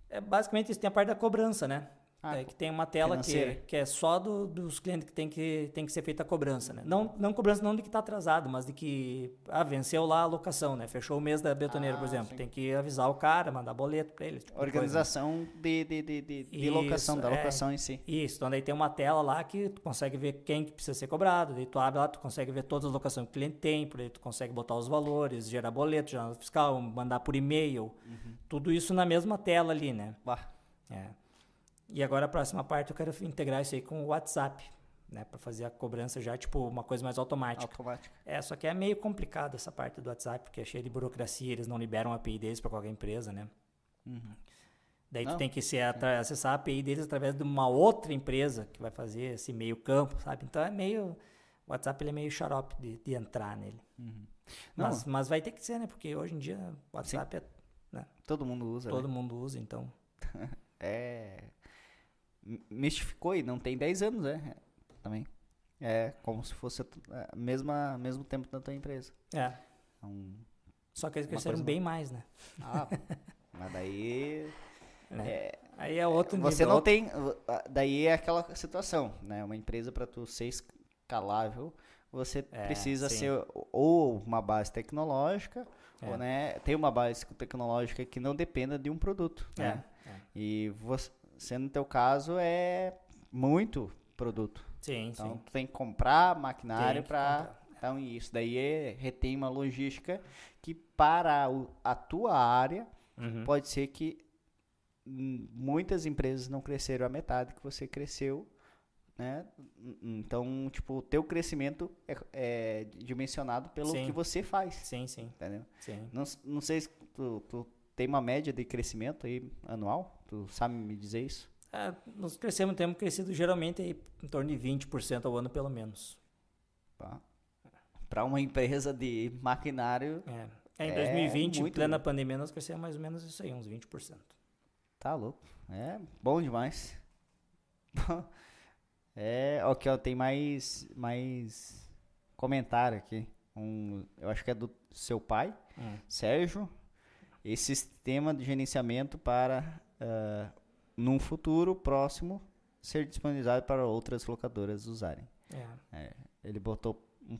É basicamente isso. Tem a parte da cobrança, né? Ah, É, que tem uma tela que, financeira. que é só do- dos clientes que tem, que tem que ser feita a cobrança, né? Não, não cobrança não de que está atrasado, mas de que ah, venceu lá a locação, né? Fechou o mês da betoneira, por Ah, exemplo. sim. Tem que avisar o cara, mandar boleto para ele. tipo? Organização de, de, de, de, de Isso, locação, da é. locação em si. Isso, então daí tem uma tela lá que tu consegue ver quem que precisa ser cobrado, daí tu abre lá, tu consegue ver todas as locações que o cliente tem, por aí tu consegue botar os valores, gerar boleto, gerar fiscal, mandar por e-mail, Uhum. tudo isso na mesma tela ali, né? Bah, É. E agora a próxima parte eu quero integrar isso aí com o WhatsApp, né, para fazer a cobrança já tipo uma coisa mais automática. automática. É, só que é meio complicado essa parte do WhatsApp, porque é cheio de burocracia, eles não liberam a API deles para qualquer empresa, né? Daí Não, tu tem que atra- acessar a API deles através de uma outra empresa que vai fazer esse meio campo, sabe? Então é meio o WhatsApp ele é meio xarope de, de entrar nele. Não, Mas, mas vai ter que ser, né? Porque hoje em dia o WhatsApp é, todo mundo usa, todo né? mundo usa, então. É... mistificou e não tem 10 anos, né? Também. É como se fosse a tu- a mesma mesmo tempo da tua empresa. É. Então, Só que eles cresceram bem mais, né? ah, mas daí Né? é, Aí é outro você nível, não outro- tem daí é aquela situação, né? Uma empresa para tu ser escalável, você É, precisa sim. ser ou uma base tecnológica, É. ou né, ter uma base tecnológica que não dependa de um produto, É, né? é. E você, no teu caso é muito produto. Sim, Então sim. tu tem que comprar maquinário para então isso daí é, retém uma logística que para o- a tua área Uhum. pode ser que hum, muitas empresas não cresceram a metade que você cresceu, né? Então, tipo, o teu crescimento é, é dimensionado pelo Sim. que você faz, Sim, sim, entendeu? sim. Não, não sei se tu, tu tem uma média de crescimento aí anual, tu sabe me dizer isso? É, nós crescemos, temos crescido geralmente aí em torno de 20% ao ano, pelo menos. Tá? Para uma empresa de maquinário, É. É, em É 2020, em muito plena pandemia, nós crescemos mais ou menos isso aí, uns 20%. tá louco. É bom demais. é, ok, ó, tem mais, mais comentário aqui. Um, eu acho que é do seu pai, Hum. Sérgio. Esse sistema de gerenciamento para, ah, num futuro próximo, ser disponibilizado para outras locadoras usarem. É, Ele botou um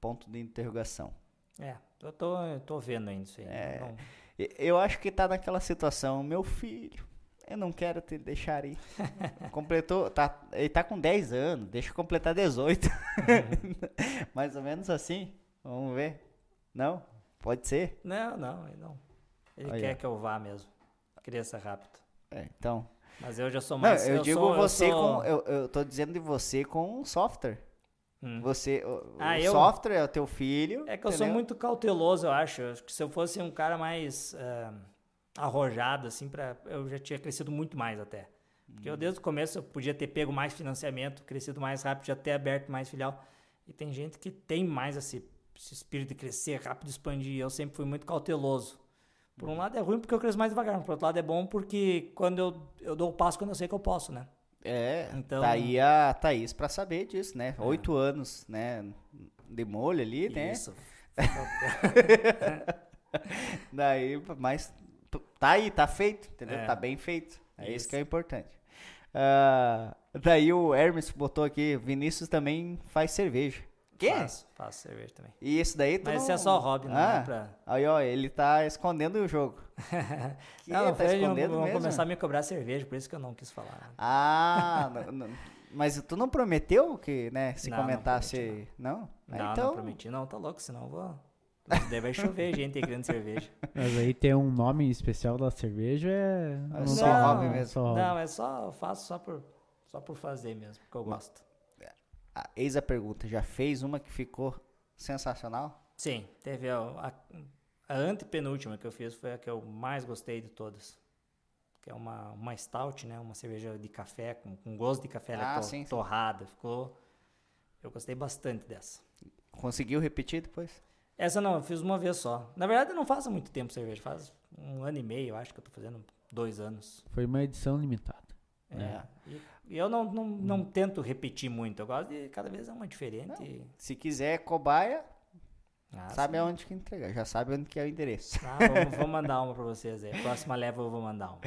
ponto de interrogação. é. Eu tô, eu tô vendo ainda isso aí. É. Não- Eu acho que tá naquela situação, meu filho, eu não quero te deixar ir. Completou, tá, ele tá com 10 anos, deixa eu completar 18. Mais ou menos assim, vamos ver. Não? Pode ser? Não, não, ele não. Ele Aí, quer que eu vá mesmo. Cresça rápido. É, então. Mas eu já sou Não, mais. eu, digo sou, você eu sou... com. Eu, eu tô dizendo de você com software. Hum. Você, o, Ah, o eu? software é o teu filho. É que eu sou entendeu? muito cauteloso, eu acho. Eu Acho que se eu fosse um cara mais ah, arrojado, assim, pra, eu já tinha crescido muito mais até. Porque eu, desde o começo, eu podia ter pego mais financiamento, crescido mais rápido, já ter aberto mais filial. E tem gente que tem mais esse, esse espírito de crescer rápido, expandir. Eu sempre fui muito cauteloso. Por um lado é ruim porque eu cresço mais devagar, mas por outro lado é bom porque quando eu, eu dou o passo quando eu sei que eu posso, né? É, Então- tá aí a Thaís pra saber disso, né? Oito anos, né? De molho ali, né? Isso. Daí, mas tá aí, tá feito, entendeu? É. Tá bem feito. É isso, Isso. que é importante. Ah, daí o Hermes botou aqui, Vinícius também faz cerveja. Quê? Faço, faço cerveja também. E isso daí tu Mas não... isso é só hobby, não ah, é pra... Aí, ó, ele tá escondendo o jogo. Que? Não, não tá escondendo vão mesmo? começar a me cobrar cerveja, por isso que eu não quis falar. Ah, não- não- mas tu não prometeu que, né, se Não, não comentasse... prometi, Não? Ah, Não, então, não prometi, não, tá louco, senão eu vou... Daí vai chover gente querendo cerveja. Mas aí tem um nome especial da cerveja, é... É não só tem- hobby mesmo. só hobby. Não, é só, eu faço só por, só por fazer mesmo, porque eu gosto. Ah, eis a pergunta, já fez uma que ficou sensacional? Sim, teve a, a, a antepenúltima que eu fiz foi a que eu mais gostei de todas. Que é uma, uma stout, né? Uma cerveja de café, com, com gosto de café Ah, to- sim, sim. torrada. Ficou... Eu gostei bastante dessa. Conseguiu repetir depois? Essa não, eu fiz uma vez só. Na verdade, eu não faço há muito tempo cerveja. Faz um ano e meio, eu acho que eu tô fazendo dois anos. Foi uma edição limitada. É. E, e eu não, não, não tento repetir muito. Eu gosto de cada vez é uma diferente. Se quiser cobaia, Ah, sabe sim. aonde que entregar, já sabe onde que é o endereço. Ah, vou, vou mandar uma pra vocês aí. Próxima leva eu vou mandar uma.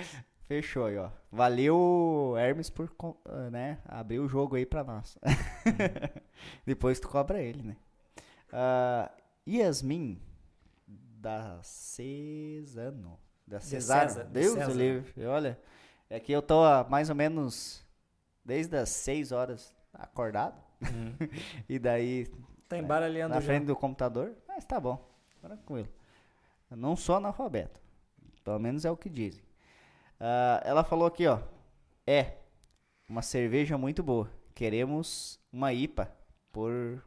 Fechou aí, ó. Valeu, Hermes, por ah, né, abrir o jogo aí pra nós. Depois tu cobra ele, né? Ah, Yasmin, da Cesano. Da de Deus do livre. Olha, é que eu tô há mais ou menos desde as 6 horas acordado. E daí Tá embaralhando na já. frente do computador, mas tá bom, tranquilo. Eu não sou analfabeto, pelo menos é o que dizem. Ah, ela falou aqui, ó, é uma cerveja muito boa. Queremos uma IPA por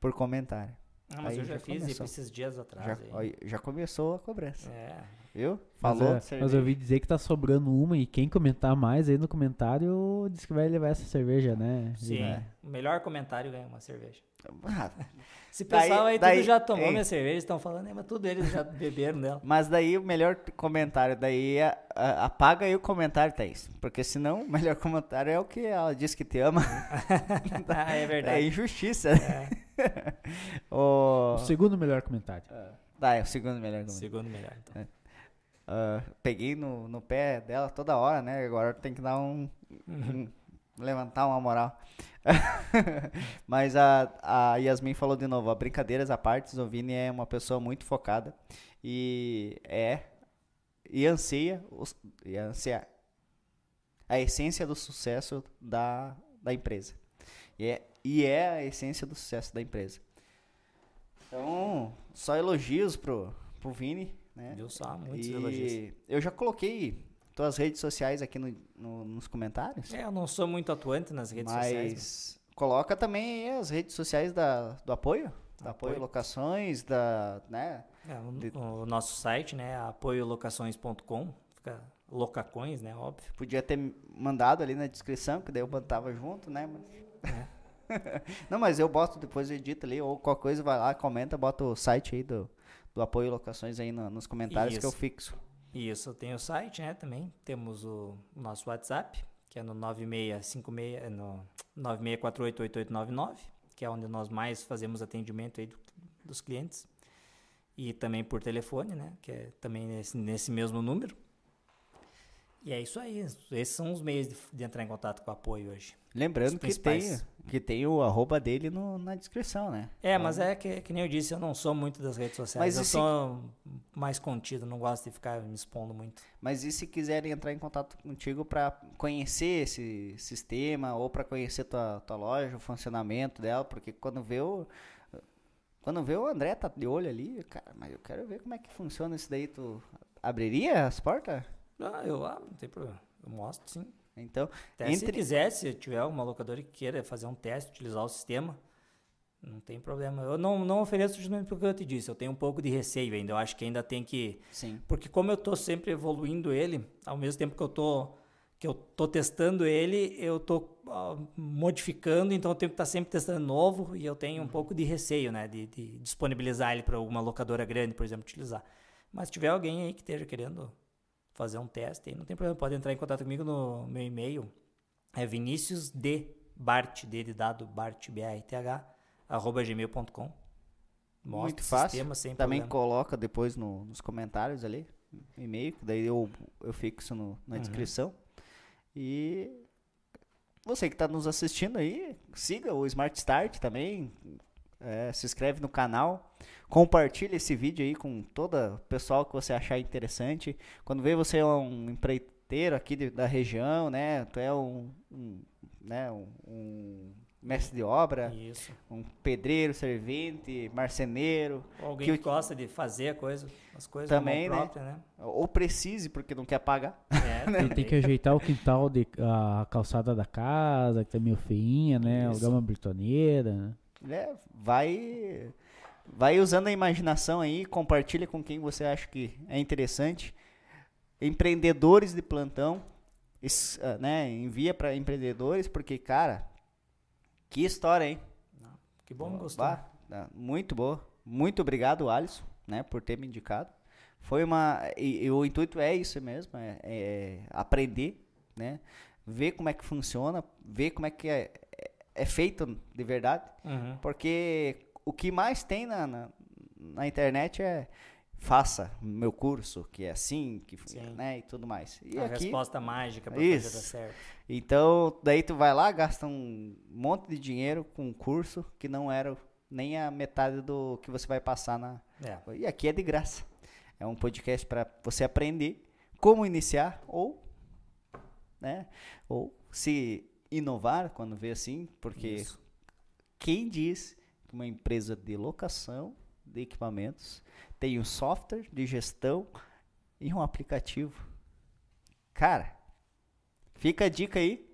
por comentário. Ah, mas Aí eu já, já fiz começou. esses dias atrás. Já, aí. já começou a cobrança, É. viu? Mas, Falou é, de cerveja. mas eu ouvi dizer que tá sobrando uma e quem comentar mais aí no comentário diz que vai levar essa cerveja, né? Sim. É. O melhor comentário ganha uma cerveja. Ah, Esse Daí- pessoal aí daí- tudo já tomou ei. minha cerveja, estão falando, é, mas tudo eles já beberam dela. Mas daí o melhor comentário, daí a- a- apaga aí o comentário, Thaís. Porque senão o melhor comentário é o que ela diz que te ama. ah, é É verdade. injustiça. É, o... O segundo melhor comentário. Tá, é o segundo melhor comentário. segundo melhor, então. Ah, peguei no, no pé dela toda hora, né? Agora tem que dar um. um- levantar uma moral. Mas a, a Yasmin falou de novo, ó, brincadeiras à parte, o Vini é uma pessoa muito focada e é. E anseia, os- e anseia a essência do sucesso da, da empresa. E é, e é a essência do sucesso da empresa. Então, só elogios pro, pro Vini, né? Viu só? Muitos E elogios. Eu já coloquei tuas redes sociais aqui no, no- nos comentários. É, eu não sou muito atuante nas redes mas sociais. coloca também as redes sociais da, do apoio. Do apoio, Apoio. locações, da. Né? É, o, de- o nosso site, né, apoiolocações.com, fica locacões, né, óbvio. Podia ter mandado ali na descrição, que daí eu botava junto, né? Mas- Não, mas eu boto depois eu edito ali, ou qualquer coisa vai lá, comenta, bota o site aí do, do apoio locações aí no- nos comentários que eu Isso. fixo. Isso, tem o site, né, também. Temos o, o nosso WhatsApp, que é no 9656, é no 96488899, que é onde nós mais fazemos atendimento aí do- dos clientes. E também por telefone, né, que é também nesse, nesse mesmo número. E é isso aí. Esses são os meios de, de entrar em contato com o apoio hoje. Lembrando que tem, que tem o arroba dele no- na descrição, né? É, mas é que, que nem eu disse, eu não sou muito das redes sociais. Mas eu e se- sou mais contido, não gosto de ficar me expondo muito. Mas e se quiserem entrar em contato contigo para conhecer esse sistema ou para conhecer tua, tua loja, o funcionamento dela, porque quando vê o quando vê o André tá de olho ali, cara, mas eu quero ver como é que funciona isso daí, tu abriria as portas? Ah, eu ah, não tem problema. Eu mostro sim. Então, Até se Entre- quiser, se tiver alguma locadora que queira fazer um teste, utilizar o sistema, não tem problema. Eu não, não ofereço justamente porque eu te disse, eu tenho um pouco de receio ainda. Eu acho que ainda tem que. sim. Porque como eu estou sempre evoluindo ele, ao mesmo tempo que eu tô, que eu tô testando ele, eu tô ah, modificando, então eu tenho que estar sempre testando novo e eu tenho um pouco de receio, né? De, de disponibilizar ele para alguma locadora grande, por exemplo, utilizar. Mas se tiver alguém aí que esteja querendo fazer um teste, aí não tem problema, pode entrar em contato comigo no meu e-mail. É Vinícius D. Bart, D de dado, Bart, B-A-R-T-H, arroba gmail.com. Mostra Muito o fácil. sistema sem Também problema. coloca depois no- nos comentários ali, e-mail, que daí eu, eu fixo no- na Uhum. descrição. E você que está nos assistindo aí, siga o Smart Start também, é, se inscreve no canal, compartilha esse vídeo aí com todo o pessoal que você achar interessante. Quando vê você é um empreiteiro aqui de- da região, né? Tu é um, um, né, um, um mestre de obra, Isso. um pedreiro, servente, marceneiro, Ou alguém Que que, gosta de fazer a coisa, as coisas Também, né? própria, né? ou precise porque não quer pagar. É, Tem, tem que ajeitar o quintal, de, a calçada da casa, que tá meio feinha, né? Isso. Alugar uma britoneira, né? É, vai vai usando a imaginação aí, compartilha com quem você acha que é interessante. Empreendedores de plantão, es- ah, né, envia para empreendedores porque cara, que história, hein? Que bom, gostou. Bah, ah, muito boa. Muito obrigado, Alisson, né, por ter me indicado. Foi uma e, e o intuito é isso mesmo, é, é aprender, né? Ver como é que funciona, ver como é que é, é- feito de verdade. Uhum. Porque o que mais tem na, na, na internet é faça meu curso, que é assim, que Sim. né, e tudo mais. E a aqui, resposta mágica pra fazer dar certo. então, daí tu vai lá, gasta um monte de dinheiro com um curso que não era nem a metade do que você vai passar na. É. E aqui é de graça. É um podcast para você aprender como iniciar ou, né, ou se inovar quando vê assim, porque Isso. quem diz que uma empresa de locação de equipamentos tem um software de gestão e um aplicativo? Cara, fica a dica aí.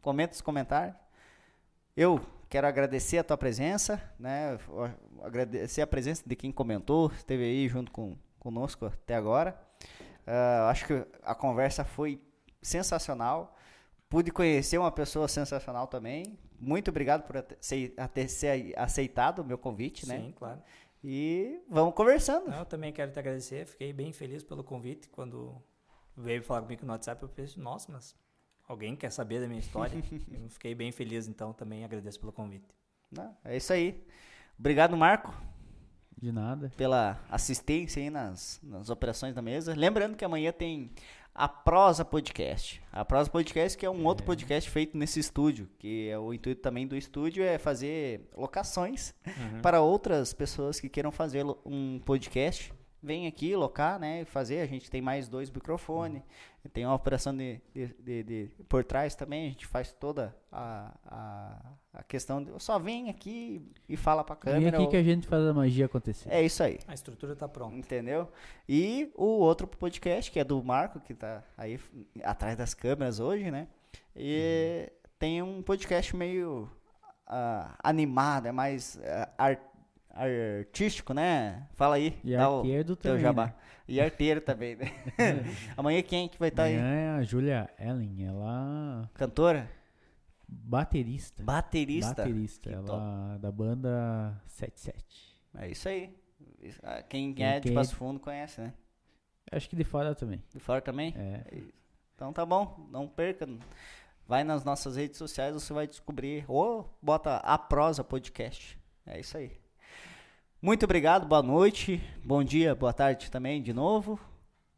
Comenta os comentários. Eu quero agradecer a tua presença, né? Agradecer a presença de quem comentou, esteve aí junto com conosco até agora. Ah, acho que a conversa foi sensacional pude conhecer uma pessoa sensacional também. Muito obrigado por ter aceitado o meu convite, né? Sim, claro. E vamos conversando. Não, eu também quero te agradecer. Fiquei bem feliz pelo convite. Quando veio falar comigo no WhatsApp, eu pensei, nossa, mas alguém quer saber da minha história? eu fiquei bem feliz, então também agradeço pelo convite. Não, é isso aí. Obrigado, Marco. De nada. Pela assistência aí nas, nas operações da mesa. Lembrando que amanhã tem a Prosa Podcast. A Prosa Podcast que é um é. outro podcast feito nesse estúdio, que é o intuito também do estúdio é fazer locações uhum. para outras pessoas que queiram fazer um podcast. Vem aqui locar, né, fazer. A gente tem mais dois microfones. Uhum. Tem uma operação de, de, de, de, por trás também. A gente faz toda a, a, a questão de só vem aqui e fala para a câmera. Vem aqui ou... que a gente faz a magia acontecer. É isso aí. A estrutura está pronta. Entendeu? E o outro podcast que é do Marco que está aí atrás das câmeras hoje, né? E uhum. tem um podcast meio uh, animado, é mais uh, artístico, né? Fala aí. E arteiro também. Jabá. Né? E arteiro também, né? Amanhã quem que vai estar tá aí? Amanhã é a Julia Ellen, ela... Cantora? Baterista. Baterista? Baterista, que ela top. da banda 77. É isso aí. Ah, quem, quem é de Passo Fundo conhece, né? Acho que de fora também. De fora também? É. é então tá bom, não perca. Vai nas nossas redes sociais, você vai descobrir. Ou bota a prosa podcast. É isso aí. Muito obrigado, boa noite, bom dia, boa tarde também de novo.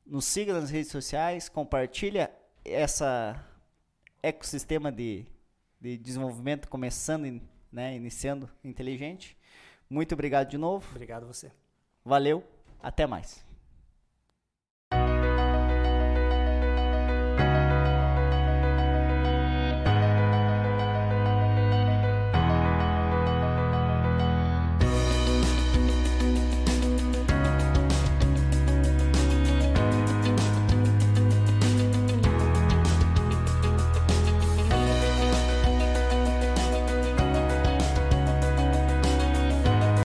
Nos siga nas redes sociais, compartilha essa ecossistema de, de desenvolvimento começando, né, iniciando inteligente. Muito obrigado de novo. Obrigado você. Valeu, até mais.